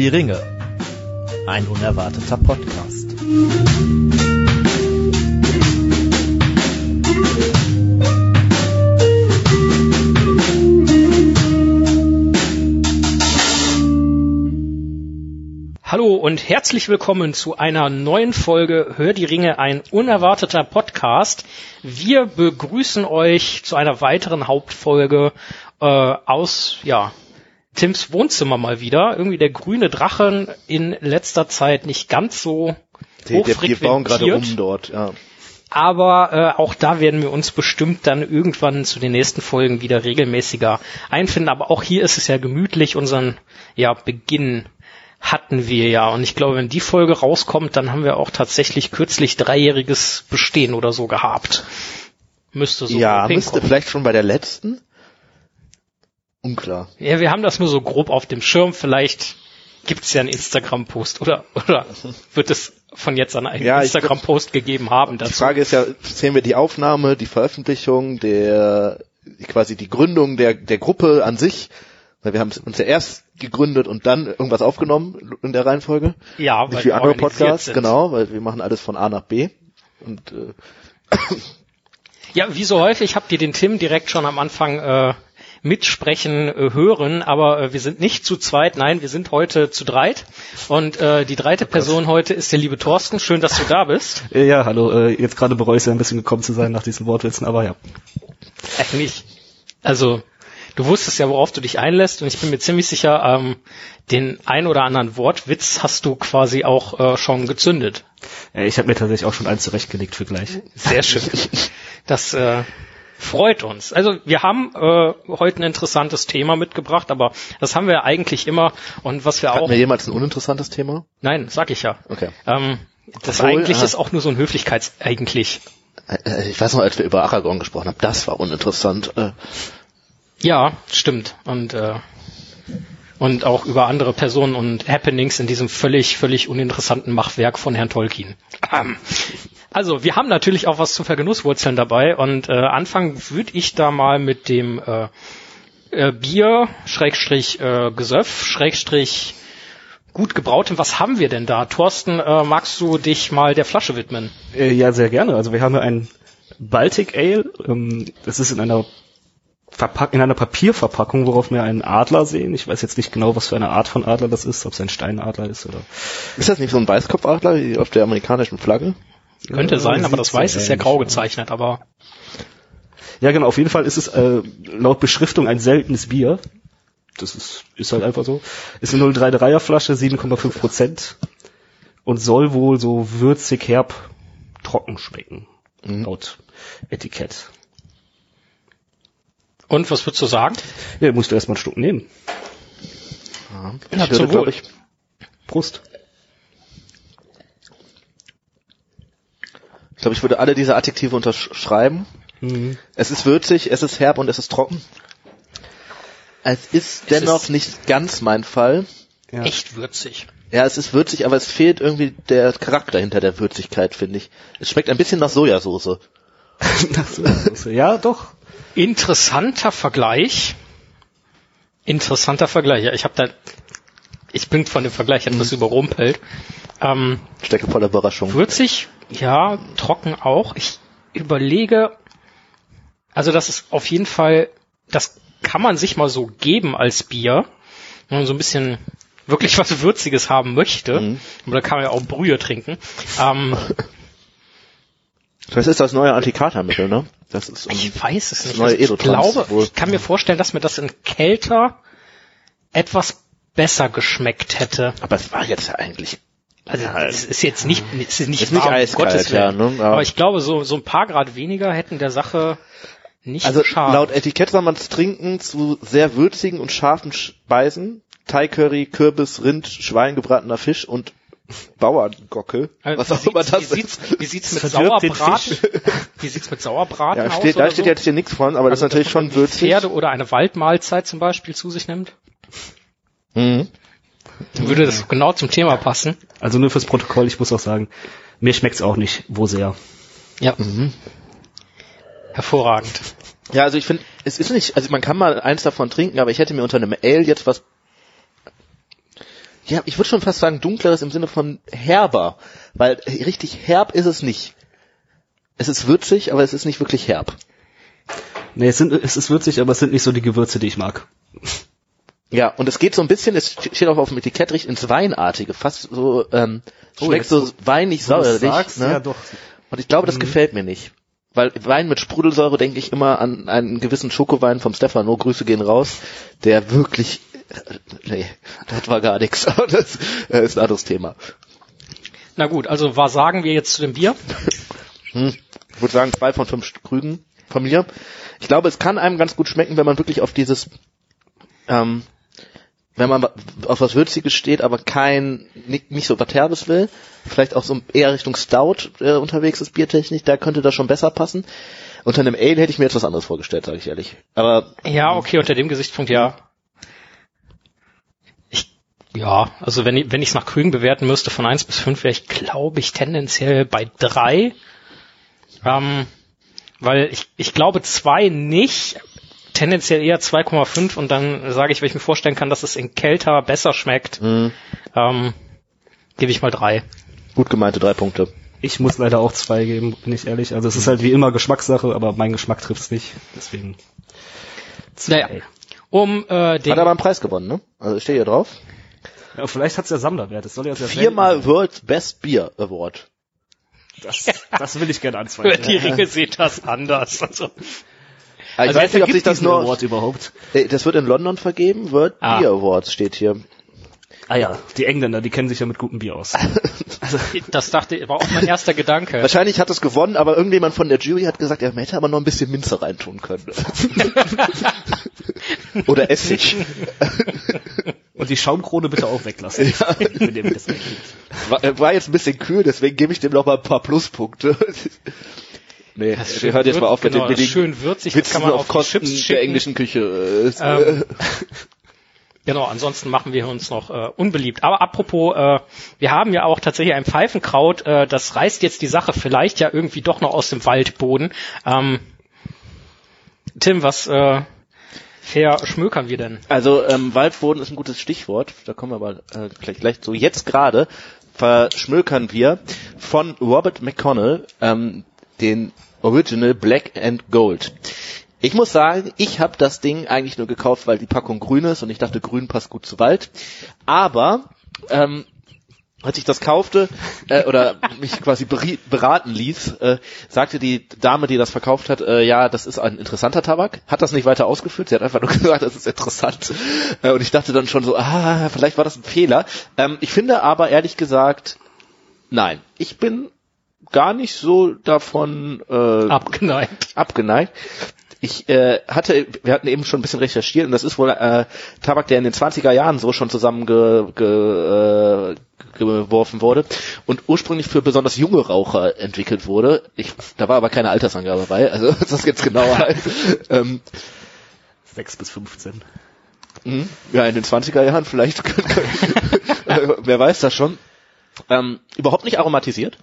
Die Ringe. Ein unerwarteter Podcast. Hallo und herzlich willkommen zu einer neuen Folge Hör die Ringe, ein unerwarteter Podcast. Wir begrüßen euch zu einer weiteren Hauptfolge äh, aus ja, Tims Wohnzimmer mal wieder. Irgendwie der grüne Drachen in letzter Zeit nicht ganz so Die, der, wir bauen gerade um dort, ja. Aber äh, auch da werden wir uns bestimmt dann irgendwann zu den nächsten Folgen wieder regelmäßiger einfinden. Aber auch hier ist es ja gemütlich, unseren ja, Beginn hatten wir ja. Und ich glaube, wenn die Folge rauskommt, dann haben wir auch tatsächlich kürzlich dreijähriges Bestehen oder so gehabt. Müsste so Ja, müsste vielleicht schon bei der letzten. Unklar. Ja, wir haben das nur so grob auf dem Schirm. Vielleicht gibt's ja einen Instagram-Post oder, oder wird es von jetzt an einen Ja, Instagram-Post gegeben haben Die dazu. Frage ist ja, zählen wir die Aufnahme, die Veröffentlichung, der quasi die Gründung der, der Gruppe an sich, weil wir haben uns ja erst gegründet und dann irgendwas aufgenommen in der Reihenfolge. Ja, Nicht weil wie wir andere Podcasts, sind. genau, weil wir machen alles von A nach B. Und äh, Ja, wie so häufig habt ihr den Tim direkt schon am Anfang äh, mitsprechen äh, hören, aber äh, wir sind nicht zu zweit, nein, wir sind heute zu dreit. Und äh, die dritte Person heute ist der liebe Thorsten. Schön, dass du da bist. Äh, Ja, hallo. Äh, jetzt gerade bereue ich es ja ein bisschen gekommen zu sein nach diesen Wortwitzen, aber ja. Eigentlich, also du wusstest ja, worauf du dich einlässt und ich bin mir ziemlich sicher, ähm, den ein oder anderen Wortwitz hast du quasi auch äh, schon gezündet. Äh, Ich habe mir tatsächlich auch schon eins zurechtgelegt für gleich. Sehr schön. Das äh, freut uns. Also wir haben äh, heute ein interessantes Thema mitgebracht, aber das haben wir eigentlich immer. Und was wir hatten auch. wir jemals ein uninteressantes Thema? Nein, sag ich ja. Okay. Ähm, das Obwohl, eigentlich aha. ist auch nur so ein Höflichkeits eigentlich. Äh, äh, Ich weiß noch, als wir über Aragorn gesprochen haben, das war uninteressant. Äh, Ja, stimmt. Und äh, und auch über andere Personen und Happenings in diesem völlig, völlig uninteressanten Machwerk von Herrn Tolkien. Ähm, Also, wir haben natürlich auch was zu Vergenusswurzeln dabei und äh, anfangen würde ich da mal mit dem äh, äh, Bier, Schrägstrich äh, Gesöff, Schrägstrich gut gebrautem. Was haben wir denn da? Thorsten, äh, magst du dich mal der Flasche widmen? Äh, Ja, sehr gerne. Also wir haben hier ein Baltic Ale. Ähm, Das ist in einer Verpack in einer Papierverpackung, worauf wir einen Adler sehen. Ich weiß jetzt nicht genau, was für eine Art von Adler das ist, ob es ein Steinadler ist oder. ist das nicht so ein Weißkopfadler wie auf der amerikanischen Flagge? Könnte Ja, sein, aber das Weiß ist ja grau gezeichnet, aber Ja, genau. Auf jeden Fall ist es äh, laut Beschriftung ein seltenes Bier. Das ist, ist halt einfach so. Ist eine 033er Flasche, 7,5 Prozent und soll wohl so würzig herb trocken schmecken. Laut Etikett. und was würdest du sagen? Ja, musst du erstmal einen Schluck nehmen. Ja, Ich Wohl. glaube ich, Prost. Ich glaube, ich würde alle diese Adjektive unterschreiben. Mhm. Es ist würzig, es ist herb und es ist trocken. Es ist Es dennoch ist- nicht ganz mein Fall. Ja. Echt würzig. Ja, es ist würzig, aber es fehlt irgendwie der Charakter hinter der Würzigkeit, finde ich. Es schmeckt ein bisschen nach Sojasauce. Ach so, ja, doch. Interessanter Vergleich. Interessanter Vergleich. Ja, ich habe da, ich bin von dem Vergleich etwas überrumpelt. Ähm, Stecke voller Überraschung. würzig, ja, trocken auch. Ich überlege, also das ist auf jeden Fall, das kann man sich mal so geben als Bier, wenn man so ein bisschen wirklich was Würziges haben möchte. Mhm. Aber da kann man ja auch Brühe trinken. Ähm, Das ist das neue Antikatermittel, ne? Das ist um, Ich weiß es nicht. neue ich Edotrans glaube, wohl. ich kann mir vorstellen, dass mir das in kälter etwas besser geschmeckt hätte. aber es war jetzt ja eigentlich. Also Ja, es ist jetzt nicht, es ist nicht, ist nicht warm, um eiskalt, Gottes ja, ne? Ja. Aber ich glaube, so, so ein paar Grad weniger hätten der Sache nicht Also geschadet. laut Etikett soll man es trinken zu sehr würzigen und scharfen Speisen. Thai Curry, Kürbis, Rind, Schwein, gebratener Fisch und Bauerngockel. Äh, Was wie auch immer das wie ist. sieht's, wie sieht's mit Sauerbraten? Wie sieht's mit Sauerbraten Ja, aus? steht, da oder steht so? jetzt hier nichts von, aber das ist Also, natürlich dass man schon würzig. Pferde oder eine Waldmahlzeit zum Beispiel zu sich nimmt. Mhm. Dann würde das genau zum Thema passen. Also nur fürs Protokoll, ich muss auch sagen, mir schmeckt's auch nicht, wo sehr. Ja. Hervorragend. Ja, also ich finde, es ist nicht, also man kann mal eins davon trinken, aber ich hätte mir unter einem Ale jetzt was ja, ich würde schon fast sagen dunkleres im Sinne von herber, weil richtig herb ist es nicht. Es ist würzig, aber es ist nicht wirklich herb. Nee, es, sind, es ist würzig, aber es sind nicht so die Gewürze, die ich mag. Ja, und es geht so ein bisschen, es steht auch auf dem Etikett, riecht ins Weinartige, fast so, ähm, Oh, schmeckt so weinig säuerlich. sagst, Ne? Ja, doch. Und ich glaube, das gefällt mir nicht. Weil Wein mit Sprudelsäure denke ich immer an einen gewissen Schokowein vom Stefano, Grüße gehen raus, der wirklich, nee, das war gar nichts, aber das äh, ist ein anderes Thema. Na gut, also was sagen wir jetzt zu dem Bier? Hm. Ich würde sagen, zwei von fünf Krügen von mir. Ich glaube, es kann einem ganz gut schmecken, wenn man wirklich auf dieses, ähm, wenn man auf was Würziges steht, aber kein, nicht, nicht so was Herbes will, vielleicht auch so eher Richtung Stout äh, unterwegs ist, Biertechnik, da könnte das schon besser passen. Unter einem Ale hätte ich mir jetzt was anderes vorgestellt, sage ich ehrlich. Aber Ja, okay, unter dem Gesichtspunkt ja. Ich, ja, also wenn ich wenn ich es nach Krügen bewerten müsste von 1 bis 5, wäre ich, glaube ich, tendenziell bei 3. Ähm, weil ich, ich glaube zwei nicht, tendenziell eher 2,5 und dann sage ich, wenn ich mir vorstellen kann, dass es in kälter besser schmeckt, mh, ähm, gebe ich mal drei. gut gemeinte drei Punkte. Ich muss leider auch zwei geben, bin ich ehrlich. Also es ist halt wie immer Geschmackssache, aber mein Geschmack trifft's nicht. Deswegen. Naja, um äh, den Hat aber einen Preis gewonnen, ne? Also steht hier drauf. Ja, vielleicht hat's ja Sammlerwert. Das soll ja Viermal World Best Beer Award. Das, das will ich gerne die anzweifeln. Ringe sieht das anders. Also, Ich Also weiß nicht, ob sich das nur, Award überhaupt. Das wird in London vergeben, World Ah. Beer Awards steht hier. Ah ja, die Engländer, die kennen sich ja mit gutem Bier aus. das dachte ich, war auch mein erster Gedanke. Wahrscheinlich hat es gewonnen, aber irgendjemand von der Jury hat gesagt, er hätte aber noch ein bisschen Minze reintun können. Oder Essig. Und die Schaumkrone bitte auch weglassen. Gibt. War, war jetzt ein bisschen kühl, deswegen gebe ich dem noch mal ein paar Pluspunkte. Nee, Das hört jetzt mal auf mit genau, den ist schön würzig, Witzen kann man auf auf Kosten Chips der englischen Küche. Äh, Ähm, Genau, ansonsten machen wir uns noch äh, unbeliebt. Aber apropos, äh, wir haben ja auch tatsächlich ein Pfeifenkraut, äh, das reißt jetzt die Sache vielleicht ja irgendwie doch noch aus dem Waldboden. Ähm, Tim, was äh, verschmökern wir denn? Also ähm, Waldboden ist ein gutes Stichwort. Da kommen wir aber äh, gleich, gleich so. Jetzt gerade verschmökern wir von Robert McConnell ähm, den Original Black and Gold. Ich muss sagen, ich habe das Ding eigentlich nur gekauft, weil die Packung grün ist und ich dachte, grün passt gut zu Wald. Aber ähm, als ich das kaufte äh, oder mich quasi beraten ließ, äh, sagte die Dame, die das verkauft hat, äh, ja, das ist ein interessanter Tabak. Hat das nicht weiter ausgeführt. Sie hat einfach nur gesagt, das ist interessant. Äh, und ich dachte dann schon so, ah, vielleicht war das ein Fehler. Ähm, ich finde aber ehrlich gesagt, nein. Ich bin gar nicht so davon äh, Abgeneigt. abgeneigt. Ich äh, hatte, wir hatten eben schon ein bisschen recherchiert und das ist wohl äh, Tabak, der in den 20er Jahren so schon zusammengeworfen ge, äh, geworfen wurde und ursprünglich für besonders junge Raucher entwickelt wurde. Ich, da war aber keine Altersangabe bei, also was das jetzt genau heißt. ähm, 6 bis 15. Mhm. Ja, in den 20er Jahren vielleicht. Äh, Wer weiß das schon. Ähm, überhaupt nicht aromatisiert,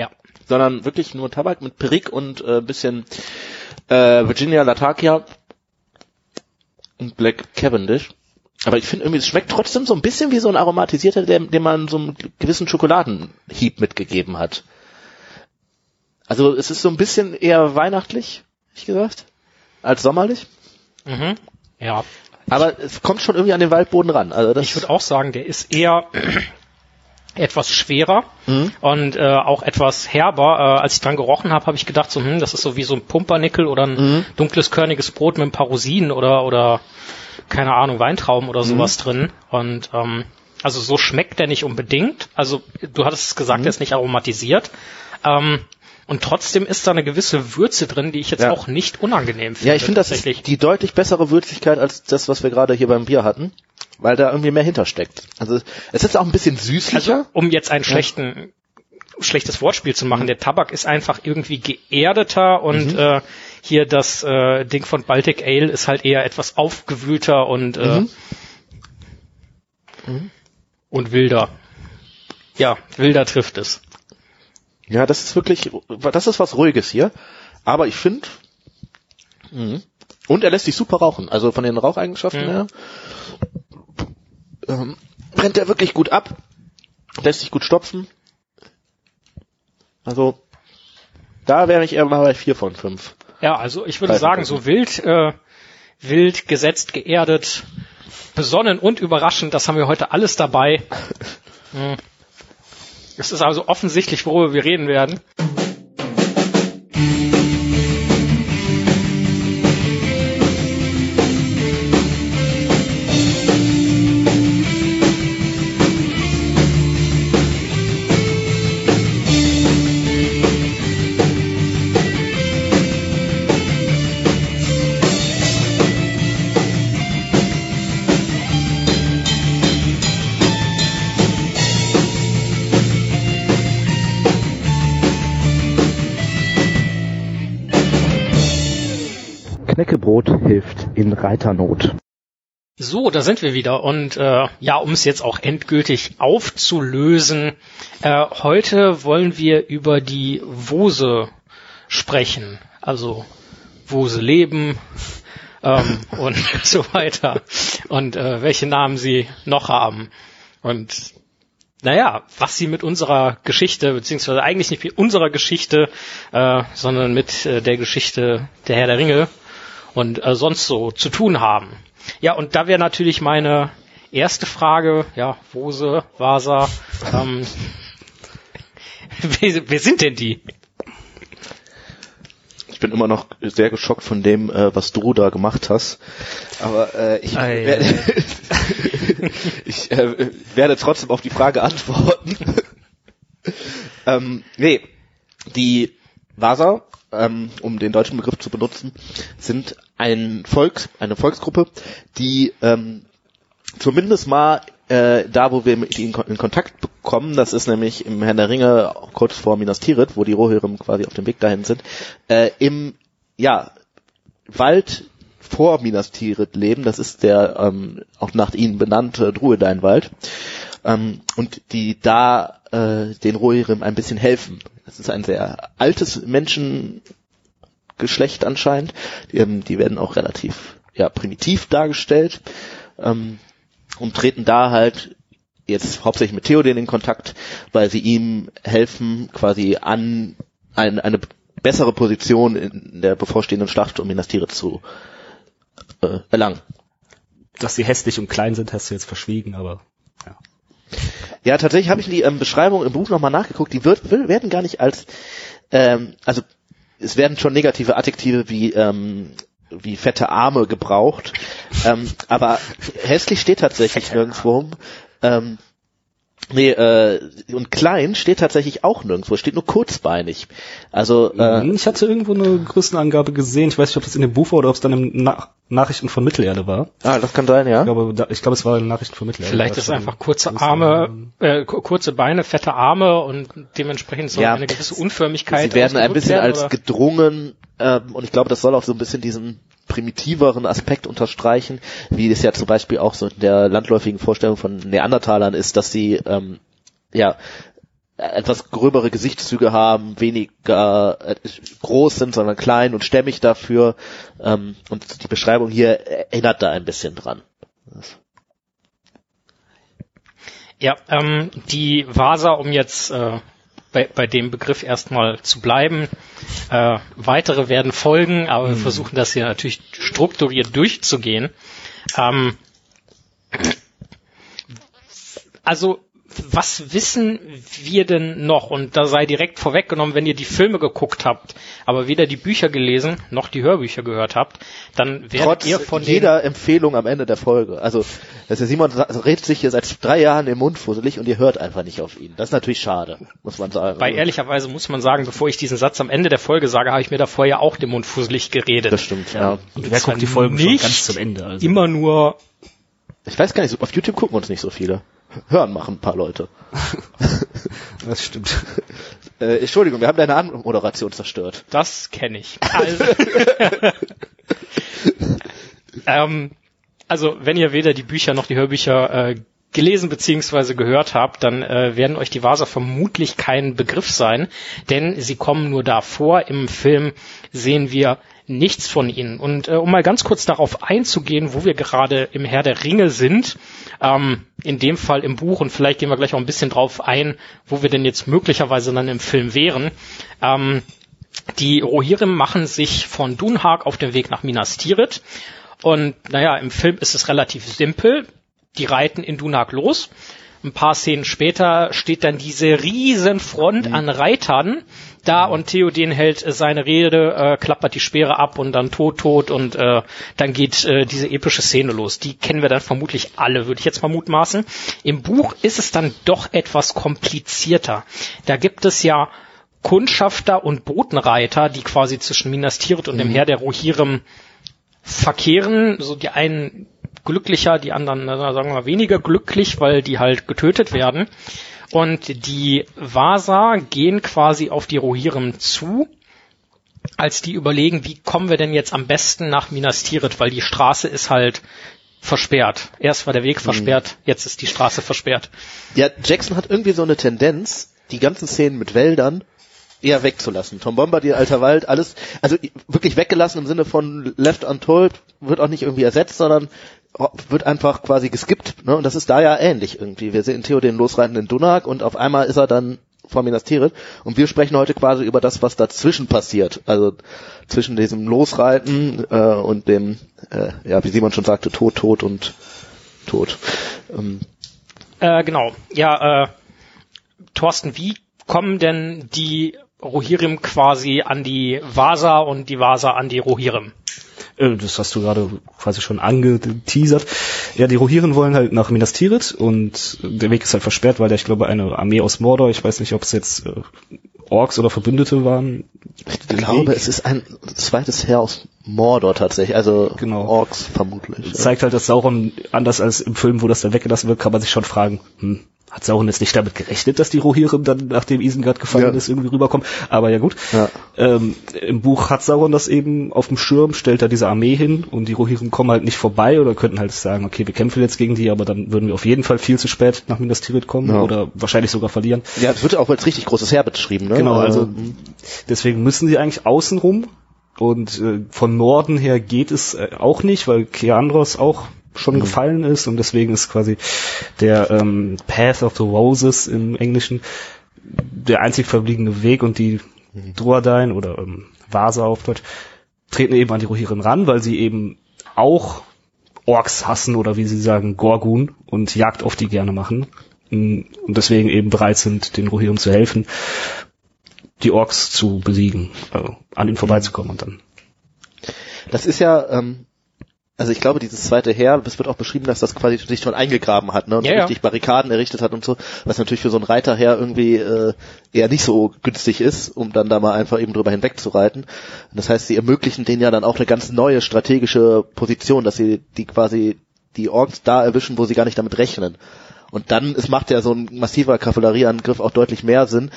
Ja. sondern wirklich nur Tabak mit Perique und äh, bisschen äh, Virginia Latakia und Black Cavendish. Aber ich finde irgendwie, es schmeckt trotzdem so ein bisschen wie so ein aromatisierter, dem, dem man so einen gewissen Schokoladenhieb mitgegeben hat. Also es ist so ein bisschen eher weihnachtlich, ich gesagt, als sommerlich. Mhm. Ja. Aber es kommt schon irgendwie an den Waldboden ran. Also das Ich würde auch sagen, der ist eher etwas schwerer Mhm. und äh, auch etwas herber. Äh, als ich dran gerochen habe, habe ich gedacht, so, hm, das ist so wie so ein Pumpernickel oder ein Mhm. dunkles körniges Brot mit ein paar Rosinen oder oder keine Ahnung Weintrauben oder sowas drin. Und ähm, also so schmeckt der nicht unbedingt. Also du hattest es gesagt, der ist nicht aromatisiert. Ähm, und trotzdem ist da eine gewisse Würze drin, die ich jetzt Ja. auch nicht unangenehm finde. Ja, ich finde, das ist tatsächlich. die deutlich bessere Würzigkeit als das, was wir gerade hier beim Bier hatten, weil da irgendwie mehr hintersteckt. Also es ist auch ein bisschen süßlicher. Also, um jetzt einen schlechten, schlechtes Wortspiel zu machen, der Tabak ist einfach irgendwie geerdeter und äh, hier das äh, Ding von Baltic Ale ist halt eher etwas aufgewühlter und äh, und wilder. Ja, wilder trifft es. ja, das ist wirklich, das ist was Ruhiges hier. Aber ich finde, mhm. und er lässt sich super rauchen. Also von den Raucheigenschaften Mhm. her. Ähm, brennt er wirklich gut ab, lässt sich gut stopfen. Also, da wäre ich eher mal bei vier von fünf. Ja, also ich würde sagen, so wild, äh, wild, gesetzt, geerdet, besonnen und überraschend, das haben wir heute alles dabei. Hm. Es ist also offensichtlich, worüber wir reden werden. In Reiternot. So, da sind wir wieder. Und äh, ja, um es jetzt auch endgültig aufzulösen, äh, heute wollen wir über die Wose sprechen. Also wo sie leben ähm, und so weiter. Und äh, welche Namen sie noch haben. Und naja, was sie mit unserer Geschichte, beziehungsweise eigentlich nicht mit unserer Geschichte, äh, sondern mit äh, der Geschichte der Herr der Ringe und äh, sonst so zu tun haben. Ja, und da wäre natürlich meine erste Frage, ja, Wose, Vasa, ähm, wer, wer sind denn die? Ich bin immer noch sehr geschockt von dem, äh, was du da gemacht hast. Aber äh, ich, Ei, werde, ich äh, werde trotzdem auf die Frage antworten. ähm, nee, die Vasa, ähm, um den deutschen Begriff zu benutzen, sind ein Volk, eine Volksgruppe, die ähm, zumindest mal äh, da, wo wir mit ihnen in Kontakt bekommen, das ist nämlich im Herrn der Ringe kurz vor Minas Tirith, wo die Rohirrim quasi auf dem Weg dahin sind, äh, im ja Wald vor Minas Tirith leben. Das ist der ähm, auch nach ihnen benannte Druedain-Wald. Ähm, und die da äh, den Rohirrim ein bisschen helfen. Das ist ein sehr altes Menschengeschlecht anscheinend. Die, ähm, die werden auch relativ ja, primitiv dargestellt ähm, und treten da halt jetzt hauptsächlich mit Theoden in Kontakt, weil sie ihm helfen, quasi an ein, eine bessere Position in der bevorstehenden Schlacht um Minas zu äh, erlangen. Dass sie hässlich und klein sind, hast du jetzt verschwiegen, aber ja. Ja, tatsächlich habe ich die ähm, Beschreibung im Buch nochmal nachgeguckt. Die wird, werden gar nicht als, ähm, also es werden schon negative Adjektive wie ähm, wie fette Arme gebraucht, ähm, aber hässlich steht tatsächlich nirgendwo. rum. Ähm, nee, äh, und klein steht tatsächlich auch nirgendwo, steht nur kurzbeinig. Also äh, ich hatte irgendwo eine Größenangabe gesehen. Ich weiß nicht, ob das in dem Buch war oder ob es dann im Na Nachrichten von Mittelerde war. ah, das kann sein, ja. Ich glaube, da, ich glaube, es war in Nachrichten von Mittelerde. Vielleicht ist es einfach kurze. Arme, äh, ku- kurze Beine, fette Arme und dementsprechend soll Ja. eine gewisse Unförmigkeit Sie werden ein bisschen werden, als gedrungen ähm, und ich glaube, das soll auch so ein bisschen diesen primitiveren Aspekt unterstreichen, wie es ja zum Beispiel auch so in der landläufigen Vorstellung von Neandertalern ist, dass sie ähm, ja etwas gröbere Gesichtszüge haben, weniger äh, groß sind, sondern klein und stämmig dafür. Ähm, und die Beschreibung hier erinnert da ein bisschen dran. Ja, ähm, die Vasa, um jetzt äh, bei, bei dem Begriff erstmal zu bleiben, äh, weitere werden folgen, aber wir versuchen das hier natürlich strukturiert durchzugehen. Ähm, also was wissen wir denn noch? Und da sei direkt vorweggenommen, wenn ihr die Filme geguckt habt, aber weder die Bücher gelesen noch die Hörbücher gehört habt, dann werdet Trotz ihr von jeder Empfehlung am Ende der Folge. Also, dass der Simon redet sich hier seit drei Jahren im Mund fusselig und ihr hört einfach nicht auf ihn. Das ist natürlich schade, muss man sagen. Bei ehrlicherweise muss man sagen, bevor ich diesen Satz am Ende der Folge sage, habe ich mir davor ja auch den Mund fusselig geredet. Das stimmt, ja. Und wer guckt die Folgen schon nicht ganz zum Ende? Also. Immer nur, Ich weiß gar nicht, auf YouTube gucken uns nicht so viele. Hören machen ein paar Leute. Das stimmt. Äh, Entschuldigung, wir haben deine Anmoderation zerstört. das kenne ich. Also, ähm, also, wenn ihr weder die Bücher noch die Hörbücher äh, gelesen beziehungsweise gehört habt, dann äh, werden euch die Vasa vermutlich kein Begriff sein, denn sie kommen nur da vor. Im Film sehen wir nichts von ihnen. Und äh, um mal ganz kurz darauf einzugehen, wo wir gerade im Herr der Ringe sind, ähm, in dem Fall im Buch und vielleicht gehen wir gleich auch ein bisschen drauf ein, wo wir denn jetzt möglicherweise dann im Film wären. Ähm, die Rohirrim machen sich von Dunhag auf den Weg nach Minas Tirith. Und naja, im Film ist es relativ simpel. Die reiten in Dunhag los. Ein paar Szenen später steht dann diese riesen Front mhm. an Reitern da und Theoden hält seine Rede, äh, klappert die Speere ab und dann tot, tot und äh, dann geht äh, diese epische Szene los. Die kennen wir dann vermutlich alle, würde ich jetzt mal mutmaßen. Im Buch ist es dann doch etwas komplizierter. Da gibt es ja Kundschafter und Botenreiter, die quasi zwischen Minas Tirith und mhm. dem Heer der Rohirrim verkehren. So die einen glücklicher, die anderen, sagen wir mal, weniger glücklich, weil die halt getötet werden. Und die Vasa gehen quasi auf die Rohirrim zu, als die überlegen, wie kommen wir denn jetzt am besten nach Minas Tirith, weil die Straße ist halt versperrt. Erst war der Weg mhm. versperrt, mhm. jetzt ist die Straße versperrt. Ja, Jackson hat irgendwie so eine Tendenz, die ganzen Szenen mit Wäldern eher wegzulassen. Tom Bombardier, Alter Wald, alles, also wirklich weggelassen im Sinne von Left Untold, wird auch nicht irgendwie ersetzt, sondern wird einfach quasi geskippt, ne? Und das ist da ja ähnlich irgendwie. Wir sehen Theo den losreitenden Dunag und auf einmal ist er dann vor Minas Tirith und wir sprechen heute quasi über das, was dazwischen passiert. Also zwischen diesem Losreiten äh, und dem, äh, ja, wie Simon schon sagte, Tod, Tod und Tod. Ähm. Äh, genau. Ja, äh, Thorsten, wie kommen denn die Rohirrim quasi an die Vasa und die Vasa an die Rohirrim? Äh, das hast du gerade quasi schon angeteasert. Ja, die Rohirrim wollen halt nach Minas Tirith und der Weg ist halt versperrt, weil da, ich glaube, eine Armee aus Mordor, ich weiß nicht, ob es jetzt äh, Orks oder Verbündete waren. Ich glaube, Weg. es ist ein zweites Heer aus Mordor tatsächlich, also genau. Orks vermutlich. Das zeigt halt, dass Sauron, anders als im Film, wo das dann weggelassen wird, kann man sich schon fragen, hm, hat Sauron jetzt nicht damit gerechnet, dass die Rohirrim dann, nachdem Isengard gefallen ja. ist, irgendwie rüberkommen. Aber ja gut. Ja. Ähm, Im Buch hat Sauron das eben auf dem Schirm, stellt da diese Armee hin und die Rohirrim kommen halt nicht vorbei oder könnten halt sagen, okay, wir kämpfen jetzt gegen die, aber dann würden wir auf jeden Fall viel zu spät nach Minas Tirith kommen ja. oder wahrscheinlich sogar verlieren. Ja, es wird auch als richtig großes Heer beschrieben. Ne? Genau, also ähm. deswegen müssen sie eigentlich außen rum und äh, von Norden her geht es äh, auch nicht, weil Keandros auch schon mhm. gefallen ist und deswegen ist quasi der ähm, Path of the Roses im Englischen der einzig verbliebene Weg und die mhm. Duardine oder ähm, Vasa auf Deutsch treten eben an die Rohirrim ran, weil sie eben auch Orks hassen oder wie sie sagen Gorgun und Jagd auf die gerne machen mm, und deswegen eben bereit sind, den Rohirrim zu helfen, die Orks zu besiegen, also an ihnen vorbeizukommen und dann. Das ist ja ähm, also ich glaube, dieses zweite Heer, es wird auch beschrieben, dass das quasi sich schon eingegraben hat, ne? Und ja, richtig ja. Barrikaden errichtet hat und so, was natürlich für so ein Reiterheer irgendwie äh, eher nicht so günstig ist, um dann da mal einfach eben drüber hinweg zu reiten. Und das heißt, sie ermöglichen denen ja dann auch eine ganz neue strategische Position, dass sie die quasi die Orks da erwischen, wo sie gar nicht damit rechnen. Und dann es macht ja so ein massiver Kavallerieangriff auch deutlich mehr Sinn,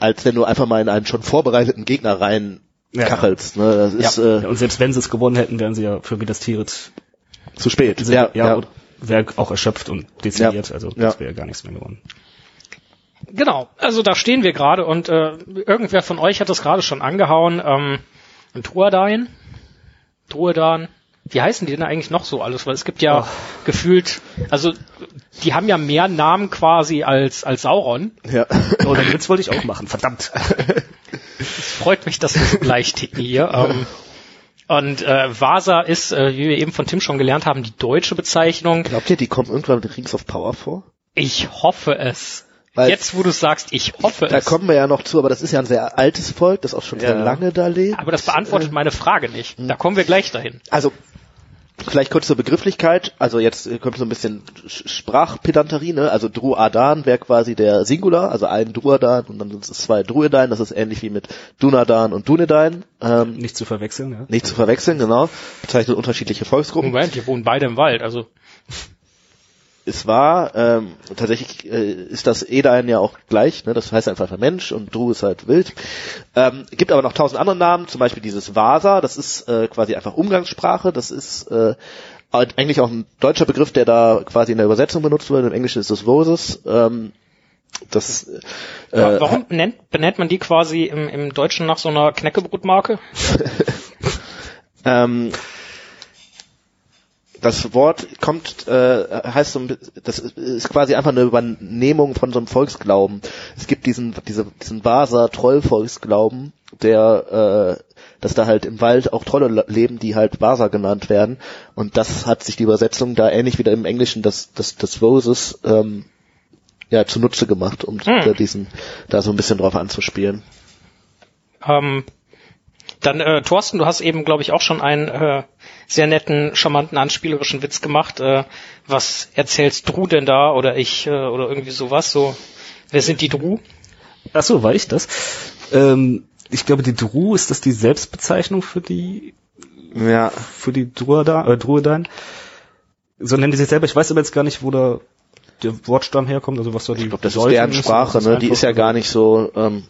als wenn du einfach mal in einen schon vorbereiteten Gegner rein ja. kachelst. Ne? Das ist, ja. äh, und selbst wenn sie es gewonnen hätten, wären sie ja für Minas Tirith zu spät. Sind, ja, ja, ja. wäre auch erschöpft und dezimiert, also das wäre ja gar nichts mehr gewonnen. Genau, also da stehen wir gerade und äh, irgendwer von euch hat das gerade schon angehauen. Ähm, Truadan, Truadan, wie heißen die denn eigentlich noch so alles? Weil es gibt ja oh. gefühlt, also die haben ja mehr Namen quasi als als Sauron. Ja. Oh, den Witz wollte ich auch machen, verdammt. Es freut mich, dass wir so gleich ticken hier. Ähm, und äh, Vasa ist, äh, wie wir eben von Tim schon gelernt haben, die deutsche Bezeichnung. Glaubt ihr, die kommen irgendwann mit Rings of Power vor? Ich hoffe es. Weil Jetzt, wo du sagst, ich hoffe da es. Da kommen wir ja noch zu, aber das ist ja ein sehr altes Volk, das auch schon ja. sehr lange da lebt. Aber das beantwortet äh, meine Frage nicht. Da kommen wir gleich dahin. Also Vielleicht kurz zur Begrifflichkeit, also jetzt kommt so ein bisschen Sprachpedanterie, ne? Also Druadan wäre quasi der Singular, also ein Druadan und dann sind es zwei Druedain, das ist ähnlich wie mit Dunadan und Dunedain. Ähm, nicht zu verwechseln, ja. Nicht zu verwechseln, genau. Bezeichnet unterschiedliche Volksgruppen. Moment, die wohnen beide im Wald, also es war, ähm, tatsächlich äh, ist das Edain ja auch gleich, ne? das heißt einfach Mensch und Dru ist halt wild. Ähm, gibt aber noch tausend andere Namen, zum Beispiel dieses Vasa, das ist äh, quasi einfach Umgangssprache, das ist äh, eigentlich auch ein deutscher Begriff, der da quasi in der Übersetzung benutzt wird, im Englischen ist das Voses. Ähm, das, äh, Warum benennt, benennt man die quasi im, im Deutschen nach so einer Knäckebrotmarke? Ähm, das Wort kommt, äh, heißt so, das ist quasi einfach eine Übernehmung von so einem Volksglauben. Es gibt diesen, diese, diesen Baser Trollvolksglauben, der, äh, dass da halt im Wald auch Trolle le- leben, die halt Baser genannt werden. Und das hat sich die Übersetzung da ähnlich wie im Englischen das, das, das Roses, ähm, ja, zunutze gemacht, um Hm. diesen, da so ein bisschen drauf anzuspielen. Ähm, dann, äh, Thorsten, du hast eben, glaube ich, auch schon einen äh, sehr netten, charmanten, anspielerischen Witz gemacht. Äh, was erzählst du denn da oder ich äh, oder irgendwie sowas? So, wer sind die Dru? Ach so, war ich das? Ähm, ich glaube, die Dru, ist das die Selbstbezeichnung für die, Ja, für die Druida, äh, Druidan? So nennen die sich selber. Ich weiß aber jetzt gar nicht, wo da der Wortstamm herkommt, also was da die ich glaube, das ist deren Sprache, ne? Die ist ja gar nicht so, ähm,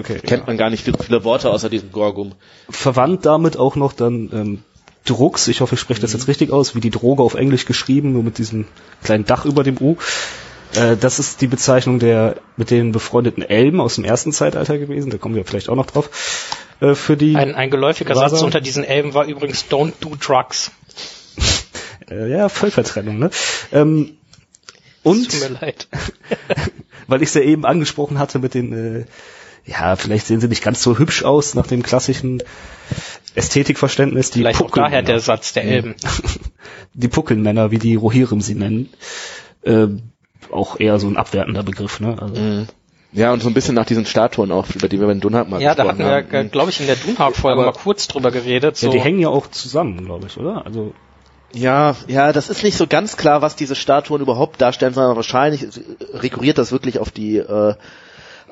Okay, kennt ja. man gar nicht viele, viele Worte außer diesem Gorgum. verwandt damit auch noch dann ähm, Drucks, ich hoffe, ich spreche das jetzt richtig aus, wie die Droge auf Englisch geschrieben, nur mit diesem kleinen Dach über dem U. Äh, das ist die Bezeichnung der mit den befreundeten Elben aus dem ersten Zeitalter gewesen, da kommen wir vielleicht auch noch drauf. Äh, für die Ein, ein geläufiger War Satz er? unter diesen Elben war übrigens Don't do drugs. äh, ja, Völkertrennung, ne? Ähm, und Tut mir leid. weil ich es ja eben angesprochen hatte mit den, äh, ja, vielleicht sehen sie nicht ganz so hübsch aus nach dem klassischen Ästhetikverständnis, die Vielleicht auch daher Puckelmänner. der Satz der Elben. die Puckelmänner, wie die Rohirrim sie nennen, äh, auch eher so ein abwertender Begriff, ne? Also, Mhm. Ja, und so ein bisschen nach diesen Statuen auch, über die wir bei Dunhab mal Ja, da gesprochen hatten wir, haben. glaube ich, in der Dunhag-Folge mal kurz drüber geredet. So. Ja, die hängen ja auch zusammen, glaube ich, oder? Also Ja, ja, das ist nicht so ganz klar, was diese Statuen überhaupt darstellen, sondern wahrscheinlich rekurriert das wirklich auf die äh,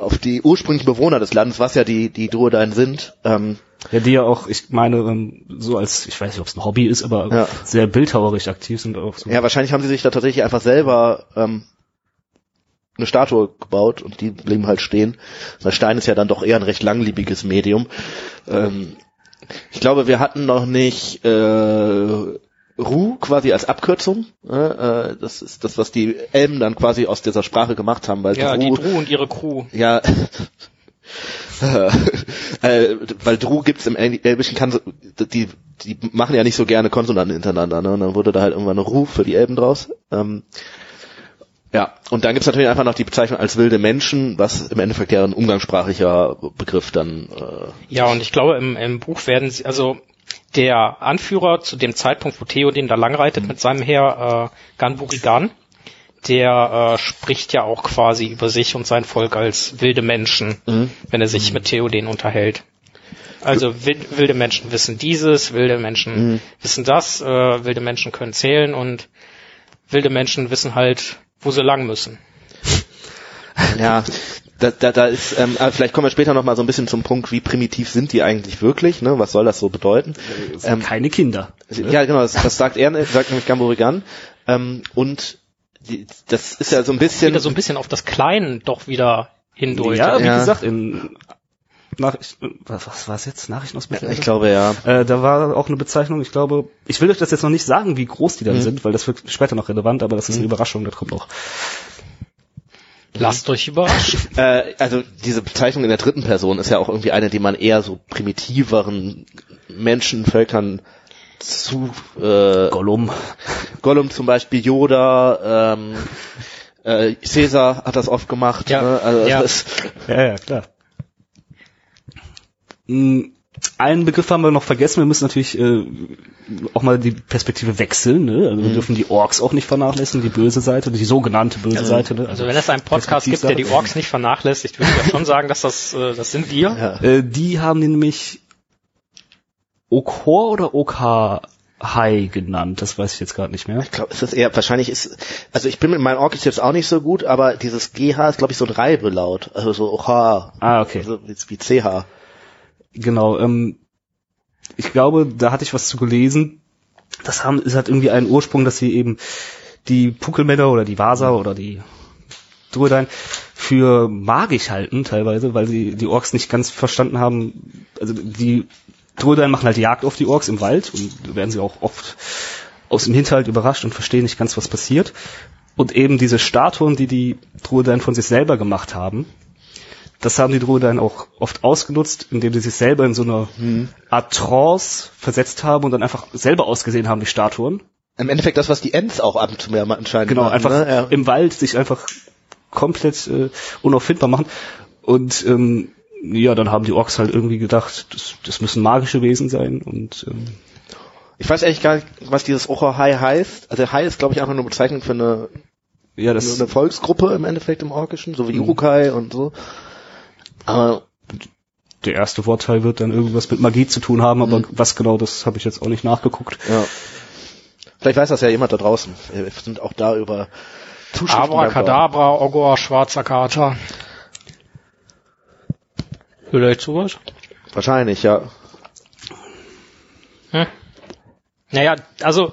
auf die ursprünglichen Bewohner des Landes, was ja die die Druidein sind. Ähm, ja, die ja auch, ich meine, ähm, so als, ich weiß nicht, ob es ein Hobby ist, aber Ja. sehr bildhauerisch aktiv sind auch so. ja, wahrscheinlich haben sie sich da tatsächlich einfach selber ähm, eine Statue gebaut und die blieben halt stehen. Der Stein ist ja dann doch eher ein recht langlebiges Medium. Ähm, ich glaube, wir hatten noch nicht äh, Ru quasi als Abkürzung. Äh, äh, das ist das, was die Elben dann quasi aus dieser Sprache gemacht haben, weil ja, die Dru, Dru und ihre Crew. ja, äh, weil Dru gibt's im El- Elbischen, kann, die, die machen ja nicht so gerne Konsonanten hintereinander, ne? Und dann wurde da halt irgendwann eine Ru für die Elben draus. Ähm, ja, und dann gibt's natürlich einfach noch die Bezeichnung als wilde Menschen, was im Endeffekt ja ein umgangssprachlicher Begriff dann äh, Ja, und ich glaube, im, im Buch werden sie, also der Anführer zu dem Zeitpunkt, wo Theoden da langreitet mit seinem Heer, äh, Ganburigan, der äh, spricht ja auch quasi über sich und sein Volk als wilde Menschen, wenn er sich mit Theoden unterhält. Also wild, wilde Menschen wissen dieses, wilde Menschen wissen das, äh, wilde Menschen können zählen und wilde Menschen wissen halt, wo sie lang müssen. Ja, da, da, da ist, ähm, aber vielleicht kommen wir später noch mal so ein bisschen zum Punkt, wie primitiv sind die eigentlich wirklich, ne? Was soll das so bedeuten? Das sind Ähm, keine Kinder. Ja, genau, das, das sagt er, sagt nämlich Gamburigan. Ähm, und die, das ist ja so ein bisschen, Wieder so ein bisschen auf das Kleinen doch wieder hindeutet. Ja, wie Ja. gesagt, in Nachricht, was, was war es jetzt? Nachrichten aus Mittelalter? ich glaube ja. Äh, da war auch eine Bezeichnung, ich glaube, ich will euch das jetzt noch nicht sagen, wie groß die dann Mhm. sind, weil das wird später noch relevant, aber das ist eine Überraschung, das kommt noch. Lasst euch überraschen. Äh, also diese Bezeichnung in der dritten Person ist ja auch irgendwie eine, die man eher so primitiveren Menschenvölkern zu äh, Gollum. Gollum zum Beispiel, Yoda, ähm, äh, Caesar hat das oft gemacht. Ja, Ne? Also ja. das, Ja, ja, klar. Mm, Einen Begriff haben wir noch vergessen. Wir müssen natürlich äh, auch mal die Perspektive wechseln. Ne? Also wir dürfen die Orks auch nicht vernachlässigen, die böse Seite, die sogenannte böse Seite. Ne? Also wenn es einen Podcast gibt, der die. Orks nicht vernachlässigt, würde ich ja schon sagen, dass das, äh, das sind wir. ja. Äh, die haben nämlich Okhor oder Okhai genannt. Das weiß ich jetzt gerade nicht mehr. Ich glaube, es ist eher, wahrscheinlich ist, also ich bin mit meinem Ork ist jetzt auch nicht so gut, aber dieses GH ist, glaube ich, so ein Reibelaut. Also so OH. Ah, okay. Also wie, wie CH. Genau, ähm, ich glaube, da hatte ich was zu gelesen. Das haben, es hat irgendwie einen Ursprung, dass sie eben die Puckelmänner oder die Vasa oder die Druidein für magisch halten teilweise, weil sie die Orks nicht ganz verstanden haben. Also die Druidein machen halt Jagd auf die Orks im Wald und werden sie auch oft aus dem Hinterhalt überrascht und verstehen nicht ganz, was passiert. Und eben diese Statuen, die die Druidein von sich selber gemacht haben, das haben die Druiden auch oft ausgenutzt, indem sie sich selber in so eine Art Trance versetzt haben und dann einfach selber ausgesehen haben, die Statuen. Im Endeffekt das, was die Ents auch ab und zu mehr anscheinend Genau, machen, einfach ne? ja. im Wald sich einfach komplett äh, unauffindbar machen. Und ähm, ja, dann haben die Orks halt irgendwie gedacht, das, das müssen magische Wesen sein und ähm, Ich weiß eigentlich gar nicht, was dieses Ocherhai heißt. Also Hai ist, glaube ich, einfach nur Bezeichnung für eine, ja, das das eine Volksgruppe im Endeffekt im Orkischen, so wie Urukai und so. Aber der erste Wortteil wird dann irgendwas mit Magie zu tun haben, aber was genau, das habe ich jetzt auch nicht nachgeguckt. ja. Vielleicht weiß das ja jemand da draußen. Wir sind auch da über Zuschriften. Abracadabra, Ogor, schwarzer Kater. Vielleicht sowas? Wahrscheinlich, ja. Naja, also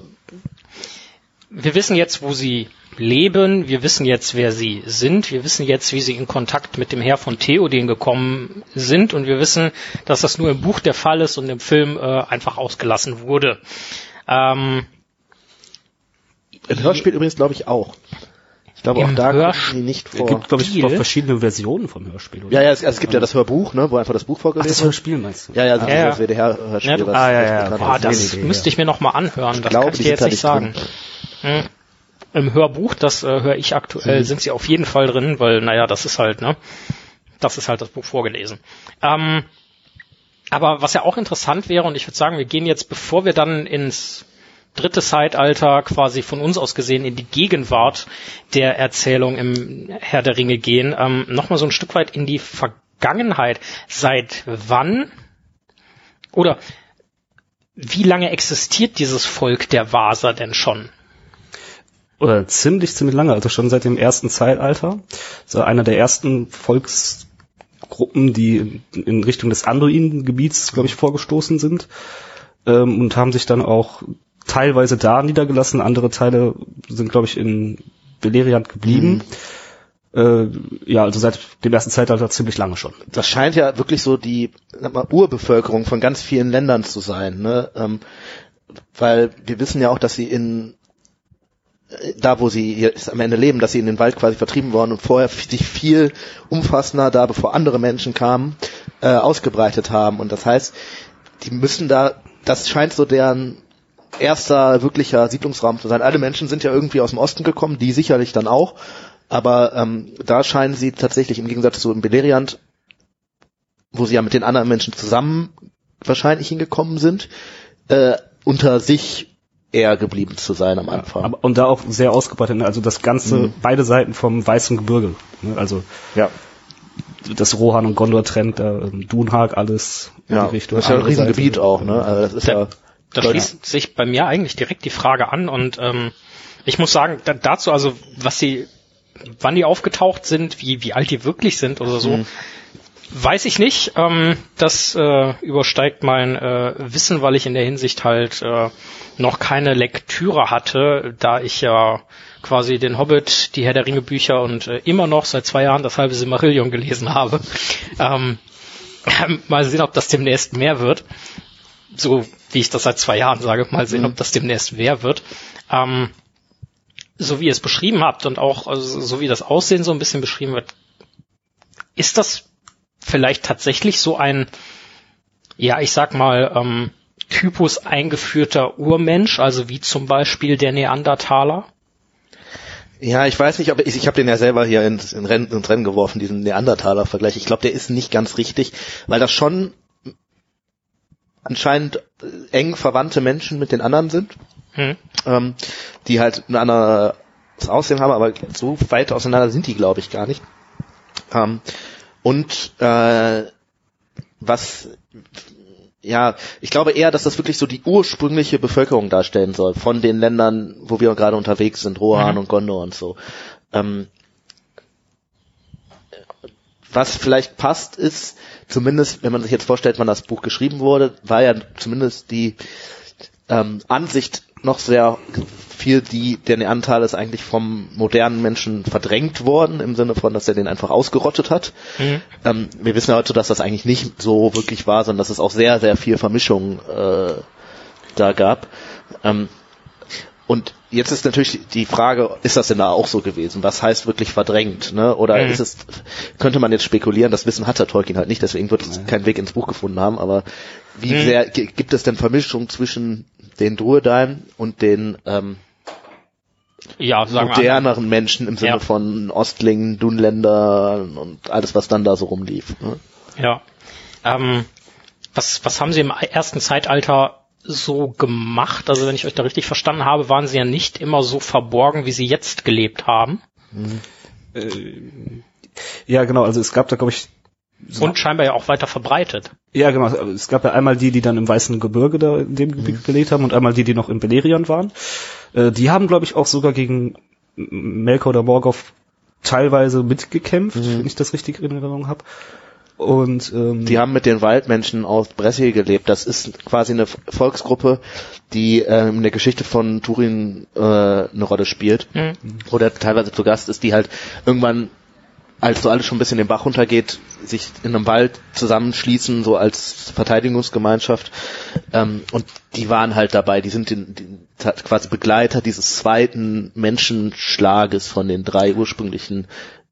wir wissen jetzt, wo sie leben, wir wissen jetzt, wer sie sind, wir wissen jetzt, wie sie in Kontakt mit dem Herr von Theoden gekommen sind und wir wissen, dass das nur im Buch der Fall ist und im Film äh, einfach ausgelassen wurde. Ähm, Im Hörspiel übrigens glaube ich auch. Ich glaube auch da Hörspiel- die nicht Es vor. gibt, glaube ich, noch verschiedene Versionen vom Hörspiel. Oder? Ja, ja, es, es gibt ja das Hörbuch, ne, wo einfach das Buch vorgelesen das wird. Hörspiel meinst du? Ja, ja, das, Ja, ja. das WDR-Hörspiel. Ja, du- das- Ah, ja, das ja, boah, das nee, müsste ich mir noch mal anhören, das glaube, kann ich dir jetzt nicht sagen. Hm. Im Hörbuch, das äh, höre ich aktuell, sind sie auf jeden Fall drin, weil, naja, das ist halt, ne, das ist halt das Buch vorgelesen. Ähm, aber was ja auch interessant wäre, und ich würde sagen, wir gehen jetzt, bevor wir dann ins dritte Zeitalter quasi von uns aus gesehen in die Gegenwart der Erzählung im Herr der Ringe gehen, ähm, nochmal so ein Stück weit in die Vergangenheit. Seit wann oder wie lange existiert dieses Volk der Vaser denn schon? Oder ziemlich, ziemlich lange, also schon seit dem ersten Zeitalter. So einer der ersten Volksgruppen, die in- Richtung des Anduin-Gebiets, glaube ich, vorgestoßen sind. Ähm, und haben sich dann auch teilweise da niedergelassen, andere Teile sind, glaube ich, in Beleriand geblieben. Äh, ja, also seit dem ersten Zeitalter ziemlich lange schon. das scheint ja wirklich so die sag mal, Urbevölkerung von ganz vielen Ländern zu sein, ne? Ähm, weil wir wissen ja auch, dass sie in da, wo sie jetzt am Ende leben, dass sie in den Wald quasi vertrieben worden und vorher sich viel umfassender, da bevor andere Menschen kamen, äh, ausgebreitet haben. Und das heißt, die müssen da, das scheint so deren erster wirklicher Siedlungsraum zu sein. Alle Menschen sind ja irgendwie aus dem Osten gekommen, die sicherlich dann auch. Aber ähm, da scheinen sie tatsächlich im Gegensatz zu in Beleriand, wo sie ja mit den anderen Menschen zusammen wahrscheinlich hingekommen sind, äh, unter sich eher geblieben zu sein am Anfang. Aber, und da auch sehr ausgebreitet, ne? also das ganze, Mhm. beide Seiten vom weißen Gebirge. Ne? Also ja, das Rohan und Gondor trennt, da ähm, Dunhag alles in ja. die Richtung. das ist ja ein andere Seite. Riesengebiet auch, ne? Also das ist Da- ja. Da schließt sich bei mir eigentlich direkt die Frage an und ähm, ich muss sagen, da, dazu also, was sie, wann die aufgetaucht sind, wie, wie alt die wirklich sind oder so, weiß ich nicht. Ähm, das äh, übersteigt mein äh, Wissen, weil ich in der Hinsicht halt äh, noch keine Lektüre hatte, da ich ja quasi den Hobbit, die Herr der Ringe Bücher und äh, immer noch seit zwei Jahren das halbe Silmarillion gelesen habe. Ähm, mal sehen, ob das demnächst mehr wird so wie ich das seit zwei Jahren sage, mal sehen, ob das demnächst wer wird. Ähm, so wie ihr es beschrieben habt und auch also, so wie das Aussehen so ein bisschen beschrieben wird, ist das vielleicht tatsächlich so ein, ja, ich sag mal, ähm, Typus eingeführter Urmensch, also wie zum Beispiel der Neandertaler? Ja, ich weiß nicht, ob ich, ich habe den ja selber hier ins, in Rennen, ins Rennen geworfen, diesen Neandertaler-Vergleich. Ich glaube, der ist nicht ganz richtig, weil das schon anscheinend äh, eng verwandte Menschen mit den anderen sind, Hm? ähm, die halt ein anderes Aussehen haben, aber so weit auseinander sind die, glaube ich, gar nicht. Ähm, und äh, was ja, ich glaube eher, dass das wirklich so die ursprüngliche Bevölkerung darstellen soll von den Ländern, wo wir gerade unterwegs sind, Rohan Mhm. und Gondor und so. Ähm, was vielleicht passt, ist zumindest, wenn man sich jetzt vorstellt, wann das Buch geschrieben wurde, war ja zumindest die ähm, Ansicht noch sehr viel, die der Neandertaler ist eigentlich vom modernen Menschen verdrängt worden, im Sinne von, dass er den einfach ausgerottet hat. Mhm. Ähm, wir wissen ja heute, dass das eigentlich nicht so wirklich war, sondern dass es auch sehr, sehr viel Vermischung äh, da gab. Ähm, Und jetzt ist natürlich die Frage, ist das denn da auch so gewesen? Was heißt wirklich verdrängt? Ne? Oder Mhm. ist es, könnte man jetzt spekulieren, das Wissen hat der Tolkien halt nicht, deswegen wird es keinen Weg ins Buch gefunden haben, aber wie Mhm. sehr gi- gibt es denn Vermischung zwischen den Druedain und den ähm, Ja, sagen wir moderneren Menschen im Sinne Ja. von Ostlingen, Dunländer und alles, was dann da so rumlief? Ne? Ja. Ähm, was, was haben Sie im ersten Zeitalter so gemacht? Also wenn ich euch da richtig verstanden habe, waren Sie ja nicht immer so verborgen, wie Sie jetzt gelebt haben. Ja, genau, also es gab da, glaube ich, so Und scheinbar ja auch weiter verbreitet. Ja, genau. Es gab ja einmal die, die dann im Weißen Gebirge da in dem Gebiet gelebt haben und einmal die, die noch in Beleriand waren. Äh, die haben, glaube ich, auch sogar gegen Melkor oder Morgoth teilweise mitgekämpft, wenn ich das richtig in Erinnerung habe. Und ähm, Die haben mit den Waldmenschen aus Bressil gelebt. Das ist quasi eine Volksgruppe, die ähm, in der Geschichte von Turin äh, eine Rolle spielt. Mhm. Oder teilweise zu Gast ist, die halt irgendwann, als so alles schon ein bisschen den Bach runtergeht, sich in einem Wald zusammenschließen, so als Verteidigungsgemeinschaft. Ähm, und die waren halt dabei, die sind den, den, quasi Begleiter dieses zweiten Menschenschlages von den drei ursprünglichen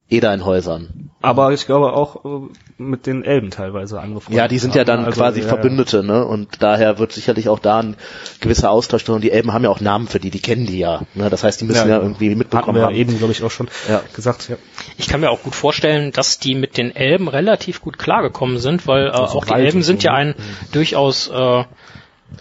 Edeinhäusern. aber ich glaube auch äh, mit den Elben teilweise angefreundet. Ja, die sind ja haben. dann Also, quasi ja, Verbündete, ne? Und daher wird sicherlich auch da ein gewisser Austausch drin. Und die Elben haben ja auch Namen für die, die kennen die ja. Ne? Das heißt, die müssen ja, Ja, irgendwie Ja. Hatten mitbekommen wir ja haben. eben, glaube ich, auch schon Ja. gesagt. Ja. Ich kann mir auch gut vorstellen, dass die mit den Elben relativ gut klargekommen sind, weil äh, Also auch die Elben sind so, ja ne? ein durchaus äh,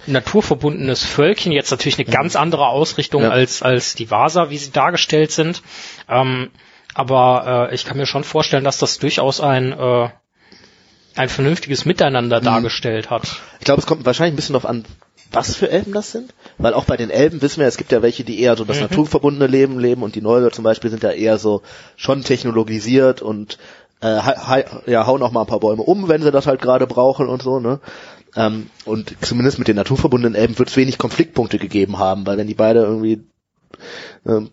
naturverbundenes Völkchen, jetzt natürlich eine ganz andere Ausrichtung Ja. als, als die Vasa, wie sie dargestellt sind. Ähm, aber äh, ich kann mir schon vorstellen, dass das durchaus ein, äh, ein vernünftiges Miteinander dargestellt hat. Ich glaube, es kommt wahrscheinlich ein bisschen darauf an, was für Elben das sind. Weil auch bei den Elben wissen wir, es gibt ja welche, die eher so das naturverbundene Leben leben und die Neulor zum Beispiel sind ja eher so schon technologisiert und äh, ja, hauen auch mal ein paar Bäume um, wenn sie das halt gerade brauchen und so, ne? Ähm, und zumindest mit den naturverbundenen Elben wird es wenig Konfliktpunkte gegeben haben, weil wenn die beide irgendwie ähm,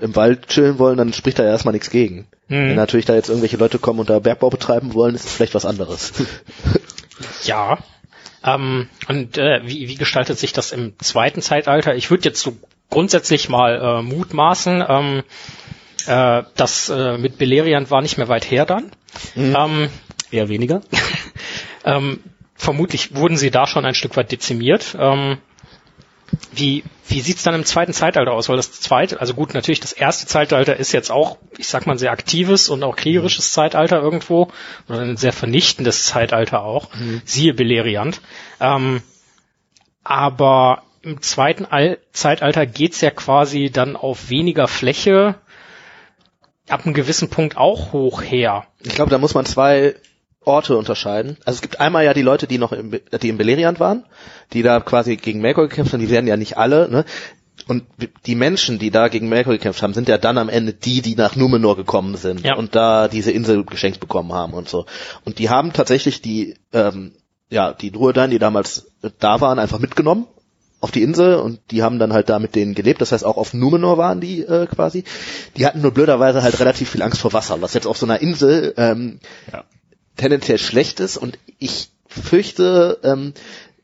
im Wald chillen wollen, dann spricht da ja erstmal nichts gegen. Mhm. Wenn natürlich da jetzt irgendwelche Leute kommen und da Bergbau betreiben wollen, ist es vielleicht was anderes. Ja. Ähm, und äh, wie, wie gestaltet sich das im zweiten Zeitalter? Ich würde jetzt so grundsätzlich mal äh, mutmaßen, ähm, äh, das äh, mit Beleriand war nicht mehr weit her dann. Ähm, Eher weniger. ähm, vermutlich wurden sie da schon ein Stück weit dezimiert. Ähm, wie wie sieht's dann im zweiten Zeitalter aus? Weil das zweite, also gut, natürlich das erste Zeitalter ist jetzt auch, ich sag mal, ein sehr aktives und auch kriegerisches Zeitalter irgendwo oder ein sehr vernichtendes Zeitalter auch. Siehe Beleriand. Ähm, aber im zweiten Al Zeitalter geht's ja quasi dann auf weniger Fläche ab einem gewissen Punkt auch hoch her. Ich glaube, da muss man zwei Orte unterscheiden. Also es gibt einmal ja die Leute, die noch im, die in Beleriand waren, die da quasi gegen Melkor gekämpft haben, die werden ja nicht alle, ne? Und die Menschen, die da gegen Melkor gekämpft haben, sind ja dann am Ende die, die nach Numenor gekommen sind Ja. und da diese Insel geschenkt bekommen haben und so. Und die haben tatsächlich die, ähm, ja, die Druidan, die damals da waren, einfach mitgenommen auf die Insel und die haben dann halt da mit denen gelebt. Das heißt, auch auf Numenor waren die äh, quasi. Die hatten nur blöderweise halt relativ viel Angst vor Wasser, was jetzt auf so einer Insel ähm, Ja. Tendenziell schlecht ist und ich fürchte, ähm,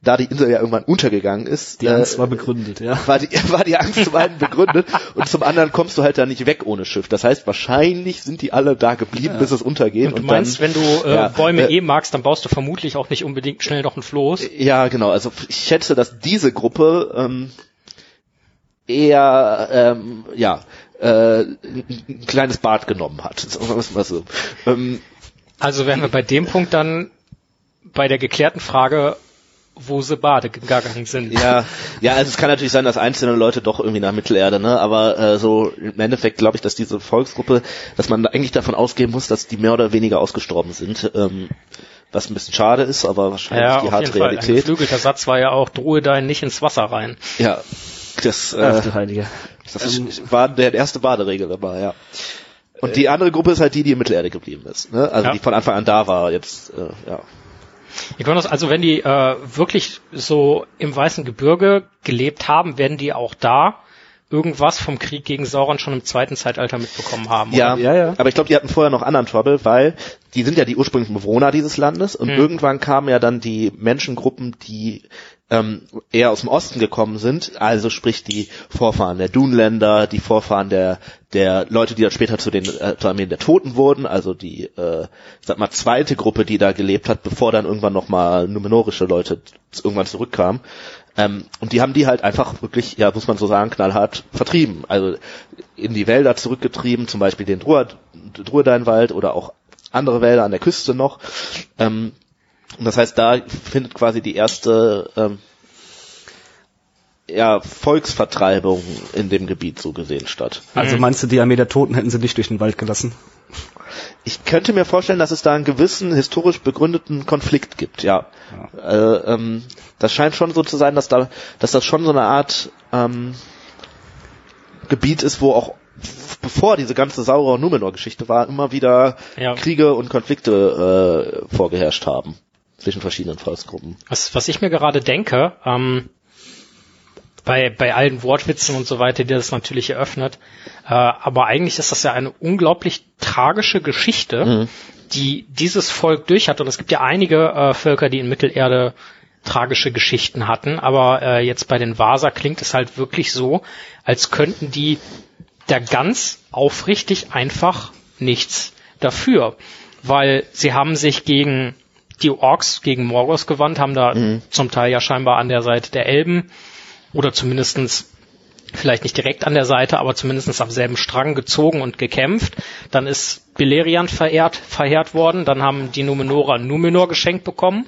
da die Insel ja irgendwann untergegangen ist, Die Angst äh, war begründet, ja. war die, war die Angst zum einen begründet und zum anderen kommst du halt da nicht weg ohne Schiff. Das heißt, wahrscheinlich sind die alle da geblieben, bis es untergeht. Und du meinst, dann, wenn du äh, ja, Bäume äh, eh magst, dann baust du vermutlich auch nicht unbedingt schnell noch ein Floß. Ja, genau. Also ich schätze, dass diese Gruppe ähm, eher ähm, ja äh, ein ein kleines Bad genommen hat. Sagen wir es mal so. Ähm, Also wären wir bei dem Punkt dann bei der geklärten Frage, wo sie Bade gegangen sind. Ja, ja, also es kann natürlich sein, dass einzelne Leute doch irgendwie nach Mittelerde, ne? Aber äh, so im Endeffekt glaube ich, dass diese Volksgruppe, dass man eigentlich davon ausgehen muss, dass die mehr oder weniger ausgestorben sind. Ähm, was ein bisschen schade ist, aber wahrscheinlich Ja, die auf harte jeden Fall. Ein Realität. geflügelter Satz war ja auch, drohe dein nicht ins Wasser rein. Ja, das, Ach äh, du Heilige. das ist, war der erste Baderegel dabei, ja. Und die andere Gruppe ist halt die, die in Mittelerde geblieben ist, ne? Also Ja. die von Anfang an da war, jetzt, äh, ja. Ich meine, also wenn die äh, wirklich so im Weißen Gebirge gelebt haben, werden die auch da irgendwas vom Krieg gegen Sauron schon im zweiten Zeitalter mitbekommen haben. Ja, oder? Ja, ja. aber ich glaube, die hatten vorher noch anderen Trouble, weil die sind ja die ursprünglichen Bewohner dieses Landes und Mhm. irgendwann kamen ja dann die Menschengruppen, die ähm, eher aus dem Osten gekommen sind, also sprich die Vorfahren der Dunländer, die Vorfahren der der Leute, die dann später zu den äh, zur Armeen der Toten wurden, also die äh, sag mal zweite Gruppe, die da gelebt hat, bevor dann irgendwann noch mal numenorische Leute irgendwann zurückkamen. Ähm, und die haben die halt einfach wirklich, ja, muss man so sagen, knallhart vertrieben. Also in die Wälder zurückgetrieben, zum Beispiel den Druideinwald oder auch andere Wälder an der Küste noch. Ähm, und das heißt, da findet quasi die erste ähm, ja, Volksvertreibung in dem Gebiet so gesehen statt. Also meinst du, die Armee der Toten hätten sie nicht durch den Wald gelassen? Ich könnte mir vorstellen, dass es da einen gewissen historisch begründeten Konflikt gibt, ja. Äh, ähm, das scheint schon so zu sein, dass da, dass das schon so eine Art ähm, Gebiet ist, wo auch bevor diese ganze Sauron Numenor Geschichte war, immer wieder Ja. Kriege und Konflikte äh, vorgeherrscht haben zwischen verschiedenen Volksgruppen. Was, was ich mir gerade denke, ähm, bei, bei allen Wortwitzen und so weiter, die das natürlich eröffnet, äh, aber eigentlich ist das ja eine unglaublich tragische Geschichte, die dieses Volk durch hat. Und es gibt ja einige äh, Völker, die in Mittelerde tragische Geschichten hatten, aber äh, jetzt bei den Vasa klingt es halt wirklich so, als könnten die da ganz aufrichtig einfach nichts dafür, weil sie haben sich gegen die Orks, gegen Morgos gewandt, haben da zum Teil ja scheinbar an der Seite der Elben oder zumindestens vielleicht nicht direkt an der Seite, aber zumindestens am selben Strang gezogen und gekämpft. Dann ist Beleriand verehrt, verheert worden, dann haben die Numenora Numenor geschenkt bekommen.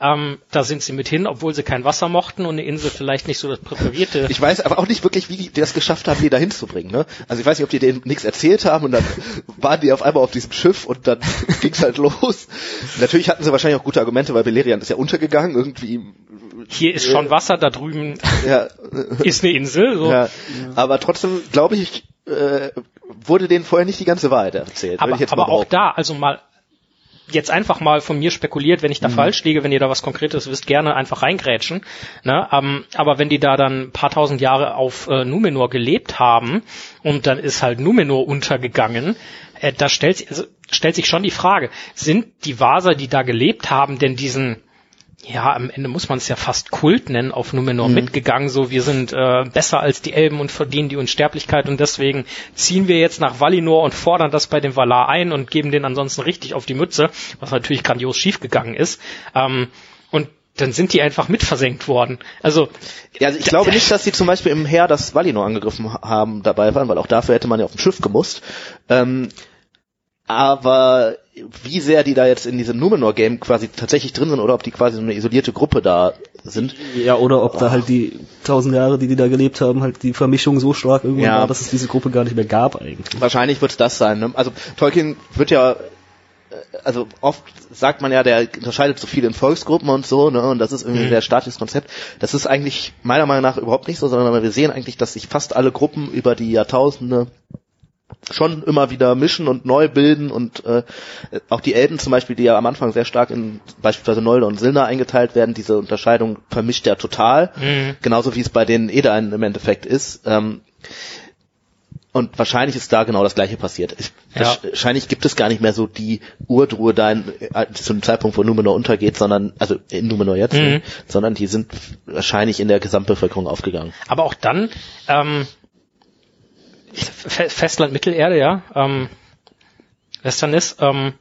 Ähm, da sind sie mit hin, obwohl sie kein Wasser mochten und eine Insel vielleicht nicht so das präferierte. Ich weiß aber auch nicht wirklich, wie die das geschafft haben, die da hinzubringen. Ne? Also ich weiß nicht, ob die denen nichts erzählt haben und dann waren die auf einmal auf diesem Schiff und dann ging's halt los. Natürlich hatten sie wahrscheinlich auch gute Argumente, weil Beleriand ist ja untergegangen irgendwie. Hier ist schon Wasser, da drüben Ja, ist eine Insel. So. ja. Aber trotzdem glaube ich, äh, wurde denen vorher nicht die ganze Wahrheit erzählt. aber aber auch da, also mal jetzt einfach mal von mir spekuliert, wenn ich da falsch liege, wenn ihr da was Konkretes wisst, gerne einfach reingrätschen. Ne? Ähm, aber wenn die da dann ein paar tausend Jahre auf äh, Numenor gelebt haben und dann ist halt Numenor untergegangen, äh, da stellt, sich- also, stellt sich schon die Frage, sind die Vaser, die da gelebt haben, denn diesen ja, am Ende muss man es ja fast Kult nennen, auf Numenor mitgegangen, so wir sind äh, besser als die Elben und verdienen die Unsterblichkeit und deswegen ziehen wir jetzt nach Valinor und fordern das bei den Valar ein und geben den ansonsten richtig auf die Mütze, was natürlich grandios schiefgegangen ist. Ähm, und dann sind die einfach mitversenkt worden. Also Ja, also ich glaube nicht, dass sie zum Beispiel im Heer das Valinor angegriffen haben dabei waren, weil auch dafür hätte man ja auf dem Schiff gemusst. Ähm, aber wie sehr die da jetzt in diesem Numenor-Game quasi tatsächlich drin sind oder ob die quasi so eine isolierte Gruppe da sind, Ja, oder ob da halt die tausend Jahre, die die da gelebt haben, halt die Vermischung so stark irgendwann Ja. war, dass es diese Gruppe gar nicht mehr gab eigentlich. wahrscheinlich wird es das sein. Ne? Also Tolkien wird ja äh, also oft sagt man ja, der unterscheidet so viel in Volksgruppen und so, ne, und das ist irgendwie ein sehr statisches Konzept. Das ist eigentlich meiner Meinung nach überhaupt nicht so, sondern wir sehen eigentlich, dass sich fast alle Gruppen über die Jahrtausende schon immer wieder mischen und neu bilden und äh, auch die Elben zum Beispiel, die ja am Anfang sehr stark in beispielsweise Nolde und Silner eingeteilt werden, diese Unterscheidung vermischt er total, genauso wie es bei den Edain im Endeffekt ist. Ähm, und wahrscheinlich ist da genau das gleiche passiert. Ich, Ja. Wahrscheinlich gibt es gar nicht mehr so die Urdruidein äh, zu dem Zeitpunkt, wo Numenor untergeht, sondern, also in Numenor jetzt, Mhm. sondern die sind wahrscheinlich in der Gesamtbevölkerung aufgegangen. Aber auch dann, ähm, Festland Mittelerde, ja, ähm, Westernis, ähm,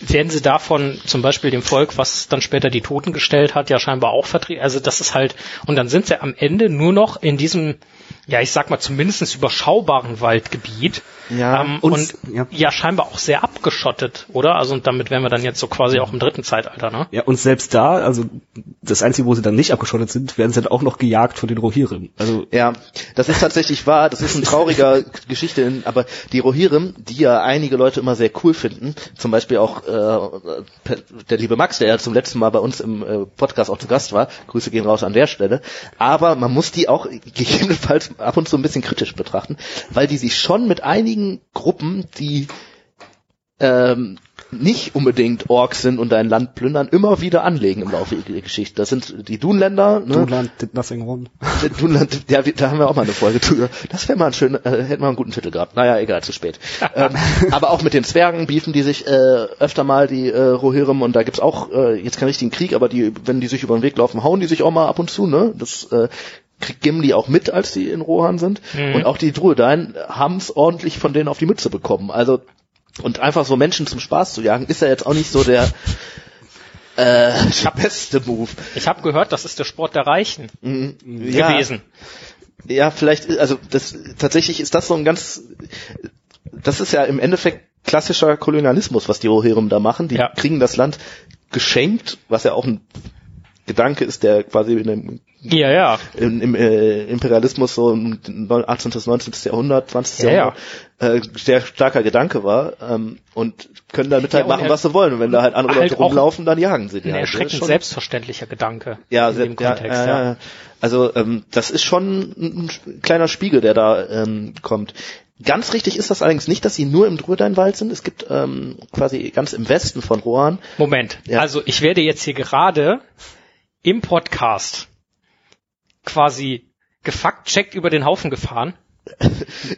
werden sie davon zum Beispiel dem Volk, was dann später die Toten gestellt hat, ja scheinbar auch vertreten. Also das ist halt, und dann sind sie am Ende nur noch in diesem, ja ich sag mal zumindest überschaubaren Waldgebiet. Ja, ähm, und- und, ja. ja. scheinbar auch sehr abgeschottet, oder? Also und damit wären wir dann jetzt so quasi auch im dritten Zeitalter, ne? Ja, und selbst da, also das Einzige, wo sie dann nicht abgeschottet sind, werden sie dann auch noch gejagt von den Rohirrim. Also Ja, das ist tatsächlich wahr. Das ist eine traurige Geschichte. In, aber die Rohirrim, die ja einige Leute immer sehr cool finden, zum Beispiel auch äh, der liebe Max, der ja zum letzten Mal bei uns im äh, Podcast auch zu Gast war. Grüße gehen raus an der Stelle. Aber man muss die auch gegebenenfalls ab und zu ein bisschen kritisch betrachten, weil die sich schon mit einigen Gruppen, die ähm, nicht unbedingt Orks sind und dein Land plündern, immer wieder anlegen im Laufe der Geschichte. Das sind die Dunländer. Ne? Dunland did nothing wrong. Dunland, ja, da haben wir auch mal eine Folge zu. Das wäre mal ein schöner, äh, hätten wir einen guten Titel gehabt. Naja, egal, zu spät. ähm, aber auch mit den Zwergen biefen die sich äh, öfter mal, die äh, Rohirrim, und da gibt's auch äh, jetzt keinen richtigen Krieg, aber die, wenn die sich über den Weg laufen, hauen die sich auch mal ab und zu, ne? Das äh, kriegt Gimli auch mit, als die in Rohan sind. Und auch die Druedain haben's ordentlich von denen auf die Mütze bekommen. Also und einfach so Menschen zum Spaß zu jagen, ist ja jetzt auch nicht so der äh, der beste Move. Ich habe gehört, das ist der Sport der Reichen Ja, gewesen. Ja, vielleicht, ist- also das tatsächlich ist das so ein ganz, das ist ja im Endeffekt klassischer Kolonialismus, was die Rohirrim da machen. Die Ja. kriegen das Land geschenkt, was ja auch ein Gedanke ist, der quasi in dem, Ja, ja. im, im äh, Imperialismus so im 18. bis 19. Jahrhundert, 20. Ja, Jahrhundert äh, sehr starker Gedanke war ähm, und können damit halt machen, er- was sie wollen. Und wenn da halt andere halt Leute rumlaufen, dann jagen sie die Ein halt. Erschreckend selbstverständlicher Gedanke ja, in sehr, dem Kontext, ja. Also ähm, das ist schon ein, ein kleiner Spiegel, der da ähm, kommt. Ganz richtig ist das allerdings nicht, dass sie nur im Drödeinwald sind. Es gibt ähm, quasi ganz im Westen von Rohan. Moment, Ja. also ich werde jetzt hier gerade im Podcast quasi gefact-checkt über den Haufen gefahren.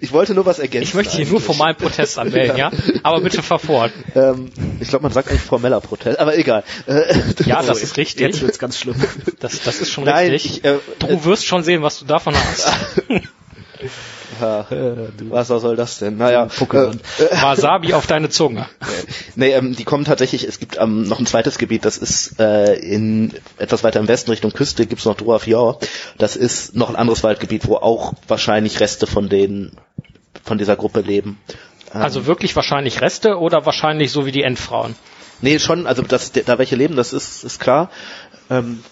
Ich wollte nur was ergänzen. Ich möchte hier nur eigentlich. formalen Protest anmelden, ja. Aber bitte fahr fort. Ähm, ich glaube, man sagt eigentlich formeller Protest, aber egal. Äh, Ja, das ist richtig. Jetzt wird's ganz schlimm. Das, das ist schon Nein, richtig. ich, äh, du wirst schon sehen, was du davon hast. Ja, was soll das denn? Naja, Pokémon. äh, Wasabi auf deine Zunge. Nee, ähm, die kommen tatsächlich, es gibt ähm, noch ein zweites Gebiet, das ist äh, in etwas weiter im Westen Richtung Küste, gibt's noch Droafjord. Das ist noch ein anderes Waldgebiet, wo auch wahrscheinlich Reste von den von dieser Gruppe leben. Ähm, Also wirklich wahrscheinlich Reste oder wahrscheinlich so wie die Endfrauen. nee, schon, also dass da welche leben, das ist, ist klar. Ähm,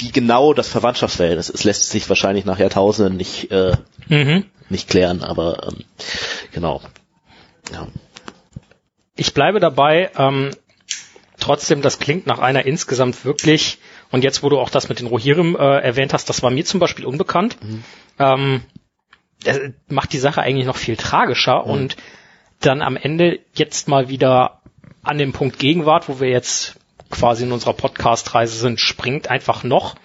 wie genau das Verwandtschaftsverhältnis ist, lässt sich wahrscheinlich nach Jahrtausenden nicht, äh, Mhm. nicht klären, aber ähm, genau. Ja. Ich bleibe dabei, ähm, trotzdem, das klingt nach einer insgesamt wirklich, und jetzt, wo du auch das mit den Rohirrim äh, erwähnt hast, das war mir zum Beispiel unbekannt, ähm, das macht die Sache eigentlich noch viel tragischer und dann am Ende jetzt mal wieder an dem Punkt Gegenwart, wo wir jetzt quasi in unserer Podcast-Reise sind, springt einfach noch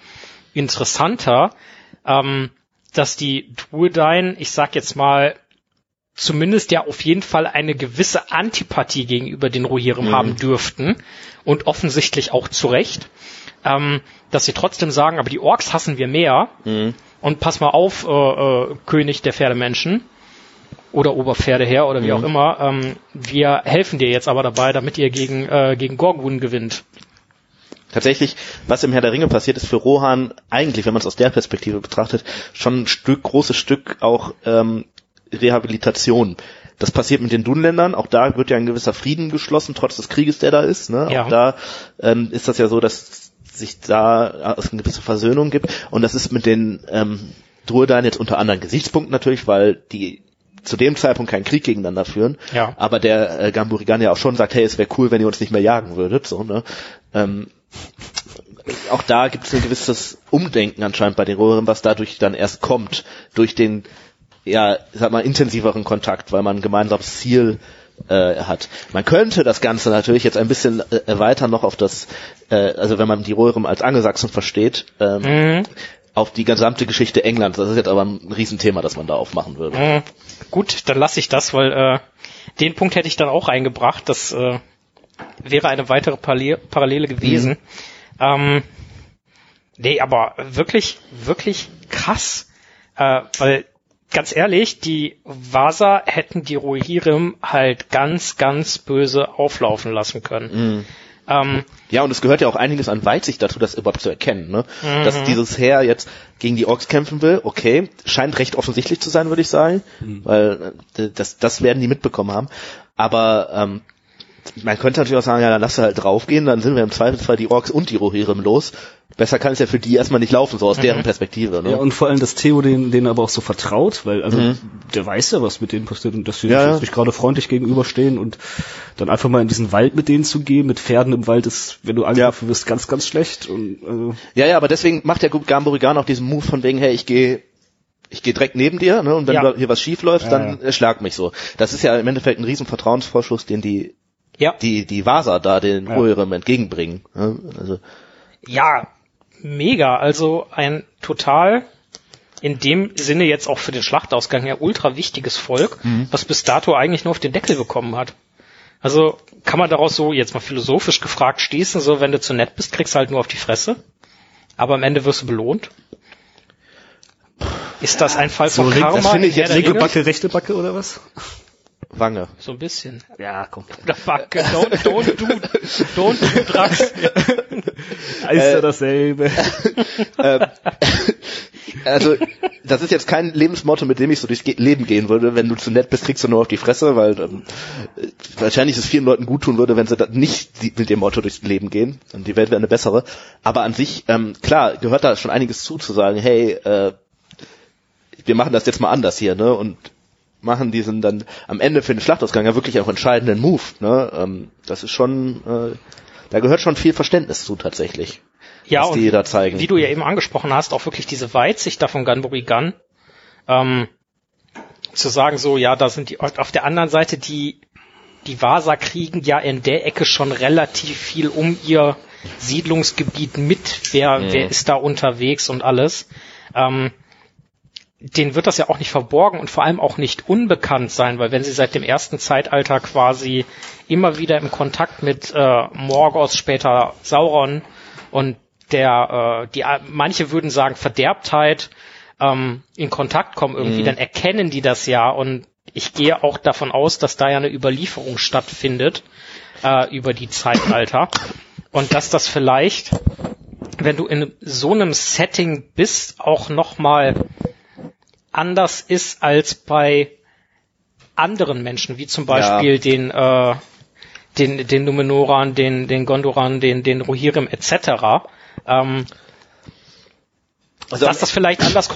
interessanter, ähm, dass die Druedain, ich sag jetzt mal, zumindest ja auf jeden Fall eine gewisse Antipathie gegenüber den Rohirrim haben dürften und offensichtlich auch zu Recht, ähm, dass sie trotzdem sagen, aber die Orks hassen wir mehr. Und pass mal auf, äh, äh, König der Pferdemenschen oder Oberpferdeherr oder wie auch immer, ähm, wir helfen dir jetzt aber dabei, damit ihr gegen, äh, gegen Gorgun gewinnt. Tatsächlich, was im Herr der Ringe passiert, ist für Rohan eigentlich, wenn man es aus der Perspektive betrachtet, schon ein Stück, großes Stück auch ähm, Rehabilitation. Das passiert mit den Dunländern, auch da wird ja ein gewisser Frieden geschlossen, trotz des Krieges, der da ist. Ne? Ja. Auch da ähm, ist das ja so, dass sich da äh, es eine gewisse Versöhnung gibt. Und das ist mit den ähm, Druedain jetzt unter anderen Gesichtspunkten natürlich, weil die zu dem Zeitpunkt keinen Krieg gegeneinander führen. Ja. Aber der äh, Gamburigan ja auch schon sagt, hey, es wäre cool, wenn ihr uns nicht mehr jagen würdet. So, ne? ähm, auch da gibt es ein gewisses Umdenken anscheinend bei den Rohirrim, was dadurch dann erst kommt, durch den, ja, sag mal, intensiveren Kontakt, weil man ein gemeinsames Ziel äh, hat. Man könnte das Ganze natürlich jetzt ein bisschen äh, erweitern noch auf das, äh, also wenn man die Rohirrim als Angelsachsen versteht, ähm, Mhm. Auf die gesamte Geschichte Englands. Das ist jetzt aber ein Riesenthema, das man da aufmachen würde. Mhm. Gut, dann lasse ich das, weil äh, den Punkt hätte ich dann auch eingebracht. Das äh, wäre eine weitere Parallele, Parallele gewesen. Ähm, nee, aber wirklich, wirklich krass. Äh, weil, ganz ehrlich, die Vasa hätten die Rohirrim halt ganz, ganz böse auflaufen lassen können. Ähm, Ja, und es gehört ja auch einiges an Weitsicht dazu, das überhaupt zu erkennen. Ne? Mhm. Dass dieses Heer jetzt gegen die Orks kämpfen will, okay, scheint recht offensichtlich zu sein, würde ich sagen, Mhm. weil äh, das, das werden die mitbekommen haben. Aber ähm, man könnte natürlich auch sagen, ja, dann lass halt draufgehen, dann sind wir im Zweifelsfall die Orks und die Rohirrim los. Besser kann es ja für die erstmal nicht laufen, so aus Mhm. deren Perspektive. Ne? Ja, und vor allem, dass Theo den, den aber auch so vertraut, weil, also, der weiß ja, was mit denen passiert und dass sie Ja, ja. sich gerade freundlich gegenüberstehen und dann einfach mal in diesen Wald mit denen zu gehen, mit Pferden im Wald ist, wenn du angegriffen wirst, ganz, ganz schlecht und, also, Ja, ja, aber deswegen macht der Gamburigan auch diesen Move von wegen, hey, ich gehe ich gehe direkt neben dir, ne, und wenn Ja. hier was schief läuft, Ja, dann ja. erschlag mich so. Das ist ja im Endeffekt ein riesen Vertrauensvorschuss, den die Ja. die, die Vasa da den Rohirrim entgegenbringen. ne? Also, Ja, mega. Also ein total in dem Sinne jetzt auch für den Schlachtausgang ja ultra wichtiges Volk, was bis dato eigentlich nur auf den Deckel bekommen hat. Also kann man daraus so jetzt mal philosophisch gefragt schließen, so wenn du zu nett bist, kriegst du halt nur auf die Fresse, aber am Ende wirst du belohnt. Ist das ein Fall von So, Karma? das finde ich jetzt Linke? Backe, rechte Backe oder was? Wange. So ein bisschen. Ja, komm. Oder Backe, don't, don't do, don't do drugs. Ist ja dasselbe. Also, das ist jetzt kein Lebensmotto, mit dem ich so durchs Ge Leben gehen würde. Wenn du zu nett bist, kriegst du nur auf die Fresse, weil ähm, äh, wahrscheinlich es vielen Leuten gut tun würde, wenn sie nicht mit dem Motto durchs Leben gehen. Und die Welt wäre eine bessere. Aber an sich, ähm, klar, gehört da schon einiges zu, zu sagen, hey, äh, wir machen das jetzt mal anders hier, ne? Und machen diesen dann am Ende für den Schlachtausgang ja wirklich auch entscheidenden Move, ne? Ähm, das ist schon, äh, da gehört schon viel Verständnis zu tatsächlich. Ja, was und die da zeigen. wie du ja eben angesprochen hast, auch wirklich diese Weitsicht da von Gunbury Gun, ähm, zu sagen so, ja, da sind die, auf der anderen Seite die, die Vasa kriegen ja in der Ecke schon relativ viel um ihr Siedlungsgebiet mit, wer, Mhm. wer ist da unterwegs und alles. Ähm, denen wird das ja auch nicht verborgen und vor allem auch nicht unbekannt sein, weil wenn sie seit dem ersten Zeitalter quasi immer wieder im Kontakt mit äh, Morgoth, später Sauron und der, äh, die manche würden sagen Verderbtheit ähm, in Kontakt kommen irgendwie, dann erkennen die das ja und ich gehe auch davon aus, dass da ja eine Überlieferung stattfindet äh, über die Zeitalter und dass das vielleicht, wenn du in so einem Setting bist, auch noch mal anders ist als bei anderen Menschen, wie zum Beispiel den äh, den den Numenoran, den den Gondoran, den den Rohirrim etc. Ähm, Also dass das vielleicht anders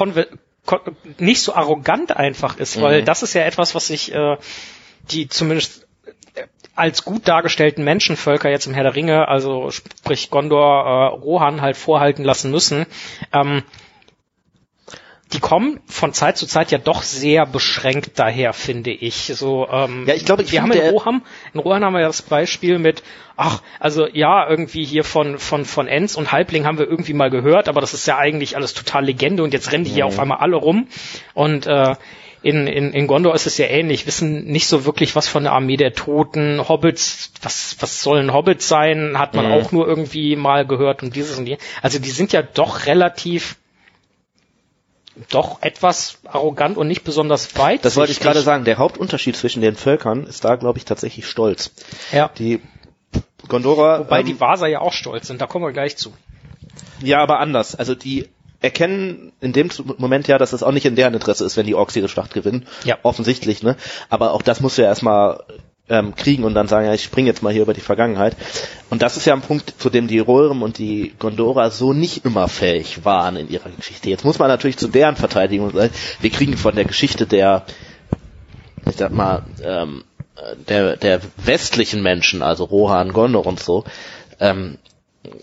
nicht so arrogant einfach ist, weil Mhm. das ist ja etwas, was sich äh, die zumindest äh, als gut dargestellten Menschenvölker jetzt im Herr der Ringe, also sprich Gondor, äh, Rohan halt vorhalten lassen müssen. Ähm, die kommen von Zeit zu Zeit ja doch sehr beschränkt daher, finde ich. So, ähm, Ja, ich glaube, ich wir haben in Roham, in Rohan haben wir ja das Beispiel mit, ach, also ja, irgendwie hier von von von Enz und Halbling haben wir irgendwie mal gehört, aber das ist ja eigentlich alles total Legende und jetzt rennen die hier auf einmal alle rum und äh, in, in, in Gondor ist es ja ähnlich, wissen nicht so wirklich was von der Armee der Toten, Hobbits, was, was sollen Hobbits sein, hat man auch nur irgendwie mal gehört und dieses und die. Also die sind ja doch relativ doch etwas arrogant und nicht besonders weit. Das wollte ich gerade sagen. Der Hauptunterschied zwischen den Völkern ist da, glaube ich, tatsächlich Stolz. Ja. Die Gondora, Wobei ähm, die Vaser ja auch stolz sind, da kommen wir gleich zu. ja, aber anders. Also die erkennen in dem Moment ja, dass es auch nicht in deren Interesse ist, wenn die Orks ihre Schlacht gewinnen. Ja. Offensichtlich, ne? Aber auch das musst du ja erstmal ähm, kriegen und dann sagen, ja, ich springe jetzt mal hier über die Vergangenheit. Und das ist ja ein Punkt, zu dem die Rohirrim und die Gondora so nicht immer fähig waren in ihrer Geschichte. Jetzt muss man natürlich zu deren Verteidigung sagen, wir kriegen von der Geschichte der, ich sag mal, ähm, der, der westlichen Menschen, also Rohan, Gondor und so, ähm,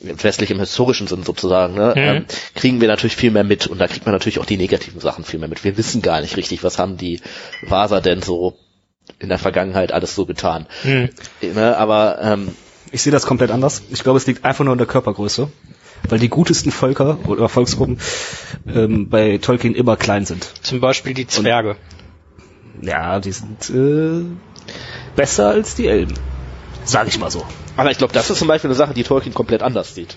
westlich im historischen Sinn sozusagen, ne, Mhm. ähm, kriegen wir natürlich viel mehr mit und da kriegt man natürlich auch die negativen Sachen viel mehr mit. Wir wissen gar nicht richtig, was haben die Vaser denn so in der Vergangenheit alles so getan. Hm. Ne, aber ähm, Ich sehe das komplett anders. Ich glaube, es liegt einfach nur in der Körpergröße. Weil die gutesten Völker oder Volksgruppen ähm, bei Tolkien immer klein sind. Zum Beispiel die Zwerge. Ja, die sind äh, besser als die Elben. Sag ich mal so. aber ich glaube, das ist zum Beispiel eine Sache, die Tolkien komplett anders sieht.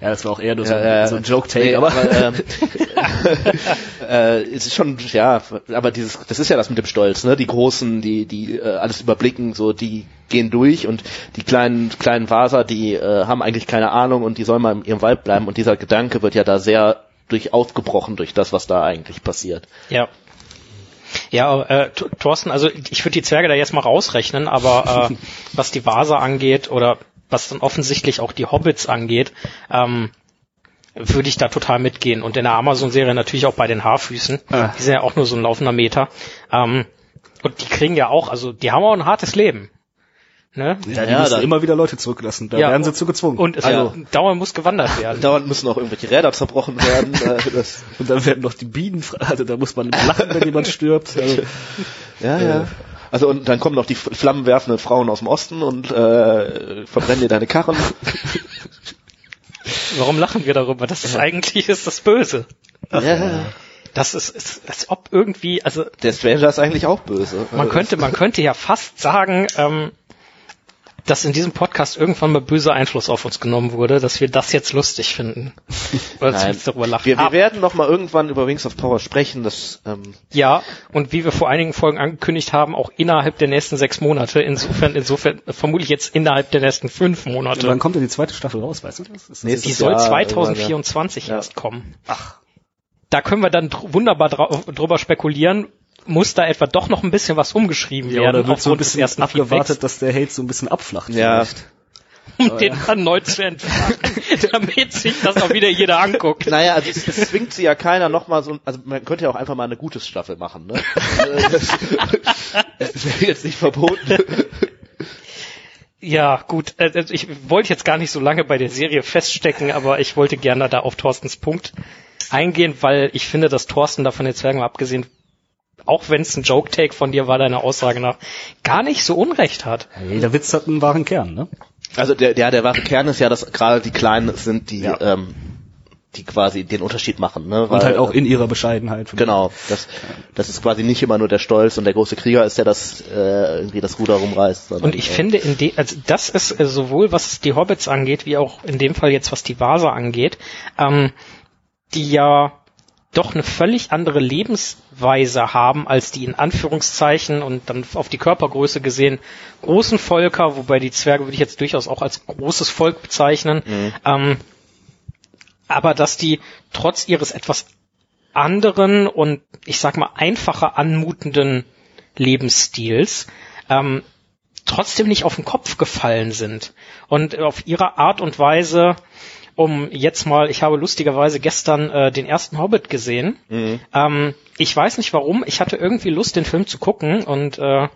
Ja, das war auch eher nur so, Äh, so ein Joke-Take, nee, aber, ähm, äh, es ist schon, ja, aber dieses, das ist ja das mit dem Stolz, ne? Die Großen, die, die äh, alles überblicken, so, die gehen durch und die kleinen, kleinen Vaser, die äh, haben eigentlich keine Ahnung und die sollen mal in ihrem Wald bleiben und dieser Gedanke wird ja da sehr durch aufgebrochen durch das, was da eigentlich passiert. Ja. Ja, äh, Th- Thorsten, also ich würde die Zwerge da jetzt mal rausrechnen, aber äh, was die Vase angeht oder was dann offensichtlich auch die Hobbits angeht, ähm, würde ich da total mitgehen. Und in der Amazon-Serie natürlich auch bei den Haarfüßen. Ah. Die sind ja auch nur so ein laufender Meter. Ähm, und die kriegen ja auch, also die haben auch ein hartes Leben. Ne? ja, die Ja, müssen da- immer wieder Leute zurücklassen. Da Ja, werden sie zu gezwungen. Und es Also- dauernd muss gewandert werden. Dauernd müssen auch irgendwelche Räder zerbrochen werden. äh, das, Und dann werden noch die Bienen, also da muss man lachen, wenn jemand stirbt. Also, ja, ja. Also und dann kommen noch die flammenwerfenden Frauen aus dem Osten und äh, verbrennen dir deine Karren. Warum lachen wir darüber? Das ist eigentlich ist das Böse. Ja. Das ist, ist als ob irgendwie, also Der Stranger ist eigentlich auch böse. man könnte, man könnte ja fast sagen, ähm, dass in diesem Podcast irgendwann mal böser Einfluss auf uns genommen wurde, dass wir das jetzt lustig finden. Oder Nein. zumindest darüber lachen. Wir, wir werden noch mal irgendwann über Wings of Power sprechen. Das ähm, Ja, und wie wir vor einigen Folgen angekündigt haben, auch innerhalb der nächsten sechs Monate. Insofern, insofern äh, vermutlich jetzt innerhalb der nächsten fünf Monate. Wann kommt denn die zweite Staffel raus, weißt du das? Ist das Die soll Jahr 2024 Ja. erst kommen. Ach. Da können wir dann dr wunderbar drau drüber spekulieren. Muss da etwa doch noch ein bisschen was umgeschrieben ja, werden oder wird so ein bisschen ersten abgewartet, dass der Hate so ein bisschen abflacht? Ja. vielleicht? um den dann neu zu entfernen, damit sich das auch wieder jeder anguckt. Naja, also es, es zwingt sie ja keiner noch mal so, also man könnte ja auch einfach mal eine gute Staffel machen, ne? Also das, das wäre jetzt nicht verboten. Ja, gut. Äh, ich wollte jetzt gar nicht so lange bei der Serie feststecken, aber ich wollte gerne da auf Thorstens Punkt eingehen, weil ich finde, dass Thorsten da von den Zwergen mal abgesehen, auch wenn es ein Joke-Take von dir war, deiner Aussage nach, gar nicht so Unrecht hat. Jeder Witz hat einen wahren Kern, ne? Also der, der, der wahre Kern ist ja, dass gerade die Kleinen sind, die, Ja. ähm, die quasi den Unterschied machen, ne? Und Weil, halt auch in ihrer Bescheidenheit. Genau, das, das ist quasi nicht immer nur der Stolz und der große Krieger ist, der das äh, irgendwie das Ruder rumreißt. sondern, Und ich äh, finde, in de also das ist äh, sowohl was die Hobbits angeht, wie auch in dem Fall jetzt was die Vasa angeht, ähm, die ja doch eine völlig andere Lebensweise haben als die in Anführungszeichen und dann auf die Körpergröße gesehen großen Völker, wobei die Zwerge würde ich jetzt durchaus auch als großes Volk bezeichnen. Ähm, aber dass die trotz ihres etwas anderen und ich sag mal einfacher anmutenden Lebensstils ähm, trotzdem nicht auf den Kopf gefallen sind und auf ihre Art und Weise, um jetzt mal, ich habe lustigerweise gestern äh, den ersten Hobbit gesehen. Ähm, ich weiß nicht warum, ich hatte irgendwie Lust, den Film zu gucken und äh,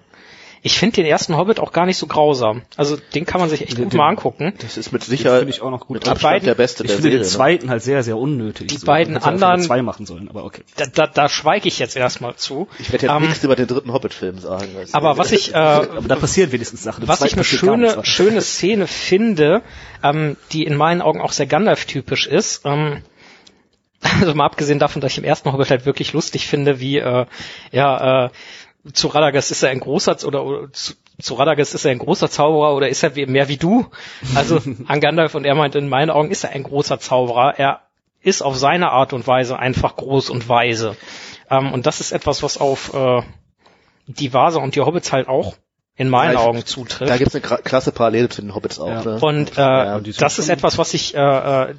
ich finde den ersten Hobbit auch gar nicht so grausam. Also den kann man sich echt Den- gut den- mal angucken. das ist mit Sicherheit finde ich auch noch gut. mit Abstand beiden- der beste Ich der finde Serie. den zweiten halt sehr, sehr unnötig. Die so. beiden anderen- zwei machen sollen, aber okay. Da, da, da schweige ich jetzt erstmal zu. Ne? Ich werde jetzt Ähm, nichts über den dritten Hobbit-Film sagen. aber was ich äh, Aber da passiert wenigstens Sachen. Was ich eine schöne, schöne Szene finde, ähm, die in meinen Augen auch sehr Gandalf-typisch ist, ähm, also mal abgesehen davon, dass ich im ersten Hobbit halt wirklich lustig finde, wie, äh, ja, äh, zu Radagast ist er ein großer, oder, oder zu, zu Radagast ist er ein großer Zauberer oder ist er wie, mehr wie du? Also an Gandalf und er meint, in meinen Augen ist er ein großer Zauberer. Er ist auf seine Art und Weise einfach groß und weise. Ähm, und das ist etwas, was auf äh, die Vase und die Hobbits halt auch in meinen Ja, ich- Augen zutrifft. da gibt's eine klasse Parallele zu den Hobbits auch. Ja. Ne? Und äh, Ja, das ist etwas, was ich äh, äh,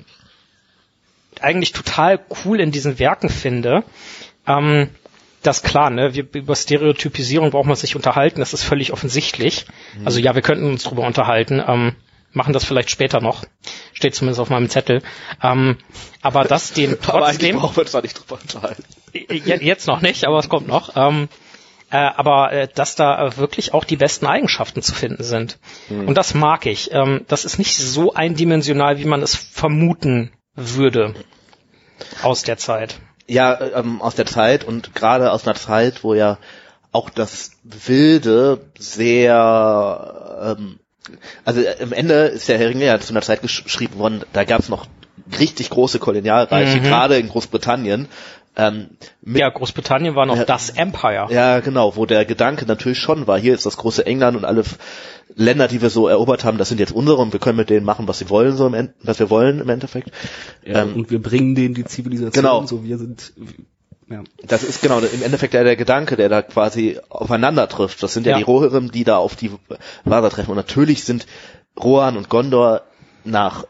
eigentlich total cool in diesen Werken finde. Ähm, das klar, ne, wir, über Stereotypisierung braucht man sich unterhalten, das ist völlig offensichtlich. Mhm. Also ja, wir könnten uns drüber unterhalten, ähm, machen das vielleicht später noch, steht zumindest auf meinem Zettel. Ähm, aber das den aber trotzdem, brauchen wir uns da nicht drüber unterhalten. Je- jetzt noch nicht, aber es kommt noch. Ähm, äh, aber äh, dass da äh, wirklich auch die besten Eigenschaften zu finden sind. Und das mag ich. Ähm, das ist nicht so eindimensional, wie man es vermuten würde aus der Zeit. Ja, äh, ähm, aus der Zeit und gerade aus einer Zeit, wo ja auch das Wilde sehr, ähm, also äh, im Ende ist der Herr Ringe ja zu einer Zeit gesch- geschrieben worden, da gab es noch richtig große Kolonialreiche, Mhm. gerade in Großbritannien. Ähm, mit, Ja, Großbritannien war noch Ja. das Empire. ja, genau, wo der Gedanke natürlich schon war, hier ist das große England und alle F- Länder, die wir so erobert haben, das sind jetzt unsere und wir können mit denen machen, was sie wollen, so im End was wir wollen im Endeffekt. Ja, ähm, und wir bringen denen die Zivilisation, Genau. so wir sind, ja. Das ist genau im Endeffekt ja der Gedanke, der da quasi aufeinander trifft. Das sind ja, Ja. die Rohirrim, die da auf die Vasa treffen. Und natürlich sind Rohan und Gondor nach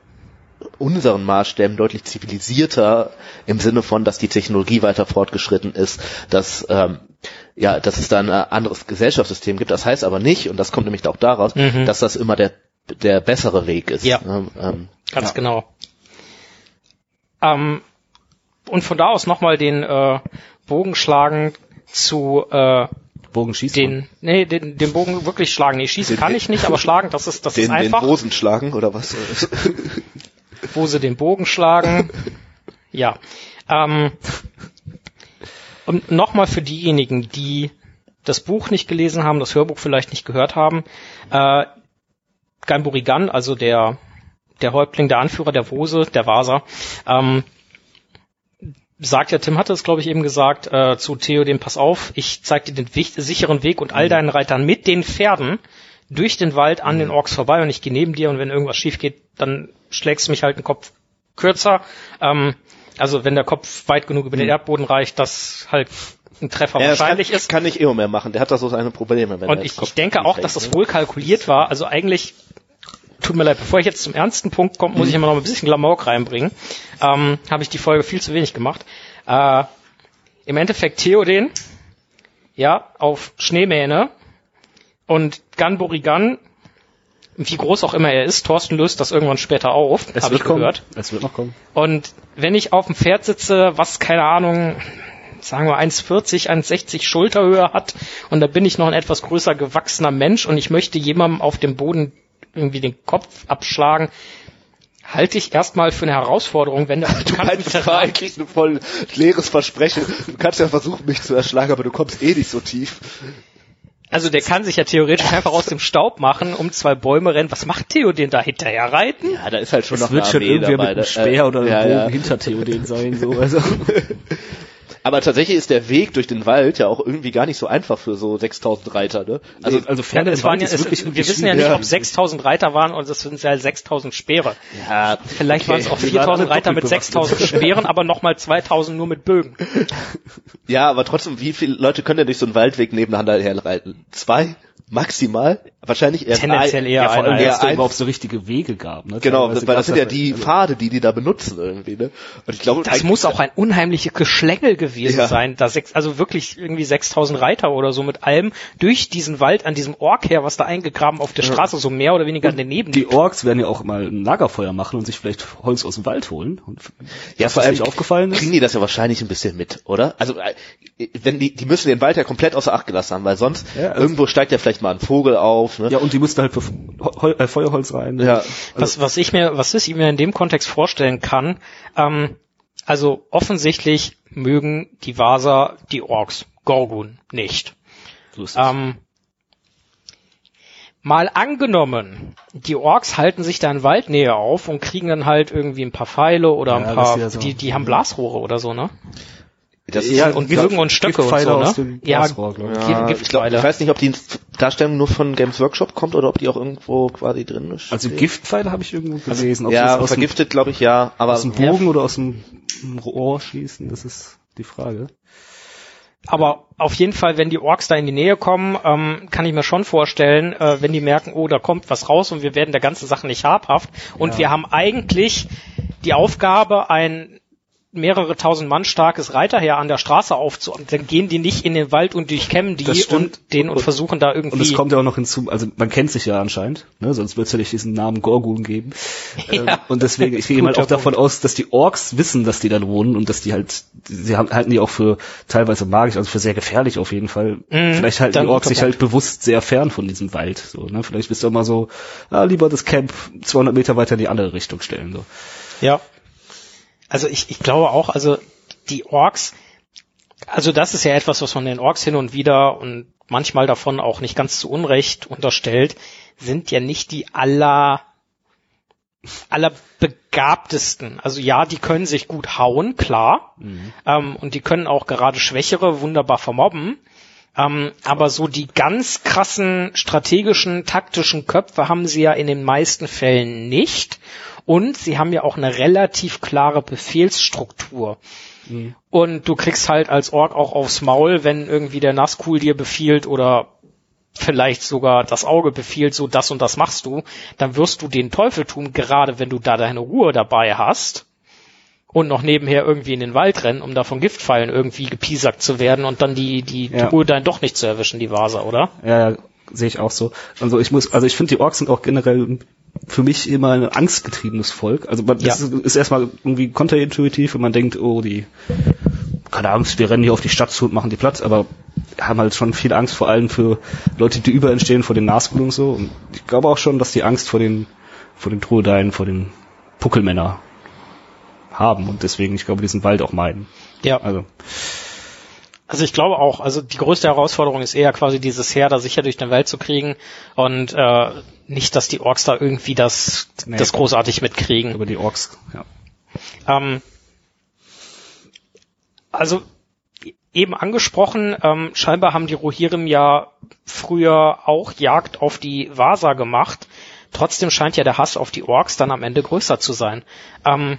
unseren Maßstäben deutlich zivilisierter im Sinne von, dass die Technologie weiter fortgeschritten ist, dass ähm, ja, dass es da ein äh, anderes Gesellschaftssystem gibt. Das heißt aber nicht, und das kommt nämlich auch daraus, Mhm. dass das immer der der bessere Weg ist. Ja. Ähm, ähm, Ganz genau. Ähm, und von da aus nochmal den äh, Bogen schlagen zu äh, Bogen schießt den, nee, den, den Bogen wirklich schlagen. Nee, schießen Den- kann ich nicht, aber schlagen, das ist, das den, ist den einfach. Rosen schlagen oder was? wo sie den Bogen schlagen. Ja. Ähm, und nochmal für diejenigen, die das Buch nicht gelesen haben, das Hörbuch vielleicht nicht gehört haben, äh, Gamburigan, also der der Häuptling, der Anführer der Vose, der Vasa, ähm, sagt ja, Tim hatte es, glaube ich, eben gesagt, äh, zu Theoden, pass auf, ich zeig dir den sicheren Weg und all deinen Reitern mit den Pferden durch den Wald an den Orks vorbei und ich gehe neben dir und wenn irgendwas schief geht, dann schlägst du mich halt den Kopf kürzer. Ähm, also wenn der Kopf weit genug über den Erdboden reicht, dass halt ein Treffer Ja, wahrscheinlich kann, ist. kann nicht mehr machen. Der hat da so seine Probleme. Wenn Und ich, ich denke auch, dass das wohl kalkuliert war. Also eigentlich, tut mir leid, bevor ich jetzt zum ernsten Punkt komme, muss ich immer noch ein bisschen Klamauk reinbringen. Ähm, Habe ich die Folge viel zu wenig gemacht. Äh, Im Endeffekt Theoden, ja, auf Schneemähne und Ganburigan, wie groß auch immer er ist, Thorsten löst das irgendwann später auf, Es habe wird ich kommen. gehört. Es wird noch kommen. Und wenn ich auf dem Pferd sitze, was keine Ahnung, sagen wir 1,40, 1,60 Schulterhöhe hat und da bin ich noch ein etwas größer gewachsener Mensch und ich möchte jemandem auf dem Boden irgendwie den Kopf abschlagen, halte ich erstmal für eine Herausforderung, wenn der Du meinst, das war eigentlich ein voll leeres Versprechen. Du kannst ja versuchen, mich zu erschlagen, aber du kommst eh nicht so tief. Also der kann sich ja theoretisch einfach aus dem Staub machen, um zwei Bäume rennen. Was macht Theo den da hinterher reiten? Ja, da ist halt schon Es noch wird eine schon Armee irgendwer dabei. mit einem ne? Speer Äh, oder einem ja, Bogen ja. hinter Theoden sein. So. Also. Aber tatsächlich ist der Weg durch den Wald ja auch irgendwie gar nicht so einfach für so 6000 Reiter, ne? Also, also Pferde es im waren Wald ja, ist es, wirklich, wir wissen ja nicht, ob 6000 Reiter waren und es sind ja 6000 Speere. Ja, Vielleicht okay. waren es auch Die waren 4000 alle Reiter mit doppelt 6000 Speeren, aber nochmal 2000 nur mit Bögen. Ja, aber trotzdem, wie viele Leute können denn durch so einen Waldweg nebeneinander herreiten? Zwei? Maximal? Wahrscheinlich eher Tendenziell eher ja, vor allem, eher es ein- überhaupt so richtige Wege gab. Ne? Genau, weil das sind ja die also- Pfade, die die da benutzen irgendwie, ne? Und ich glaube, Das muss auch ein unheimliches Geschlängel gewesen Ja. sein, da sechs, also wirklich irgendwie 6000 Reiter oder so mit allem durch diesen Wald an diesem Ork her, was da eingegraben auf der Straße so mehr oder weniger daneben Die. Orks werden ja auch mal ein Lagerfeuer machen und sich vielleicht Holz aus dem Wald holen. Und Ja, vor allem aufgefallen ist. kriegen die das ja wahrscheinlich ein bisschen mit, oder? Also äh, wenn die, die müssen den Wald ja komplett außer Acht gelassen haben, weil sonst Ja, also- irgendwo steigt ja vielleicht mal ein Vogel auf. Ne? Ja, und die mussten halt für Hol äh, Feuerholz rein. Ja. Was, was ich mir, was ich mir in dem Kontext vorstellen kann, ähm, also offensichtlich mögen die Vaser die Orks, Gorgun nicht. So. Ähm, mal angenommen, die Orks halten sich da in Waldnähe auf und kriegen dann halt irgendwie ein paar Pfeile oder Ja, ein paar, ja so. die, die haben Blasrohre oder so, ne? Das Ja, und glaub, Bögen und Stöcke und Giftpfeile so, ne? aus dem Ja, Glasrohr, ja, ich, glaub, ich weiß nicht, ob die Darstellung nur von Games Workshop kommt oder ob die auch irgendwo quasi drin ist. Also Giftpfeile habe ich irgendwo gelesen. Ob ja, vergiftet glaube ich ja, aber aus dem Bogen oder aus dem Rohr schießen, das ist die Frage. Aber auf jeden Fall, wenn die Orks da in die Nähe kommen, ähm, kann ich mir schon vorstellen, äh, wenn die merken, oh, da kommt was raus und wir werden der ganzen Sache nicht habhaft. Und wir haben eigentlich die Aufgabe, ein mehrere tausend Mann starkes Reiterheer an der Straße aufzu... Und dann gehen die nicht in den Wald und durchkämmen die und den und, Und- versuchen da irgendwie... Und es kommt ja auch noch hinzu, also man kennt sich ja anscheinend, ne, sonst wird es ja nicht diesen Namen Gorgun geben. Ähm, Ja. und deswegen, ich gehe mal auch davon aus, dass die Orks wissen, dass die da wohnen und dass die halt, sie haben, halten die auch für teilweise magisch, also für sehr gefährlich auf jeden Fall. Mhm, Vielleicht halten die Orks sich halt bewusst sehr fern von diesem Wald. So, ne? Vielleicht bist du immer so, ah, lieber das Camp 200 Meter weiter in die andere Richtung stellen. So. Ja. Also ich, ich glaube auch, also die Orks, also das ist ja etwas, was man den Orks hin und wieder und manchmal davon auch nicht ganz zu Unrecht unterstellt, sind ja nicht die aller allerbegabtesten. Also ja, die können sich gut hauen, klar. Ähm, und die können auch gerade Schwächere wunderbar vermobben. Ähm, aber so die ganz krassen strategischen, taktischen Köpfe haben sie ja in den meisten Fällen nicht. Und sie haben ja auch eine relativ klare Befehlsstruktur. Und du kriegst halt als Ork auch aufs Maul, wenn irgendwie der Nazgul dir befiehlt oder vielleicht sogar das Auge befiehlt, so das und das machst du, dann wirst du den Teufel tun, gerade wenn du da deine Ruhe dabei hast und noch nebenher irgendwie in den Wald rennen, um da von Giftpfeilen irgendwie gepiesackt zu werden und dann die, die Ja. Truhe dann doch nicht zu erwischen, die Vasa, oder? Ja, ja, sehe ich auch so. Also ich muss, also ich finde die Orks sind auch generell für mich immer ein angstgetriebenes Volk. Also man, das Ja. ist, ist erstmal irgendwie kontraintuitiv, wenn man denkt, oh, die, keine Angst, wir rennen hier auf die Stadt zu und machen die Platz, aber haben halt schon viel Angst, vor allem für Leute, die über entstehen, vor den Nazgul und so. Und ich glaube auch schon, dass die Angst vor den, vor den Truhedeien, vor den Puckelmänner haben und deswegen, ich glaube, diesen Wald auch meiden. Ja. Also, Also ich glaube auch, also die größte Herausforderung ist eher quasi dieses Heer da sicher durch den Wald zu kriegen und äh, nicht, dass die Orks da irgendwie das, Nee. das großartig mitkriegen. Über die Orks, ja. Ähm, also eben angesprochen, ähm, scheinbar haben die Rohirrim ja früher auch Jagd auf die Vasa gemacht. Trotzdem scheint ja der Hass auf die Orks dann am Ende größer zu sein. Ähm,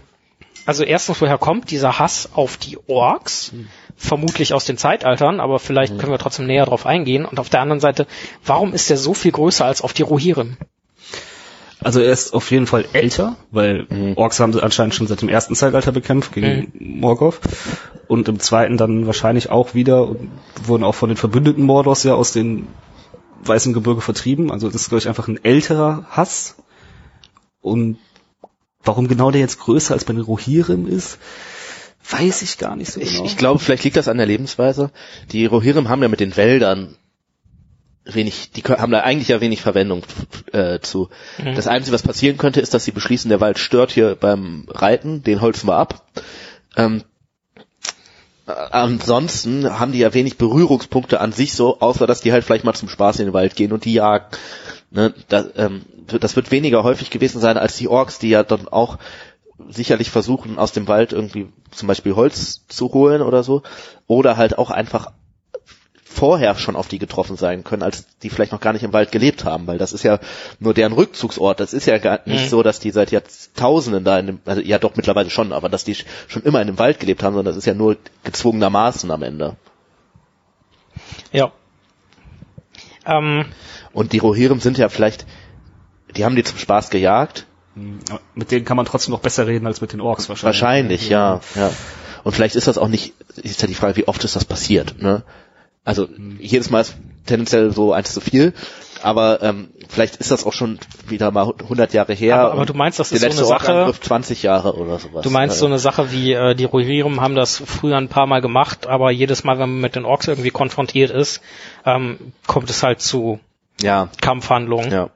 also erstens, woher kommt dieser Hass auf die Orks? Vermutlich aus den Zeitaltern, aber vielleicht können wir trotzdem näher drauf eingehen. Und auf der anderen Seite, warum ist der so viel größer als auf die Rohirrim? Also er ist auf jeden Fall älter, weil Orks haben sie anscheinend schon seit dem ersten Zeitalter bekämpft gegen Morgoth. Und im zweiten dann wahrscheinlich auch wieder und wurden auch von den Verbündeten Mordors ja aus den Weißen Gebirge vertrieben. Also das ist, glaube ich, einfach ein älterer Hass. Und warum genau der jetzt größer als bei den Rohirrim ist, weiß ich gar nicht so Ich, genau. ich glaube, vielleicht liegt das an der Lebensweise. Die Rohirrim haben ja mit den Wäldern wenig, die haben da eigentlich ja wenig Verwendung äh, zu. Das Einzige, was passieren könnte, ist, dass sie beschließen, der Wald stört hier beim Reiten, den holzen wir ab. Ähm, äh, ansonsten haben die ja wenig Berührungspunkte an sich so, außer dass die halt vielleicht mal zum Spaß in den Wald gehen und die jagen. Ne, das, ähm, das wird weniger häufig gewesen sein als die Orks, die ja dann auch sicherlich versuchen, aus dem Wald irgendwie zum Beispiel Holz zu holen oder so. Oder halt auch einfach vorher schon auf die getroffen sein können, als die vielleicht noch gar nicht im Wald gelebt haben, weil das ist ja nur deren Rückzugsort. Das ist ja gar nicht Mhm. so, dass die seit Jahrtausenden da in dem, also ja doch mittlerweile schon, aber dass die schon immer in dem Wald gelebt haben, sondern das ist ja nur gezwungenermaßen am Ende. Ja. Ähm, Und die Rohirrim sind ja vielleicht, die haben die zum Spaß gejagt, Aber mit denen kann man trotzdem noch besser reden als mit den Orks wahrscheinlich. Wahrscheinlich, ja, ja. Und vielleicht ist das auch nicht, ist ja die Frage, wie oft ist das passiert, ne? Also jedes Mal ist tendenziell so eins zu viel, aber ähm, vielleicht ist das auch schon wieder mal 100 Jahre her. Aber- aber du meinst, das ist so eine Sache- Orkangriff 20 Jahre oder sowas. du meinst Äh, so eine Sache wie äh, die Rohirrim haben das früher ein paar Mal gemacht, aber jedes Mal, wenn man mit den Orks irgendwie konfrontiert ist, ähm, kommt es halt zu Ja, Kampfhandlungen. ja.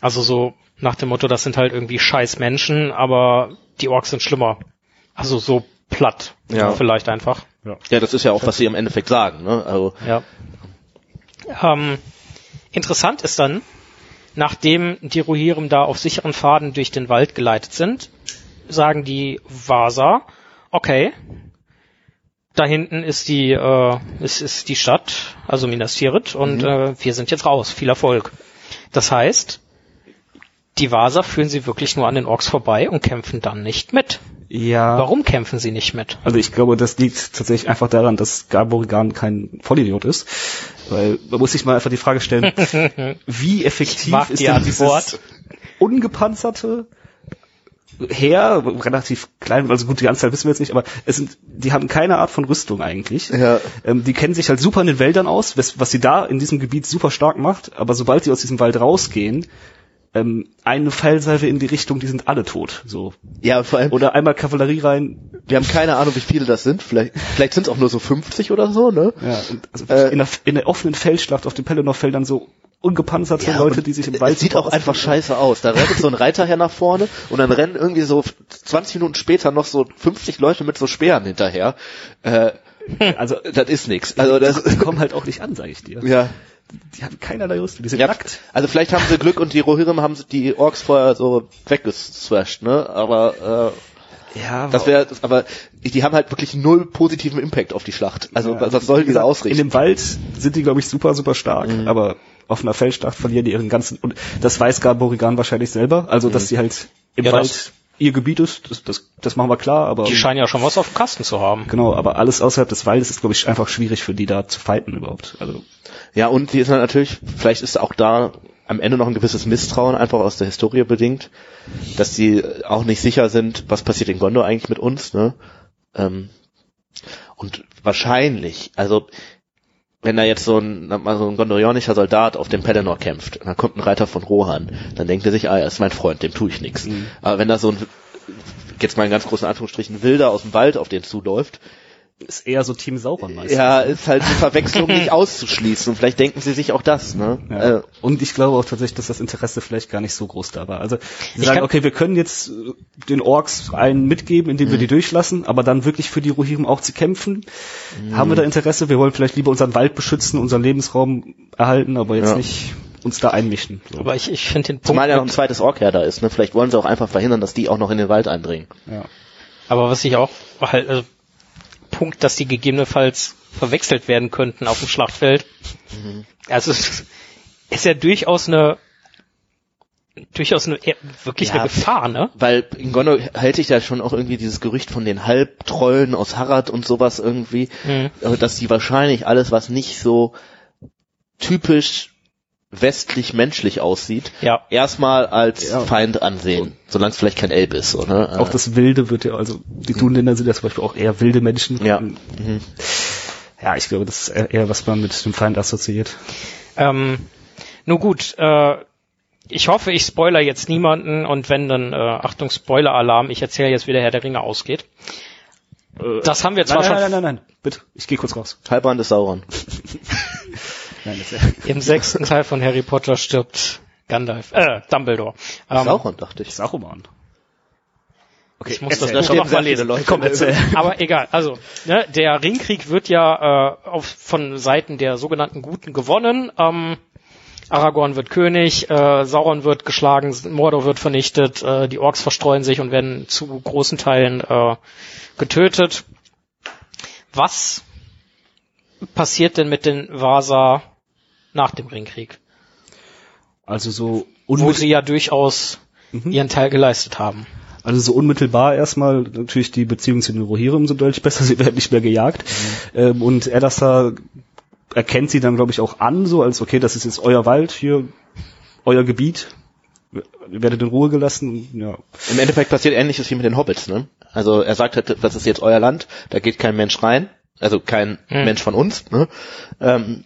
Also so nach dem Motto, das sind halt irgendwie scheiß Menschen, aber die Orks sind schlimmer. Also so platt. Ja. Vielleicht einfach. Ja, das ist ja auch, was sie im Endeffekt sagen, ne? Also, Ja. Ähm, interessant ist dann, nachdem die Rohirrim da auf sicheren Pfaden durch den Wald geleitet sind, sagen die Vasa, okay, da hinten ist die, äh, ist, ist die Stadt, also Minas Tirith, und äh, wir sind jetzt raus. Viel Erfolg. Das heißt, die Vasa führen sie wirklich nur an den Orks vorbei und kämpfen dann nicht mit. Ja. Warum kämpfen sie nicht mit? Also ich glaube, das liegt tatsächlich einfach daran, dass Garborigan kein Vollidiot ist. Weil man muss sich mal einfach die Frage stellen, wie effektiv ist die denn Antwort. dieses ungepanzerte Heer, relativ klein, also gut, die Anzahl wissen wir jetzt nicht, aber es sind, die haben keine Art von Rüstung eigentlich. Ja. Ähm, die kennen sich halt super in den Wäldern aus, was, was sie da in diesem Gebiet super stark macht, aber sobald sie aus diesem Wald rausgehen, ähm, eine Pfeilsalve in die Richtung, die sind alle tot. So. ja, vor allem, Oder einmal Kavallerie rein, wir haben keine Ahnung, wie viele das sind. Vielleicht, vielleicht sind es auch nur so 50 oder so, ne? Ja, also Äh, in, der, in der offenen Feldschlacht auf den Pelennor-Feldern so ungepanzerte Leute, und die sich im Wald Es sieht auch einfach scheiße aus. Da rennt so ein Reiter her nach vorne und dann rennen irgendwie so 20 Minuten später noch so 50 Leute mit so Speeren hinterher. Äh, Also das ist nix. Also das, die kommen halt auch nicht an, sage ich dir. ja. Die haben keinerlei Rüstung, die sind ja. nackt. Also vielleicht haben sie Glück und die Rohirrim haben die Orks vorher so weggeswasht, ne? Aber äh, Ja, das wäre, aber die haben halt wirklich null positiven Impact auf die Schlacht. Also was, was soll Wie diese ausrichten? In dem Wald sind die, glaube ich, super, super stark, aber auf einer Feldschlacht verlieren die ihren ganzen, und das weiß Garborigan wahrscheinlich selber, also dass sie halt im Ja, Wald das- ihr Gebiet ist, das, das, das machen wir klar, aber Die scheinen ja schon was auf dem Kasten zu haben. genau, aber alles außerhalb des Waldes ist, glaube ich, einfach schwierig für die da zu fighten überhaupt. Also Ja, und die ist dann natürlich, vielleicht ist auch da am Ende noch ein gewisses Misstrauen einfach aus der Historie bedingt, dass die auch nicht sicher sind, was passiert in Gondor eigentlich mit uns, ne? Ähm, und wahrscheinlich, also wenn da jetzt so ein, so ein gondorianischer Soldat auf dem Pelennor kämpft, und dann kommt ein Reiter von Rohan, dann denkt er sich, ah, er ist mein Freund, dem tue ich nichts. Aber wenn da so ein, jetzt mal in ganz großen Anführungsstrichen, Wilder aus dem Wald auf den zuläuft, ist eher so Team Sauron meistens. Ja, ist halt die Verwechslung nicht auszuschließen. Und vielleicht denken sie sich auch das, ne? Ja. Äh, und ich glaube auch tatsächlich, dass das Interesse vielleicht gar nicht so groß da war. Also sie sagen, okay, wir können jetzt äh, den Orks einen mitgeben, indem wir die durchlassen, aber dann wirklich für die Rohirrim auch zu kämpfen. Haben wir da Interesse? Wir wollen vielleicht lieber unseren Wald beschützen, unseren Lebensraum erhalten, aber jetzt Ja. nicht uns da einmischen. So. Aber ich, ich finde den Punkt. Zumal ja noch ein zweites Orkheer da ist, ne? Vielleicht wollen sie auch einfach verhindern, dass die auch noch in den Wald eindringen. ja. Aber was ich auch halt, also, Punkt, dass die gegebenenfalls verwechselt werden könnten auf dem Schlachtfeld. Also es ist ja durchaus eine durchaus eine wirklich Ja. eine Gefahr, ne? Weil in Gondor hält sich ja schon auch irgendwie dieses Gerücht von den Halbtrollen aus Harad und sowas irgendwie, Mhm. äh, dass die wahrscheinlich alles, was nicht so typisch westlich-menschlich aussieht, Ja. erstmal als Ja. Feind ansehen, solange es vielleicht kein Elb ist. So, ne? Auch das Wilde wird ja, also die Dunländer sind ja zum Beispiel auch eher wilde Menschen. Ja. Mhm. Ja, ich glaube, das ist eher, was man mit dem Feind assoziiert. Ähm, nur gut, äh, ich hoffe, ich spoiler jetzt niemanden und wenn dann, äh, Achtung, Spoiler-Alarm, ich erzähle jetzt, wie der Herr der Ringe ausgeht. Das haben wir zwar Nein, schon nein, nein, nein, nein, bitte, ich gehe kurz raus. Halbrand ist Sauron. Nein, das im sechsten Teil von Harry Potter stirbt Gandalf, äh, Dumbledore. Ähm, Sauron, dachte ich. ist Saruman. Okay, Ich muss das erzähl. Buch stehen noch mal sehr viele lesen. Leute. Komm, erzähl. Aber egal, also ne, der Ringkrieg wird ja äh, auf, von Seiten der sogenannten Guten gewonnen. Ähm, Aragorn wird König, äh, Sauron wird geschlagen, Mordor wird vernichtet, äh, die Orks verstreuen sich und werden zu großen Teilen äh, getötet. Was passiert denn mit den Vasa nach dem Ringkrieg? Also so Wo sie ja durchaus ihren Teil geleistet haben. also so unmittelbar erstmal natürlich die Beziehungen zu den Rohirrim sind deutlich besser, sie werden nicht mehr gejagt. Ähm, und Edassar erkennt sie dann, glaube ich, auch an, so als, okay, das ist jetzt euer Wald, hier, euer Gebiet, ihr werdet in Ruhe gelassen, ja. Im Endeffekt passiert ähnliches wie mit den Hobbits, ne? Also er sagt halt, das ist jetzt euer Land, da geht kein Mensch rein, also kein Hm. Mensch von uns, ne? Ähm,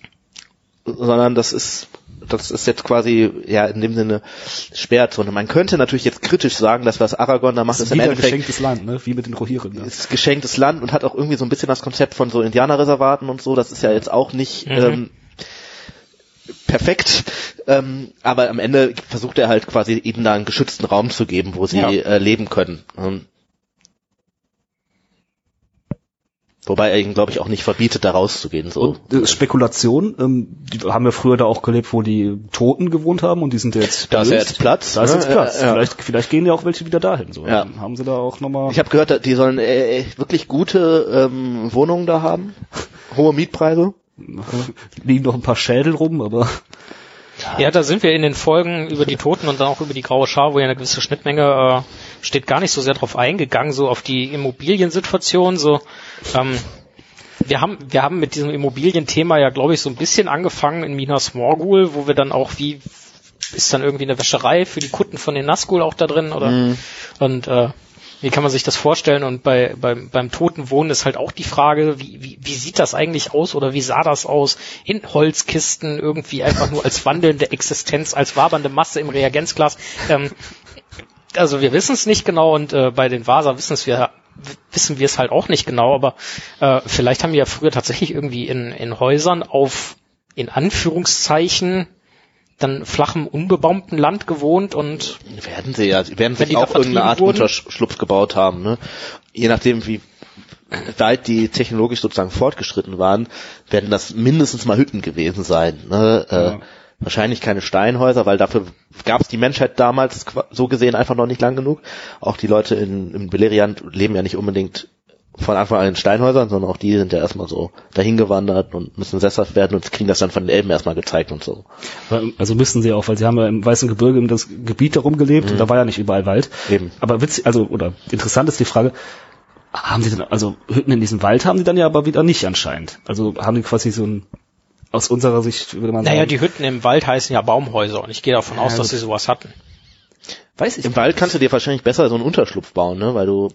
sondern das ist das ist jetzt quasi ja in dem Sinne Sperrzone. Man könnte natürlich jetzt kritisch sagen, dass was Aragorn da macht, Das ist ist im Endeffekt geschenktes Land, ne? wie mit den Rohirrim. Ne? ist geschenktes Land und hat auch irgendwie so ein bisschen das Konzept von so Indianerreservaten und so. Das ist ja jetzt auch nicht Mhm. ähm, perfekt, ähm, aber am Ende versucht er halt quasi ihnen da einen geschützten Raum zu geben, wo sie Ja. äh, leben können. Ähm, wobei er ihnen, glaube ich, auch nicht verbietet, da rauszugehen. So. Und, äh, Spekulation, ähm, die haben ja früher da auch gelebt, wo die Toten gewohnt haben und die sind jetzt Da ist ja jetzt Platz. Da ist ne? jetzt Platz. Ja, ja. Vielleicht, vielleicht gehen ja auch welche wieder dahin. So. Ja. Haben sie da auch nochmal. Ich habe gehört, die sollen äh, wirklich gute ähm, Wohnungen da haben, hohe Mietpreise. liegen noch ein paar Schädel rum, aber Ja, da sind wir in den Folgen über die Toten und dann auch über die graue Schar, wo ja eine gewisse Schnittmenge äh, steht, gar nicht so sehr drauf eingegangen, so auf die Immobiliensituation. So, ähm, wir haben wir haben mit diesem Immobilienthema ja, glaube ich, so ein bisschen angefangen in Minas Morgul, wo wir dann auch wie ist dann irgendwie eine Wäscherei für die Kutten von den Nazgul auch da drin oder und äh, wie kann man sich das vorstellen? Und bei, beim, beim toten Wohnen ist halt auch die Frage, wie, wie, wie sieht das eigentlich aus oder wie sah das aus? In Holzkisten irgendwie einfach nur als wandelnde Existenz, als wabernde Masse im Reagenzglas. Ähm, also wir wissen es nicht genau und äh, bei den Vasa wissen es wir wissen wir es halt auch nicht genau, aber äh, vielleicht haben wir ja früher tatsächlich irgendwie in, in Häusern auf in Anführungszeichen dann flachem, unbebaumten Land gewohnt und Werden sie ja, werden sich auch irgendeine Art wurden? Unterschlupf gebaut haben, ne? Je nachdem, wie weit die technologisch sozusagen fortgeschritten waren, werden das mindestens mal Hütten gewesen sein. Ne? Äh, Ja. Wahrscheinlich keine Steinhäuser, weil dafür gab es die Menschheit damals so gesehen einfach noch nicht lang genug. Auch die Leute in, in Beleriand leben ja nicht unbedingt von Anfang an in Steinhäusern, sondern auch die sind ja erstmal so dahin gewandert und müssen sesshaft werden und kriegen das dann von den Elben erstmal gezeigt und so. also müssen sie auch, weil sie haben ja im Weißen Gebirge in das Gebiet darum gelebt und da war ja nicht überall Wald. Eben. Aber witzig, also oder interessant ist die Frage, haben sie denn, also Hütten in diesem Wald haben die dann ja aber wieder nicht anscheinend. Also haben die quasi so ein aus unserer Sicht würde man naja, sagen. die Hütten im Wald heißen ja Baumhäuser und ich gehe davon aus, Ja, dass gut. sie sowas hatten. weiß ich Im Wald kannst du dir wahrscheinlich besser so einen Unterschlupf bauen, ne? Weil du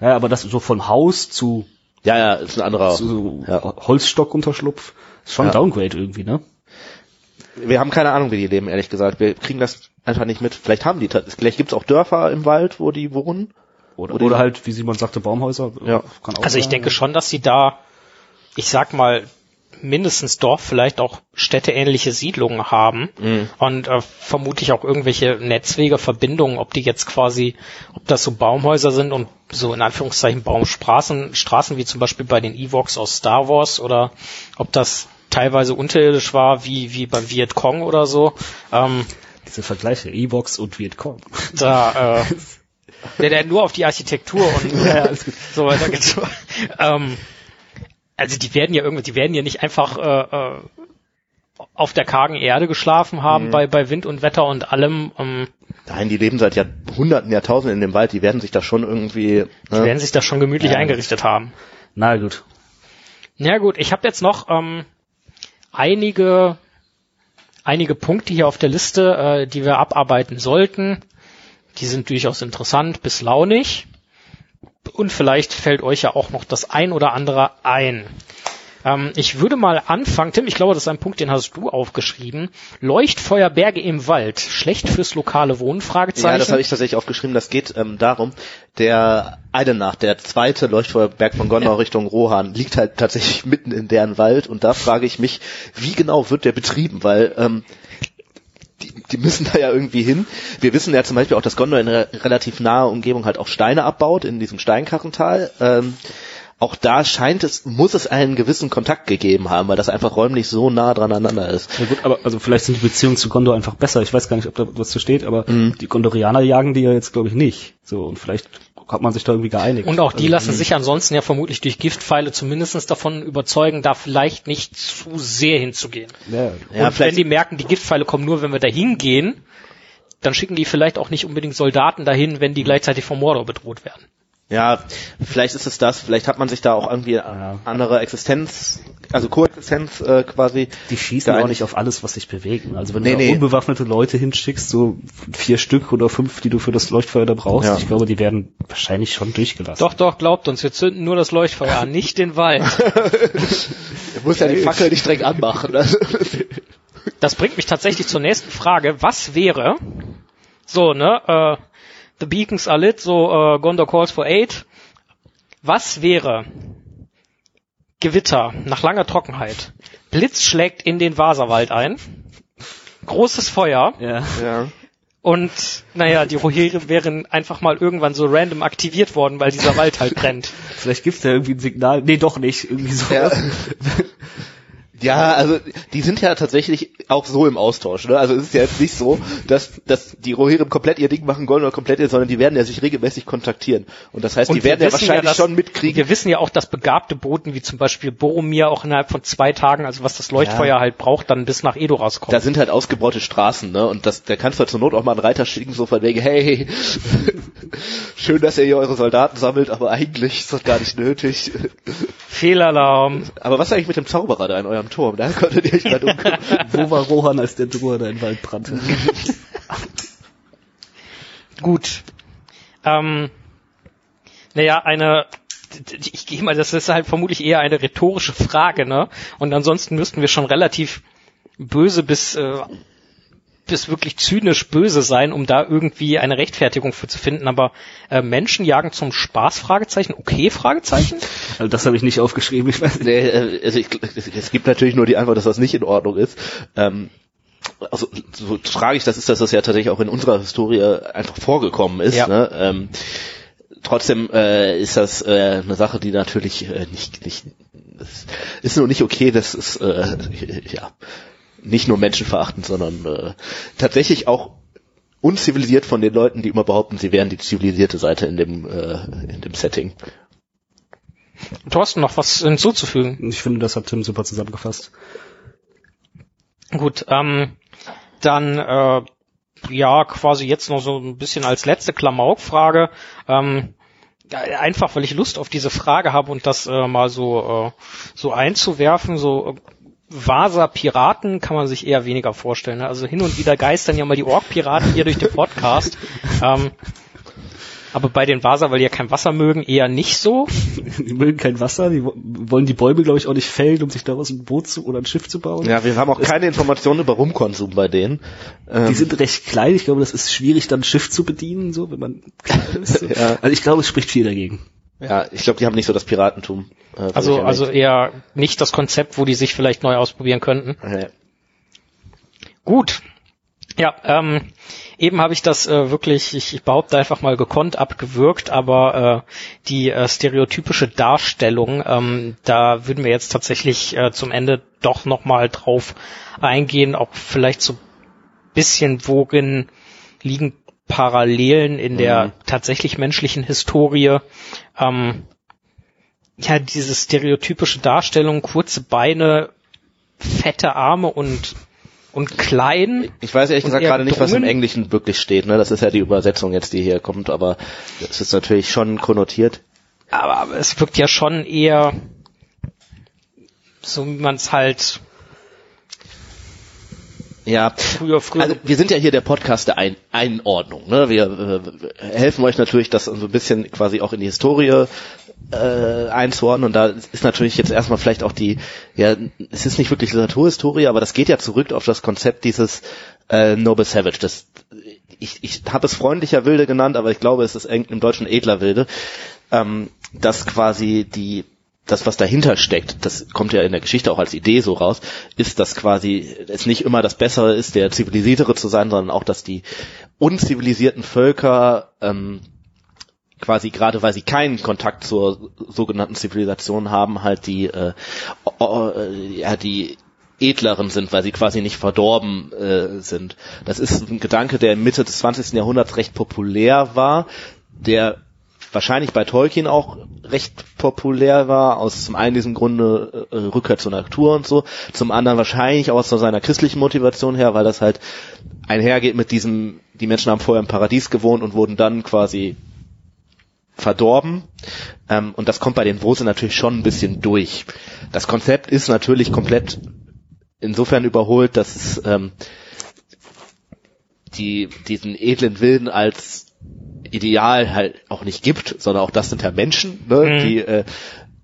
Ja, aber das so von Haus zu, ja ja ist ein anderer. zu so Ja. Holzstockunterschlupf ist schon Ja. ein Downgrade irgendwie, ne? Wir haben keine Ahnung, wie die leben, ehrlich gesagt. Wir kriegen das einfach nicht mit. Vielleicht haben die, vielleicht gibt's auch Dörfer im Wald, wo die wohnen. Oder, oder halt, wie Simon sagte, Baumhäuser. Ja. Kann auch Also ich sein. denke schon, dass sie da, ich sag mal, mindestens Dorf, vielleicht auch städteähnliche Siedlungen haben und äh, vermutlich auch irgendwelche Netzwege, Verbindungen, ob die jetzt quasi, ob das so Baumhäuser sind und so in Anführungszeichen Baumstraßen, Straßen wie zum Beispiel bei den Evox aus Star Wars oder ob das teilweise unterirdisch war, wie, wie beim Vietcong oder so. Ähm, Diese Vergleiche, E-Box und Vietcong. da, äh, der, der nur auf die Architektur und so weiter geht. ähm, also die werden ja irgendwie, die werden ja nicht einfach äh, äh, auf der kargen Erde geschlafen haben bei, bei Wind und Wetter und allem. Ähm, Nein, die leben seit Jahrhunderten, Jahrtausenden in dem Wald, die werden sich da schon irgendwie, die ne? werden sich das schon gemütlich eingerichtet haben. Na gut. Ja gut, ich habe jetzt noch ähm, einige einige Punkte hier auf der Liste, äh, die wir abarbeiten sollten. Die sind durchaus interessant bis launig. Und vielleicht fällt euch ja auch noch das ein oder andere ein. Ähm, ich würde mal anfangen, Tim, ich glaube, das ist ein Punkt, den hast du aufgeschrieben. Leuchtfeuerberge im Wald, schlecht fürs lokale Wohnen? Fragezeichen. Ja, das habe ich tatsächlich aufgeschrieben. Das geht ähm, darum, der Eidenach, der zweite Leuchtfeuerberg von Gondor Richtung Rohan, liegt halt tatsächlich mitten in deren Wald. Und da frage ich mich, wie genau wird der betrieben? Weil ähm, die, müssen da ja irgendwie hin. Wir wissen ja zum Beispiel auch, dass Gondor in einer relativ naher Umgebung halt auch Steine abbaut, in diesem Steinkarrental. Ähm, auch da scheint es, muss es einen gewissen Kontakt gegeben haben, weil das einfach räumlich so nah dran aneinander ist. Ja gut, aber also vielleicht sind die Beziehungen zu Gondor einfach besser. Ich weiß gar nicht, ob da was zu steht, aber die Gondorianer jagen die ja jetzt, glaube ich, nicht. So, und vielleicht hat man sich da irgendwie geeinigt. Und auch die also, lassen sich ansonsten ja vermutlich durch Giftpfeile zumindestens davon überzeugen, da vielleicht nicht zu sehr hinzugehen. Ja, Ja, und wenn die merken, die Giftpfeile kommen nur, wenn wir da hingehen, dann schicken die vielleicht auch nicht unbedingt Soldaten dahin, wenn die gleichzeitig vom Mordor bedroht werden. Ja, vielleicht ist es das, vielleicht hat man sich da auch irgendwie andere Existenz, also Koexistenz äh, quasi. die schießen auch nicht auf alles, was sich bewegt. Also wenn Nee, du da nee. unbewaffnete Leute hinschickst, so vier Stück oder fünf, die du für das Leuchtfeuer da brauchst, Ja. ich glaube, die werden wahrscheinlich schon durchgelassen. Doch, doch, glaubt uns, wir zünden nur das Leuchtfeuer an, nicht den Wald. Du musst ja die Fackel nicht direkt anmachen. Ne? Das bringt mich tatsächlich zur nächsten Frage. Was wäre, so, ne, äh, the beacons are lit, so äh, Gondor calls for aid. Was wäre Gewitter nach langer Trockenheit? Blitz schlägt in den Vaserwald ein. Großes Feuer Ja. ja. und naja, die Rohirrim wären einfach mal irgendwann so random aktiviert worden, weil dieser Wald halt brennt. Vielleicht gibt's da irgendwie ein Signal. Nee, doch nicht. Irgendwie so. Ja. Ja, also die sind ja tatsächlich auch so im Austausch. Ne? Also es ist ja jetzt nicht so, dass, dass die Rohirrim komplett ihr Ding machen, Gondor komplett ihr, sondern die werden ja sich regelmäßig kontaktieren. Und das heißt, die wir werden ja wahrscheinlich dass- schon mitkriegen. Wir wissen ja auch, dass begabte Boten wie zum Beispiel Boromir auch innerhalb von zwei Tagen, also was das Leuchtfeuer Ja. halt braucht, dann bis nach Edoras kommt. Da sind halt ausgebaute Straßen, ne? Und das, da kannst du zur Not auch mal einen Reiter schicken, so von wegen, hey, schön, dass ihr hier eure Soldaten sammelt, aber eigentlich ist das gar nicht nötig. Fehlalarm. Aber was ist eigentlich mit dem Zauberer da in eurem Turm? Da konntet ihr euch mal dumm Wo war Rohan, als der Druer da im Wald brannte? Gut. Ähm, naja, eine, ich gehe mal, das ist halt vermutlich eher eine rhetorische Frage, ne? Und ansonsten müssten wir schon relativ böse bis, äh, bis wirklich zynisch böse sein, um da irgendwie eine Rechtfertigung für zu finden. Aber äh, Menschen jagen zum Spaß? Fragezeichen. Okay? Fragezeichen. Also das habe ich nicht aufgeschrieben. Ich weiß nicht. Nee, äh, also ich, es gibt natürlich nur die Antwort, dass das nicht in Ordnung ist. Ähm, also so tragisch das ist, dass das ja tatsächlich auch in unserer Historie einfach vorgekommen ist. Ja. Ne? Ähm, trotzdem äh, ist das äh, eine Sache, die natürlich äh, nicht, nicht ist nur nicht okay, das ist äh, ja nicht nur menschenverachtend, sondern äh, tatsächlich auch unzivilisiert von den Leuten, die immer behaupten, sie wären die zivilisierte Seite in dem äh, in dem Setting. Thorsten, noch was hinzuzufügen? Ich finde, das hat Tim super zusammengefasst. Gut, ähm, dann äh, ja quasi jetzt noch so ein bisschen als letzte Klamauk-Frage. Ähm, einfach, weil ich Lust auf diese Frage habe und das äh, mal so äh, so einzuwerfen, so Vasa Piraten kann man sich eher weniger vorstellen. Ne? Also hin und wieder geistern ja mal die Ork-Piraten hier durch den Podcast. ähm, Aber bei den Vasa, weil die ja kein Wasser mögen, eher nicht so. Die mögen kein Wasser, die wo- wollen die Bäume, glaube ich, auch nicht fällen, um sich daraus ein Boot zu, oder ein Schiff zu bauen. Ja, wir haben auch keine Informationen über Rumkonsum bei denen. Ähm, Die sind recht klein, ich glaube, das ist schwierig, dann ein Schiff zu bedienen, so, wenn man klein ist. So. Ja. Also ich glaube, es spricht viel dagegen. Ja, ich glaube, die haben nicht so das Piratentum. äh, Also, also eher nicht das Konzept, wo die sich vielleicht neu ausprobieren könnten. Nee. Gut. Ja, ähm, eben habe ich das äh, wirklich, ich, ich behaupte einfach mal gekonnt abgewürgt, aber äh, die äh, stereotypische Darstellung, ähm, da würden wir jetzt tatsächlich äh, zum Ende doch nochmal drauf eingehen, auch vielleicht so bisschen worin liegen Parallelen in der Mhm. tatsächlich menschlichen Historie. Ähm, ja, diese stereotypische Darstellung, kurze Beine, fette Arme und und klein. Ich weiß ehrlich gesagt gerade nicht, was im? Englischen wirklich steht. Ne? Das ist ja die Übersetzung jetzt, die hier kommt, aber das ist natürlich schon konnotiert. aber, aber es wirkt ja schon eher so, wie man es halt Ja, früher, früher. Also wir sind ja hier der Podcast der Ein Einordnung. Ne? Wir äh, helfen euch natürlich, das so ein bisschen quasi auch in die Historie äh, einzuordnen. Und da ist natürlich jetzt erstmal vielleicht auch die, ja, es ist nicht wirklich Literaturhistorie, aber das geht ja zurück auf das Konzept dieses äh, Noble Savage. Das, ich ich habe es freundlicher Wilde genannt, aber ich glaube, es ist im Deutschen edler Wilde. Ähm, dass quasi die das, was dahinter steckt, das kommt ja in der Geschichte auch als Idee so raus, ist, dass quasi es nicht immer das Bessere ist, der zivilisiertere zu sein, sondern auch, dass die unzivilisierten Völker ähm, quasi gerade weil sie keinen Kontakt zur sogenannten Zivilisation haben, halt die äh, äh, ja die edleren sind, weil sie quasi nicht verdorben äh, sind. Das ist ein Gedanke, der Mitte des 20. Jahrhunderts recht populär war, der wahrscheinlich bei Tolkien auch recht populär war, aus zum einen diesem Grunde äh, Rückkehr zur Natur und so, zum anderen wahrscheinlich auch aus seiner christlichen Motivation her, weil das halt einhergeht mit diesem, die Menschen haben vorher im Paradies gewohnt und wurden dann quasi verdorben. Ähm, und das kommt bei den Wose natürlich schon ein bisschen durch. Das Konzept ist natürlich komplett insofern überholt, dass es ähm, die, diesen edlen Wilden als Ideal halt auch nicht gibt, sondern auch das sind ja Menschen, ne, Mhm. die äh,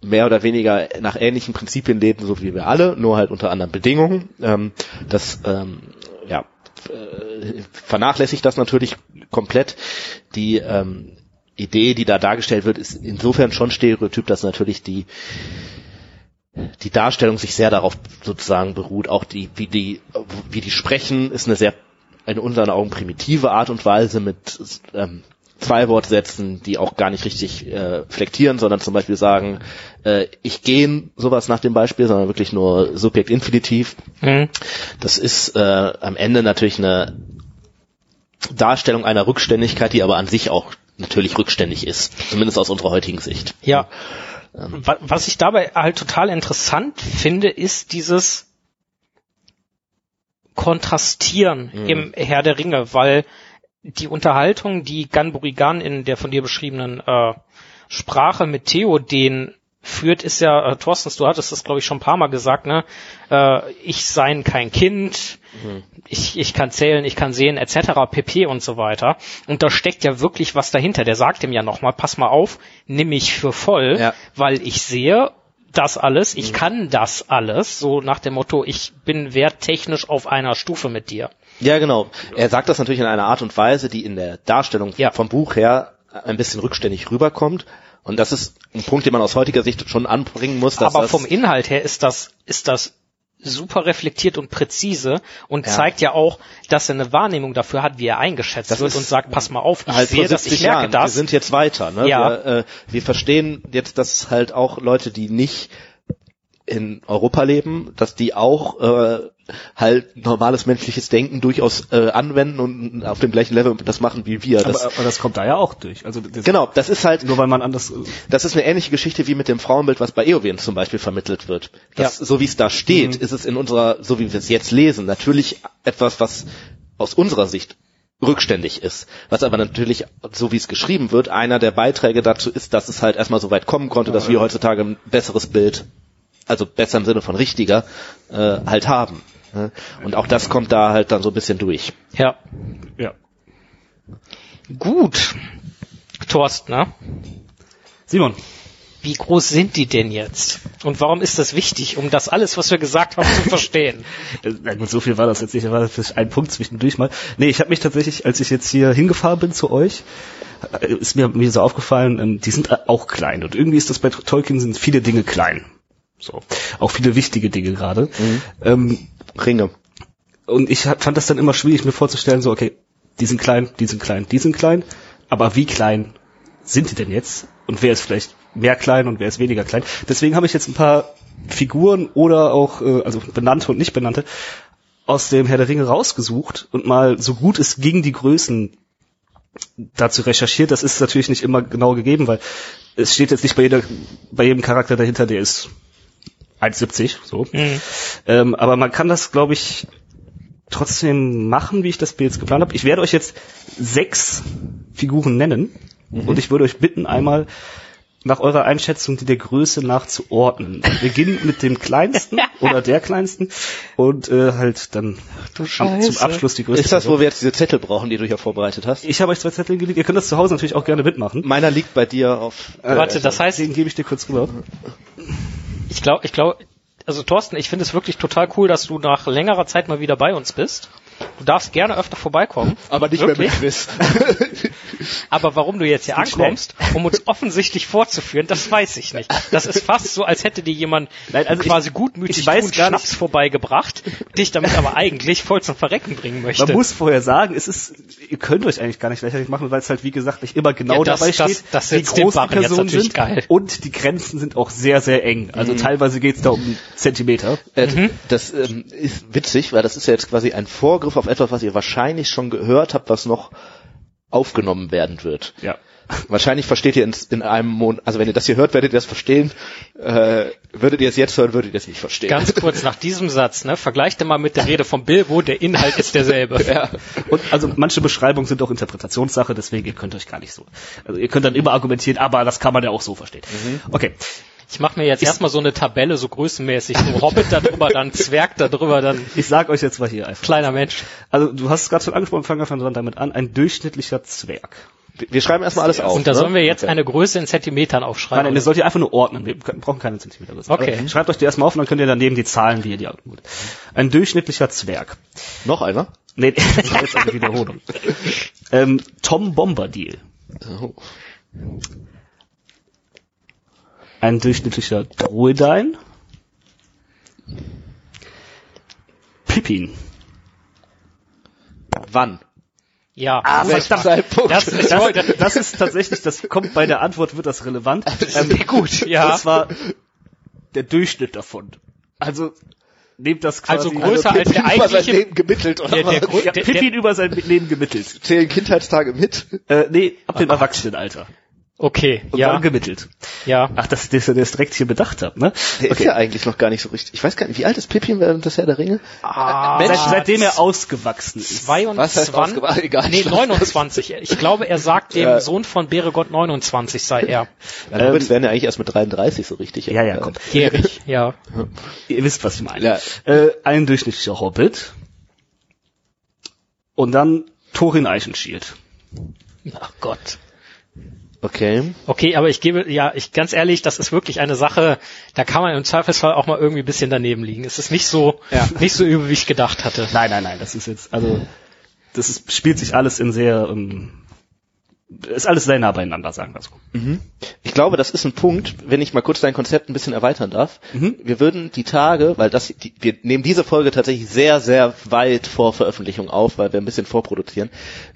mehr oder weniger nach ähnlichen Prinzipien leben, so wie wir alle, nur halt unter anderen Bedingungen. Ähm, das ähm, ja, äh, vernachlässigt das natürlich komplett. Die ähm, Idee, die da dargestellt wird, ist insofern schon stereotyp, dass natürlich die die Darstellung sich sehr darauf sozusagen beruht. Auch die, wie die, wie die sprechen, ist eine sehr, in unseren Augen primitive Art und Weise mit ähm, Zwei-Wortsätzen, die auch gar nicht richtig äh, flektieren, sondern zum Beispiel sagen, äh, ich gehe, sowas nach dem Beispiel, sondern wirklich nur Subjekt-Infinitiv. Mhm. Das ist äh, am Ende natürlich eine Darstellung einer Rückständigkeit, die aber an sich auch natürlich rückständig ist, zumindest aus unserer heutigen Sicht. Ja. Wa- Was ich dabei halt total interessant finde, ist dieses Kontrastieren Mhm. im Herr der Ringe, weil die Unterhaltung, die Ganburigan in der von dir beschriebenen äh, Sprache mit Theoden führt, ist ja, äh, Thorstens, du hattest das glaube ich schon ein paar Mal gesagt, ne? Äh, ich sein kein Kind, ich, ich kann zählen, ich kann sehen, etc., pp und so weiter. Und da steckt ja wirklich was dahinter. Der sagt ihm ja nochmal, pass mal auf, nimm mich für voll, Ja. weil ich sehe das alles, ich kann das alles, so nach dem Motto, ich bin werttechnisch auf einer Stufe mit dir. Ja, genau. Er sagt das natürlich in einer Art und Weise, die in der Darstellung Ja. vom Buch her ein bisschen rückständig rüberkommt. Und das ist ein Punkt, den man aus heutiger Sicht schon anbringen muss. Aber vom Inhalt her ist das, ist das super reflektiert und präzise und Ja. zeigt ja auch, dass er eine Wahrnehmung dafür hat, wie er eingeschätzt Das wird und sagt, pass mal auf, ich halt sehe das, ich 70 merke Jahren. das. Wir sind jetzt weiter. Ne? Ja. Wir, äh, wir verstehen jetzt, dass halt auch Leute, die nicht in Europa leben, dass die auch äh, halt normales menschliches Denken durchaus äh, anwenden und auf dem gleichen Level das machen wie wir. Das, aber, aber das kommt da ja auch durch. Also das, genau, das ist halt nur weil man anders. Das ist eine ähnliche Geschichte wie mit dem Frauenbild, was bei Eowyn zum Beispiel vermittelt wird. Das, Ja. So wie es da steht, Mhm. ist es in unserer, so wie wir es jetzt lesen, natürlich etwas, was aus unserer Sicht rückständig ist. Was aber natürlich, so wie es geschrieben wird, einer der Beiträge dazu ist, dass es halt erstmal so weit kommen konnte, dass wir heutzutage ein besseres Bild, also besser im Sinne von richtiger, äh, halt haben. ne? Und auch das kommt da halt dann so ein bisschen durch. Ja. Ja. Gut. Thorsten, ne? Simon, Wie groß sind die denn jetzt? Und warum ist das wichtig, um das alles, was wir gesagt haben, zu verstehen? na gut, so viel war das jetzt nicht, da war das ein Punkt zwischendurch mal. Nee, ich habe mich tatsächlich, als ich jetzt hier hingefahren bin zu euch, äh, ist mir, mir so aufgefallen, ähm, die sind auch klein. Und irgendwie ist das bei Tolkien sind viele Dinge klein. So. Auch viele wichtige Dinge gerade. Ähm, Ringe. und ich fand das dann immer schwierig, mir vorzustellen, so, okay, die sind klein, die sind klein, die sind klein, aber wie klein sind die denn jetzt? Und wer ist vielleicht mehr klein und wer ist weniger klein? Deswegen habe ich jetzt ein paar Figuren oder auch, äh, also benannte und nicht benannte, aus dem Herr der Ringe rausgesucht und mal so gut es ging die Größen dazu recherchiert. Das ist natürlich nicht immer genau gegeben, weil es steht jetzt nicht bei, jeder, bei jedem Charakter dahinter, der ist 1,70, so. Ähm, aber man kann das, glaube ich, trotzdem machen, wie ich das jetzt geplant habe. Ich werde euch jetzt sechs Figuren nennen und ich würde euch bitten, einmal nach eurer Einschätzung die der Größe nach zu ordnen. Wir beginnen mit dem kleinsten oder der kleinsten und äh, halt dann am, zum Abschluss die größte. Ist das, Person. wo wir jetzt diese Zettel brauchen, die du hier vorbereitet hast? ich habe euch zwei Zettel gelegt. Ihr könnt das zu Hause natürlich auch gerne mitmachen. Meiner liegt bei dir auf. Warte, das heißt, Den gebe ich dir kurz rüber. Ich glaube, ich glaube, also Thorsten, ich finde es wirklich total cool, dass du nach längerer Zeit mal wieder bei uns bist. Du darfst gerne öfter vorbeikommen. Aber nicht Wirklich? mehr mit Quiz. Aber warum du jetzt hier ankommst, um uns offensichtlich vorzuführen, das weiß ich nicht. Das ist fast so, als hätte dir jemand Nein, also quasi ich- gutmütig ich weiß Schnaps vorbeigebracht, dich damit aber eigentlich voll zum Verrecken bringen möchte. Man muss vorher sagen, es ist, ihr könnt euch eigentlich gar nicht lächerlich machen, weil es halt, wie gesagt, nicht immer genau Ja, das- dabei das- steht, das wie setzt den groß die Personen sind. geil. Und die Grenzen sind auch sehr, sehr eng. Also teilweise geht es da um Zentimeter. Äh, Das ähm, ist witzig, weil das ist ja jetzt quasi ein Vorgriff auf etwas, was ihr wahrscheinlich schon gehört habt, was noch aufgenommen werden wird. Ja. Wahrscheinlich versteht ihr in, in einem Monat, also wenn ihr das hier hört, werdet ihr das verstehen. Äh, würdet ihr es jetzt hören, würdet ihr es nicht verstehen. Ganz kurz nach diesem Satz, ne, vergleicht mal mit der Rede von Bilbo, der Inhalt ist derselbe. ja. Und also manche Beschreibungen sind auch Interpretationssache, deswegen ihr könnt euch gar nicht so. Also ihr könnt dann immer argumentieren, aber das kann man ja auch so verstehen. Okay. Ich mache mir jetzt erstmal so eine Tabelle, so größenmäßig, so Hobbit da drüber, dann Zwerg da drüber, dann Ich sag euch jetzt mal hier einfach. kleiner Mensch. Also du hast es gerade schon angesprochen, fangen wir von damit an. Ein durchschnittlicher Zwerg. Wir schreiben erstmal alles auf. Und da ne? sollen wir jetzt Okay. eine Größe in Zentimetern Nein, aufschreiben. nein, ihr sollt ihr einfach nur ordnen. Wir brauchen keine Zentimeter. Okay. Aber schreibt euch die erstmal auf und dann könnt ihr daneben die Zahlen, wie ihr die ordnet. Ein durchschnittlicher Zwerg. Noch einer? Nee, das war jetzt eine Wiederholung. ähm, Tom Bombadil. Oh. Ein durchschnittlicher Druidine. Pippin. Wann? ja. Ah, verdammt. Zeitpunkt? Das ist Das, heute. das ist tatsächlich, das kommt bei der Antwort, wird das relevant. Ähm, gut, ja. Das war der Durchschnitt davon. Also, nehmt das quasi. Also größer als der Pippin über sein eigentliche. Leben gemittelt oder Der, der, was? Grö- ja, der, Pippin der, über sein Leben gemittelt. Zählen Kindheitstage mit? Äh, nee, ab dem Erwachsenenalter. Okay, Und ja, gemittelt. ja. Ach, dass ihr das direkt hier bedacht habt, ne? Der ist ja eigentlich noch gar nicht so richtig. Ich weiß gar nicht, wie alt ist Pippin während des Herr der Ringe? Ah, Mensch, Seit, seitdem er ausgewachsen ist. 22, Was heißt egal. nee, 29. Ich glaube, er sagt dem Ja. Sohn von Beregott 29 sei er. Ja, Hobbits werden ja eigentlich erst mit 33 so richtig. Ja, ja, komm. Jährig, ja. Ihr wisst, was ich meine. Ja. Äh, ein durchschnittlicher Hobbit. Und dann Thorin Eichenschild. Ach Gott. Okay. Okay, aber ich gebe, ja, ich ganz ehrlich, das ist wirklich eine Sache, da kann man im Zweifelsfall auch mal irgendwie ein bisschen daneben liegen. Es ist nicht so, nicht so übel, wie ich gedacht hatte. Nein, nein, nein, das ist jetzt, also, das ist, spielt sich alles in sehr, ähm, ist alles sehr nah beieinander, sagen wir so. Ich glaube, das ist ein Punkt, wenn ich mal kurz dein Konzept ein bisschen erweitern darf. Mhm. Wir würden die Tage, weil das, die, wir nehmen diese Folge tatsächlich sehr, sehr weit vor Veröffentlichung auf, weil wir ein bisschen vorproduzieren,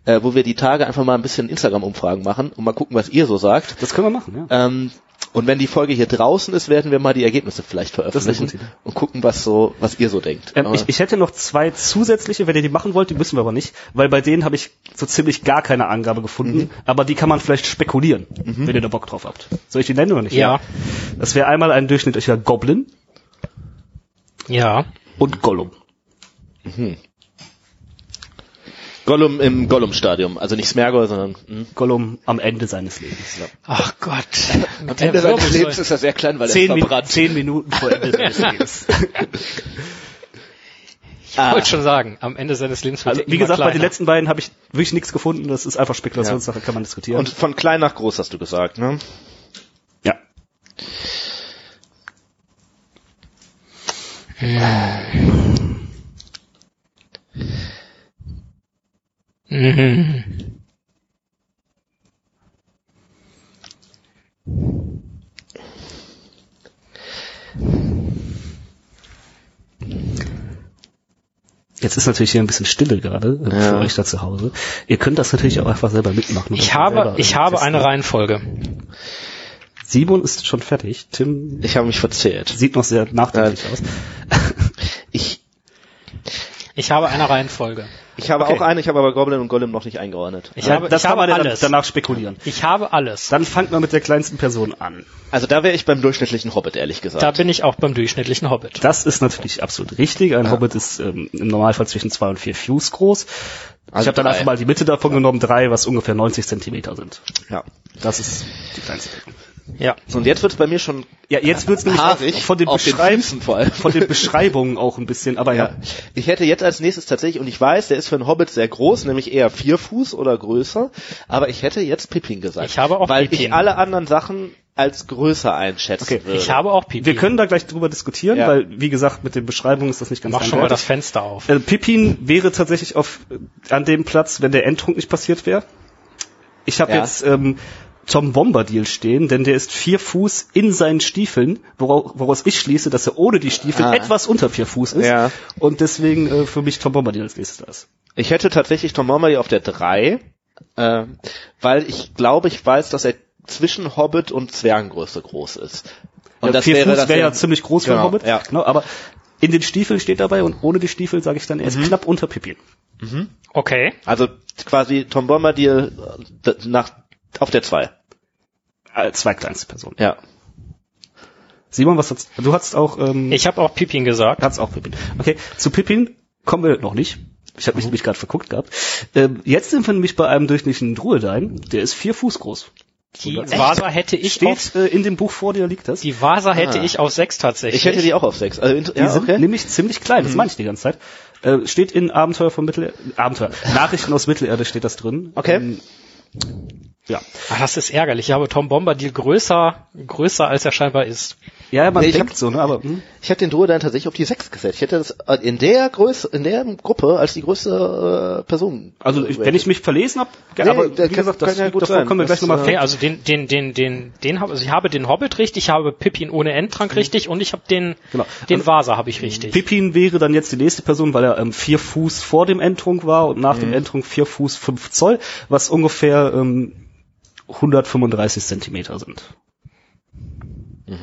äh, wo wir die Tage einfach mal ein bisschen Instagram-Umfragen machen und mal gucken, was ihr so sagt. Das können wir machen, ja. Ähm, und wenn die Folge hier draußen ist, werden wir mal die Ergebnisse vielleicht veröffentlichen und gucken, was so, was ihr so denkt. Ähm, ich, ich hätte noch zwei zusätzliche, wenn ihr die machen wollt, die müssen wir aber nicht, weil bei denen habe ich so ziemlich gar keine Angabe gefunden, aber die kann man vielleicht spekulieren, wenn ihr da Bock drauf habt. Soll ich die nennen oder nicht? Ja. Das wäre einmal ein durchschnittlicher Goblin Ja. und Gollum. Gollum im Gollum-Stadium, also nicht Smergol, sondern hm. Gollum am Ende seines Lebens. Ach Gott. am Ende seines Lebens ist er sehr klein, weil er Zehn, ist Min verbrannt. zehn Minuten vor Ende seines Lebens. Ich wollte schon sagen, am Ende seines Lebens wird Also er wie immer gesagt, bei den kleiner. letzten beiden habe ich wirklich nichts gefunden. Das ist einfach Spekulationssache, kann man diskutieren. Und von klein nach groß hast du gesagt, ne? ja. Mhm. Jetzt ist natürlich hier ein bisschen Stille gerade äh, für euch da zu Hause. Ihr könnt das natürlich auch einfach selber mitmachen. Ich habe, äh, ich habe testen. eine Reihenfolge. Simon ist schon fertig. Tim Ich habe mich verzählt. sieht noch sehr nachdenklich aus. Ich, Ich habe eine Reihenfolge. Ich habe Okay. auch eine, ich habe aber Goblin und Golem noch nicht eingeordnet. Ich habe, das ich kann habe man ja alles. dann danach spekulieren. Ich habe alles. Dann fangt man mit der kleinsten Person an. Also da wäre ich beim durchschnittlichen Hobbit, ehrlich gesagt. Da bin ich auch beim durchschnittlichen Hobbit. Das ist natürlich absolut richtig. Ein Hobbit ist ähm, im Normalfall zwischen zwei und vier Fuß groß. ich Also habe dann einfach mal die Mitte davon genommen, drei, was ungefähr 90 Zentimeter sind. ja. Das ist die kleinste Person. Ja. So, und jetzt wird es bei mir schon Ja, jetzt wird's nämlich auch haarig von den, auf den Beschreib Füßen vor allem. von den Beschreibungen auch ein bisschen, aber ja. Ja. Ich hätte jetzt als nächstes tatsächlich, und ich weiß, der ist für einen Hobbit sehr groß, nämlich eher vier Fuß oder größer, aber ich hätte jetzt Pippin gesagt. Ich habe auch Weil Pippin. ich alle anderen Sachen als größer einschätzen Okay. würde. Ich habe auch Pipi. Wir können da gleich drüber diskutieren, Ja. weil, wie gesagt, mit den Beschreibungen ist das nicht ganz Mach schon mal das. Fenster auf. Äh, Pippin wäre tatsächlich auf, an dem Platz, wenn der Endtrunk nicht passiert wäre. Ich habe Ja. jetzt ähm, Tom Bombadil stehen, denn der ist vier Fuß in seinen Stiefeln, woraus, woraus ich schließe, dass er ohne die Stiefel Ah. etwas unter vier Fuß ist. Ja. Und deswegen äh, für mich Tom Bombadil als nächstes da ist. Ich hätte tatsächlich Tom Bombadil auf der 3, äh, weil ich glaube, ich weiß, dass er zwischen Hobbit und Zwergengröße groß ist. Und Ja, das vier wäre Fuß das wäre wär- ja ziemlich groß für genau, einen Hobbit. Ja. Genau, aber in den Stiefeln steht dabei und ohne die Stiefel sage ich dann, er ist Mhm. knapp unter Pippin. Okay. Also quasi Tom Bombadil äh, nach auf der 2. Als zweitkleinste Person. Ja. Simon, was hast du? hast auch ähm, Ich habe auch Pipin gesagt. Hat's auch Pippin. Okay, zu Pippin kommen wir noch nicht. Ich habe mich nämlich gerade verguckt gehabt. Ähm, jetzt sind wir nämlich bei einem durchschnittlichen Druidein. Der ist vier Fuß groß. Die? Vasa hätte ich auf, Steht äh, in dem Buch vor dir, liegt das? die Vasa hätte Ah. ich auf sechs tatsächlich. Ich hätte die auch auf 6. Also, Die ja, sind okay. nämlich ziemlich klein, das meine ich die ganze Zeit. Äh, steht in Abenteuer von Mittelerde, Abenteuer, Nachrichten aus Mittelerde steht das drin. Okay. Ähm, ja. Ah, das ist ärgerlich. Ich habe Tom Bombadil größer, größer als er scheinbar ist. Ja, man Nee, ich denkt hab- so, ne, aber hm. Ich hätte den Druidein tatsächlich auf die 6 gesetzt. Ich hätte das äh, in der Größe, in der Gruppe als die größte äh, Person. also ich, wenn ich mich verlesen habe, Nee, aber das wie gesagt, das kann ja gut davor, sein. kommen wir Das, gleich nochmal Okay, also den, den, den, den, den habe, also ich habe den Hobbit richtig, ich habe Pippin ohne Endtrank richtig und ich habe den, Genau. den Also- Vasa habe ich richtig. Pippin wäre dann jetzt die nächste Person, weil er ähm, vier Fuß vor dem Endtrunk war und nach dem Endtrunk vier Fuß fünf Zoll, was ungefähr ähm, 135 Zentimeter sind.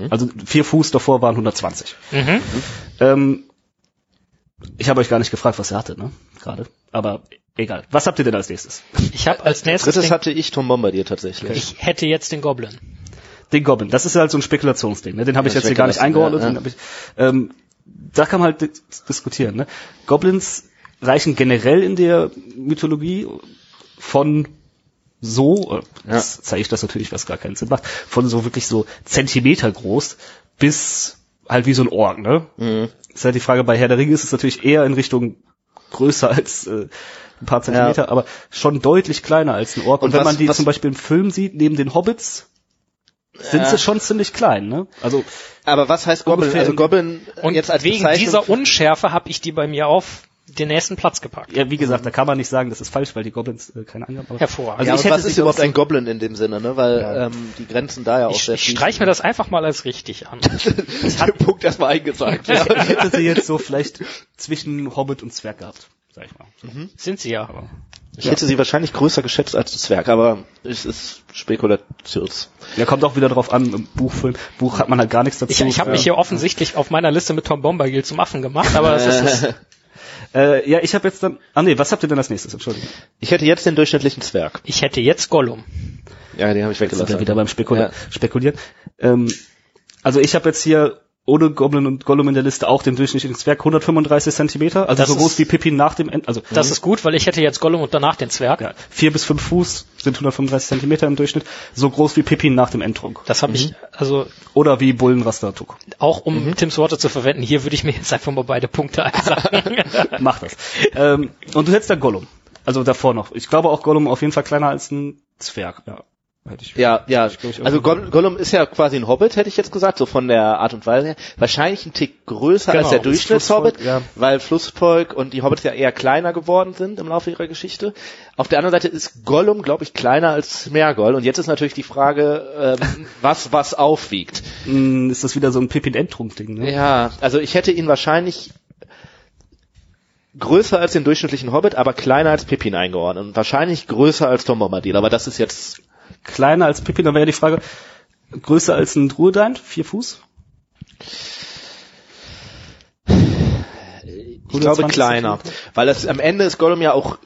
Also vier Fuß davor waren 120. Mhm. Ähm, ich habe euch gar nicht gefragt, was er hatte, ne? Gerade. Aber egal. Was habt ihr denn als nächstes? Ich habe als nächstes Drittes den, hatte ich Tom Bombadil tatsächlich. ich hätte jetzt den Goblin. Den Goblin. Das ist halt so ein Spekulationsding. Ne? Den habe ich jetzt hier gar nicht eingeordnet. ja, ich, ähm, da kann man halt dis- diskutieren. Ne? Goblins reichen generell in der Mythologie von so, äh, jetzt zeige ich das natürlich, was gar keinen Sinn macht, von so wirklich so Zentimeter groß bis halt wie so ein Org. Ne? Mhm. Ist halt die Frage, bei Herr der Ringe ist es natürlich eher in Richtung größer als äh, ein paar Zentimeter, aber schon deutlich kleiner als ein Ork. Und, Und wenn was- man die was- zum Beispiel im Film sieht, neben den Hobbits, sind Ja. sie schon ziemlich klein, ne? Also Aber was heißt Goblin? Also in- Goblin äh, Und jetzt als wegen dieser Unschärfe habe ich die bei mir auf den nächsten Platz gepackt. ja, wie gesagt, da kann man nicht sagen, das ist falsch, weil die Goblins äh, keine Angaben haben. Hervorragend. Also ja, ich aber hätte was ist überhaupt ein Goblin in dem Sinne, ne? Weil Ja. ähm, die Grenzen da ja auch Ich, sehr ich streich mir das einfach mal als richtig an. Den Punkt erstmal eingesagt. Ja. Ich hätte sie jetzt so vielleicht zwischen Hobbit und Zwerg gehabt, sag ich mal. Sind sie ja. Ich hätte sie wahrscheinlich größer geschätzt als Zwerg, aber es ist Spekulations. Ja, kommt auch wieder drauf an, im Buchfilm. Buch hat man halt gar nichts dazu. Ich, ich habe mich hier offensichtlich auf meiner Liste mit Tom Bombadil zum Affen gemacht, aber das ist, ist Äh, ja, ich habe jetzt dann. Ah nee, was habt ihr denn als nächstes? Entschuldigung. Ich hätte jetzt den durchschnittlichen Zwerg. ich hätte jetzt Gollum. Ja, den habe ich Jetzt sind weggelassen. wir wieder beim Spekula Ja. Spekulieren. Ähm, also ich habe jetzt hier ohne Goblin und Gollum in der Liste auch den durchschnittlichen Zwerg 135 Zentimeter, also Das so groß ist- wie Pippin nach dem End, also Das ist gut, weil ich hätte jetzt Gollum und danach den Zwerg. ja, vier bis fünf Fuß sind 135 Zentimeter im Durchschnitt, so groß wie Pippin nach dem Endtrunk. Das habe ich, also Oder wie Bullenraster-Tuk. auch um Tims Worte zu verwenden, hier würde ich mir jetzt einfach mal beide Punkte einsagen. Mach das. ähm, und du hättest da Gollum. Also davor noch. Ich glaube auch Gollum auf jeden Fall kleiner als ein Zwerg. Ja. Ich. Ja, ja. ich auch. Also Goll- Gollum ist ja quasi ein Hobbit, hätte ich jetzt gesagt, so von der Art und Weise her. Wahrscheinlich ein Tick größer Genau, als der Durchschnittshobbit, ja. weil Flussvolk und die Hobbits ja eher kleiner geworden sind im Laufe ihrer Geschichte. Auf der anderen Seite ist Gollum, glaube ich, kleiner als Smergol. Und jetzt ist natürlich die Frage, ähm, was was aufwiegt. Mm, ist das wieder so ein Pippin-Endtrunk-Ding, ne? Ja, also ich hätte ihn wahrscheinlich größer als den durchschnittlichen Hobbit, aber kleiner als Pippin eingeordnet. Und wahrscheinlich größer als Tom Bombadil, aber das ist jetzt, Kleiner als Pippin, dann wäre ja die Frage, größer als ein Druedain, vier Fuß? ich glaube 120 kleiner. Weil das, am Ende ist Gollum ja auch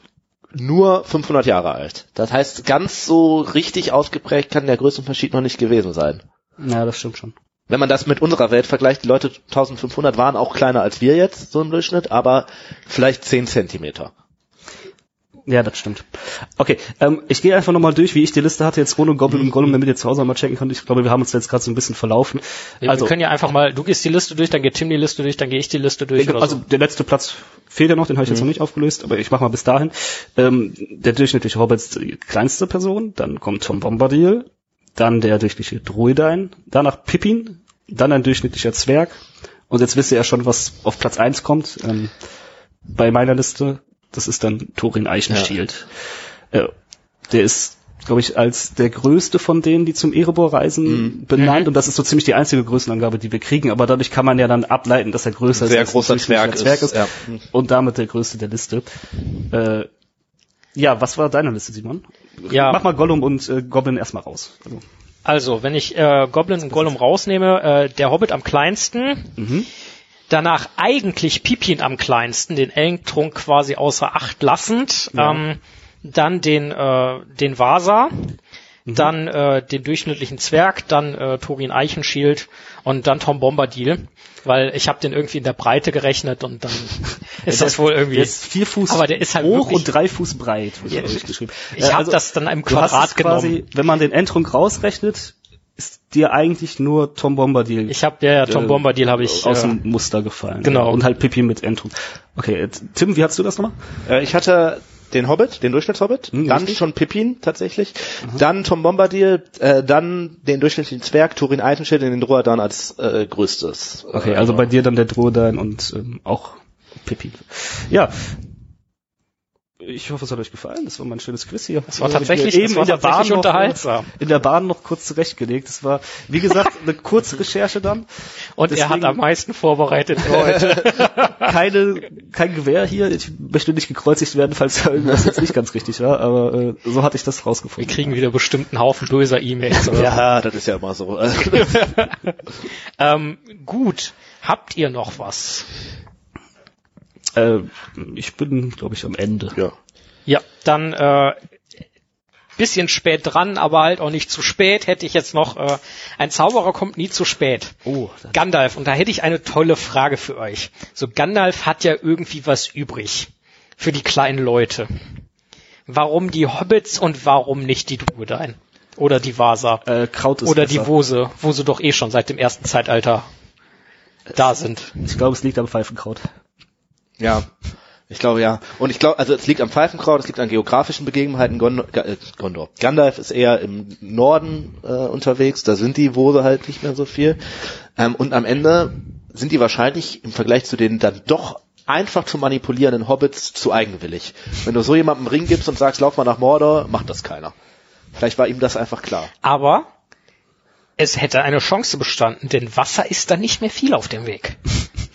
nur 500 Jahre alt. Das heißt, ganz so richtig ausgeprägt kann der Größenunterschied noch nicht gewesen sein. Ja, das stimmt schon. Wenn man das mit unserer Welt vergleicht, die Leute 1500 waren auch kleiner als wir jetzt, so im Durchschnitt, aber vielleicht 10 Zentimeter. Ja, das stimmt. Okay, ähm, ich gehe einfach nochmal durch, wie ich die Liste hatte, jetzt ohne Goblin und Gollum, damit ihr zu Hause mal checken könnt. Ich glaube, wir haben uns jetzt gerade so ein bisschen verlaufen. Wir Also, können ja einfach mal, du gehst die Liste durch, dann geht Tim die Liste durch, dann gehe ich die Liste durch. oder also so. der letzte Platz fehlt ja noch, den habe ich jetzt noch nicht aufgelöst, aber ich mache mal bis dahin. Ähm, der durchschnittliche Hobbit ist die kleinste Person, dann kommt Tom Bombadil, dann der durchschnittliche Druidein, danach Pippin, dann ein durchschnittlicher Zwerg und jetzt wisst ihr ja schon, was auf Platz eins kommt. Ähm, bei meiner Liste, das ist dann Thorin Eichenschild. Äh, der ist, glaube ich, als der größte von denen, die zum Erebor reisen, benannt. Und das ist so ziemlich die einzige Größenangabe, die wir kriegen. Aber dadurch kann man ja dann ableiten, dass er größer Sehr ist. als ein großer durchschnittlicher Zwerg ist, ja. Und damit der größte der Liste. Äh, ja, was war deine Liste, Simon? Ja. Mach mal Gollum und äh, Goblin erstmal raus. Also, Also, wenn ich äh, Goblin und Gollum rausnehme, äh, der Hobbit am kleinsten, mhm. Danach eigentlich Pippin am kleinsten, den Ellentrunk quasi außer Acht lassend, Ja. ähm, dann den, äh, den Vasa, Mhm. dann äh, den durchschnittlichen Zwerg, dann äh, Thorin Eichenschild und dann Tom Bombadil, weil ich habe den irgendwie in der Breite gerechnet und dann ist das wohl irgendwie. Der ist vier Fuß Aber der ist halt hoch wirklich- und drei Fuß breit. wird Ja, da geschrieben. ich Äh, habe also, das dann im Quadrat es quasi, genommen. wenn man den Endtrunk rausrechnet, ist dir eigentlich nur Tom Bombadil Ich habe ja, ja Tom äh, Bombadil habe ich aus äh, dem Muster gefallen. genau. Und halt Pipi mit Endtrunk. Okay, äh, Tim, wie hast du das nochmal? Äh, ich hatte den Hobbit, den Durchschnittshobbit, Hm, dann richtig. schon Pippin tatsächlich, dann Tom Bombadil, äh, dann den durchschnittlichen Zwerg, Turin Eitenschild und den Druadan als äh, größtes. Okay, äh, also bei dir dann der Drodan und ähm, auch Pipi. Ja. Ich hoffe, es hat euch gefallen. Das war mal ein schönes Quiz hier. Das war tatsächlich, mir das war tatsächlich noch, unterhaltsam. in der Bahn noch kurz zurechtgelegt. Das war, wie gesagt, eine kurze Recherche dann. Und er hat Deswegen- am meisten vorbereitet heute. Keine, kein Gewehr hier. Ich möchte nicht gekreuzigt werden, falls irgendwas jetzt nicht ganz richtig war. Aber äh, so hatte ich das Wir rausgefunden. kriegen wieder bestimmt einen Haufen böser E-Mails. Ja, das ist ja immer so. Ähm, gut. Habt ihr noch was? Äh, ich bin, glaube ich, am Ende. ja. Ja, dann äh, bisschen spät dran, aber halt auch nicht zu spät. Hätte ich jetzt noch äh, ein Zauberer kommt nie zu spät. Oh, Gandalf. Und da hätte ich eine tolle Frage für euch. So Gandalf hat ja irgendwie was übrig für die kleinen Leute. Warum die Hobbits und warum nicht die Druidein? Oder die Vasa? äh, Kraut ist Oder besser. die Wose, wo sie doch eh schon seit dem ersten Zeitalter da sind. Ich glaube, es liegt am Pfeifenkraut. Ja, ich glaube ja. Und ich glaube, also es liegt am Pfeifenkraut, es liegt an geografischen Begebenheiten. Äh, Gondor. Gandalf ist eher im Norden äh, unterwegs, da sind die Wose halt nicht mehr so viel. Ähm, und am Ende sind die wahrscheinlich im Vergleich zu den dann doch einfach zu manipulierenden Hobbits zu eigenwillig. Wenn du so jemandem einen Ring gibst und sagst, lauf mal nach Mordor, macht das keiner. Vielleicht war ihm das einfach klar. Aber es hätte eine Chance bestanden, denn Wasser ist da nicht mehr viel auf dem Weg.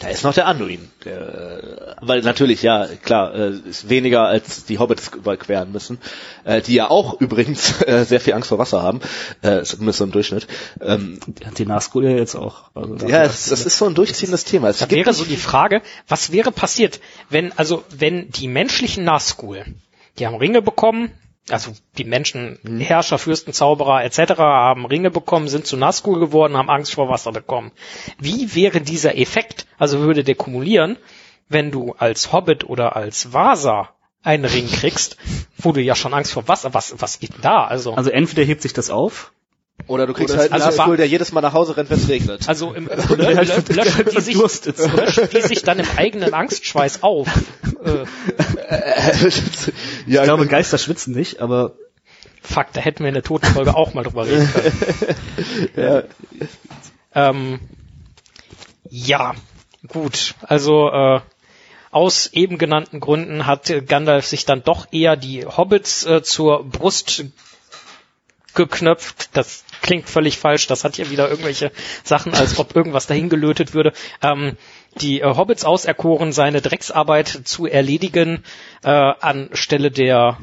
Da ist noch der Anduin. Der, weil natürlich, ja, klar, äh, ist weniger als die Hobbits überqueren müssen, äh, die ja auch übrigens äh, sehr viel Angst vor Wasser haben, äh, zumindest so im Durchschnitt. Ähm, Die Nazgul ja jetzt auch. Also ja, es, das ist so ein durchziehendes Thema. Es Da gibt wäre so die Frage, was wäre passiert, wenn, also, wenn die menschlichen Nazgul, die haben Ringe bekommen, also die Menschen, Herrscher, Fürsten, Zauberer etc. haben Ringe bekommen, sind zu Nazgul geworden, haben Angst vor Wasser bekommen. Wie wäre dieser Effekt, also würde der kumulieren, wenn du als Hobbit oder als Vasa einen Ring kriegst, wo du ja schon Angst vor Wasser, was, was geht denn da? Also, Also entweder hebt sich das auf, Oder du kriegst Oder halt also einen Nazgul, wa- der jedes Mal nach Hause rennt, wenn es regnet. also im, halt lö- löschen, die sich, löschen die sich dann im eigenen Angstschweiß auf. Äh, ja, ich glaube, Geister schwitzen nicht, aber fuck, da hätten wir in der Totenfolge auch mal drüber reden können. ja, Ähm, ja, gut. Also äh, aus eben genannten Gründen hat Gandalf sich dann doch eher die Hobbits äh, zur Brust geknöpft. Das klingt völlig falsch. Das hat hier wieder irgendwelche Sachen, als ob irgendwas dahin gelötet würde. Ähm, die äh, Hobbits auserkoren, seine Drecksarbeit zu erledigen äh, anstelle der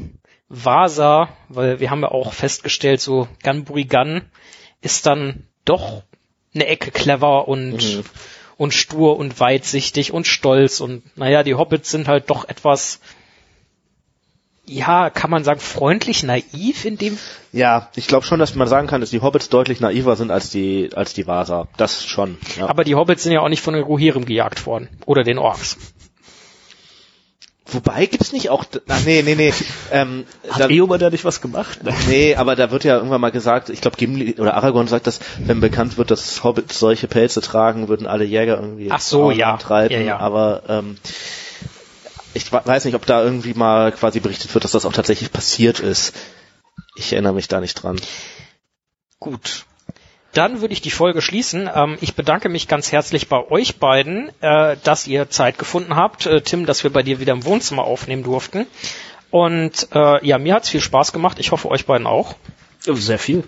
Vasa, weil wir haben ja auch festgestellt, so Gunburigan ist dann doch eine Ecke clever und und stur und weitsichtig und stolz und naja, die Hobbits sind halt doch etwas ja, kann man sagen, freundlich naiv in dem ja, ich glaube schon, dass man sagen kann, dass die Hobbits deutlich naiver sind als die als die Vasa. Das schon. Ja. aber die Hobbits sind ja auch nicht von den Rohirrim gejagt worden oder den Orks. Wobei gibt's nicht auch ach, nee, nee, nee. Ähm, hat da, Eomer da nicht was gemacht? nee, aber da wird ja irgendwann mal gesagt, ich glaube Gimli oder Aragorn sagt das, wenn bekannt wird, dass Hobbits solche Pelze tragen, würden alle Jäger irgendwie Ach so, ja. treiben, Ja, ja. aber ähm, ich weiß nicht, ob da irgendwie mal quasi berichtet wird, dass das auch tatsächlich passiert ist. Ich erinnere mich da nicht dran. Gut. Dann würde ich die Folge schließen. Ähm, ich bedanke mich ganz herzlich bei euch beiden, äh, dass ihr Zeit gefunden habt. Äh, Tim, dass wir bei dir wieder im Wohnzimmer aufnehmen durften. Und äh, ja, mir hat's viel Spaß gemacht. Ich hoffe, euch beiden auch. Sehr viel.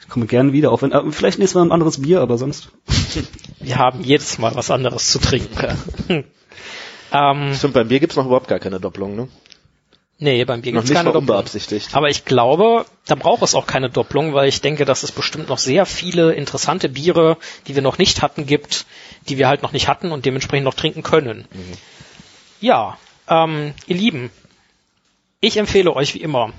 Ich komme gerne wieder, auch wenn, vielleicht nächstes Mal ein anderes Bier, aber sonst. Wir haben jedes Mal was anderes zu trinken. ähm, Stimmt, beim Bier gibt's noch überhaupt gar keine Doppelung, ne? nee, beim Bier gibt's keine Doppelung. unbeabsichtigt. Aber ich glaube, da braucht es auch keine Doppelung, weil ich denke, dass es bestimmt noch sehr viele interessante Biere, die wir noch nicht hatten, gibt, die wir halt noch nicht hatten und dementsprechend noch trinken können. Ja, ähm, ihr Lieben, ich empfehle euch wie immer,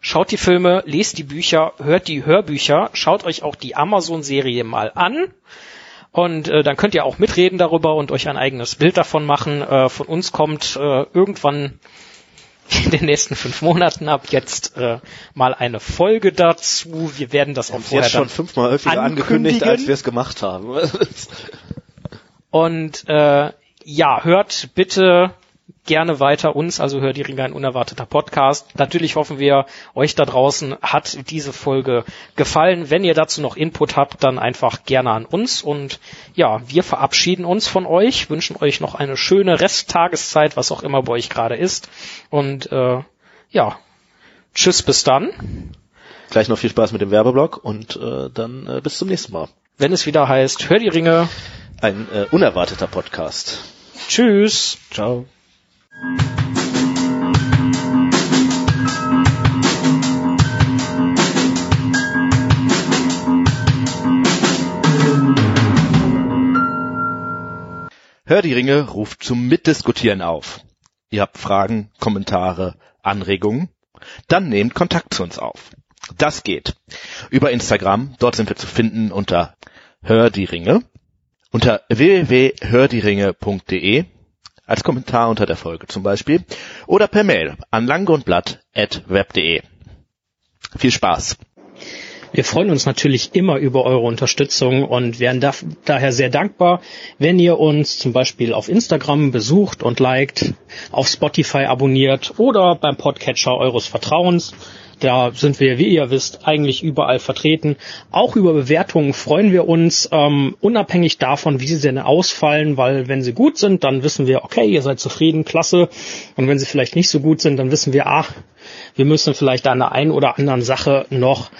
schaut die Filme, lest die Bücher, hört die Hörbücher, schaut euch auch die Amazon-Serie mal an. Und äh, dann könnt ihr auch mitreden darüber und euch ein eigenes Bild davon machen. Äh, von uns kommt äh, irgendwann in den nächsten fünf Monaten ab jetzt äh, mal eine Folge dazu. Wir werden das auch vorher jetzt schon fünfmal häufiger angekündigt, als wir es gemacht haben. Und äh, ja, hört bitte gerne weiter uns, also hört die Ringe ein unerwarteter Podcast. Natürlich hoffen wir, euch da draußen hat diese Folge gefallen. Wenn ihr dazu noch Input habt, dann einfach gerne an uns. Und ja, wir verabschieden uns von euch, wünschen euch noch eine schöne Resttageszeit, was auch immer bei euch gerade ist. Und äh, ja, tschüss, bis dann. Gleich noch viel Spaß mit dem Werbeblock und äh, dann äh, bis zum nächsten Mal. Wenn es wieder heißt, hör die Ringe. Ein äh, unerwarteter Podcast. Tschüss. Ciao. Hör die Ringe ruft zum Mitdiskutieren auf. Ihr habt Fragen, Kommentare, Anregungen? Dann nehmt Kontakt zu uns auf. Das geht. Über Instagram, dort sind wir zu finden unter Hör die Ringe, unter www.hördieringe.de, als Kommentar unter der Folge zum Beispiel, oder per Mail an langundblatt.web.de. Viel Spaß! Wir freuen uns natürlich immer über eure Unterstützung und wären da, daher sehr dankbar, wenn ihr uns zum Beispiel auf Instagram besucht und liked, auf Spotify abonniert oder beim Podcatcher eures Vertrauens. Da sind wir, wie ihr wisst, eigentlich überall vertreten. Auch über Bewertungen freuen wir uns, ähm, unabhängig davon, wie sie denn ausfallen, weil wenn sie gut sind, dann wissen wir, okay, ihr seid zufrieden, klasse. Und wenn sie vielleicht nicht so gut sind, dann wissen wir, ach, wir müssen vielleicht an der einen oder anderen Sache noch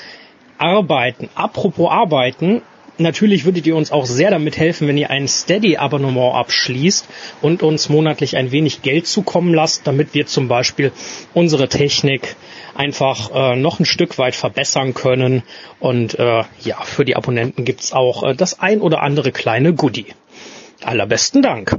arbeiten. Apropos arbeiten, natürlich würdet ihr uns auch sehr damit helfen, wenn ihr ein Steady-Abonnement abschließt und uns monatlich ein wenig Geld zukommen lasst, damit wir zum Beispiel unsere Technik einfach äh, noch ein Stück weit verbessern können. Und äh, ja, für die Abonnenten gibt's auch äh, das ein oder andere kleine Goodie. Allerbesten Dank.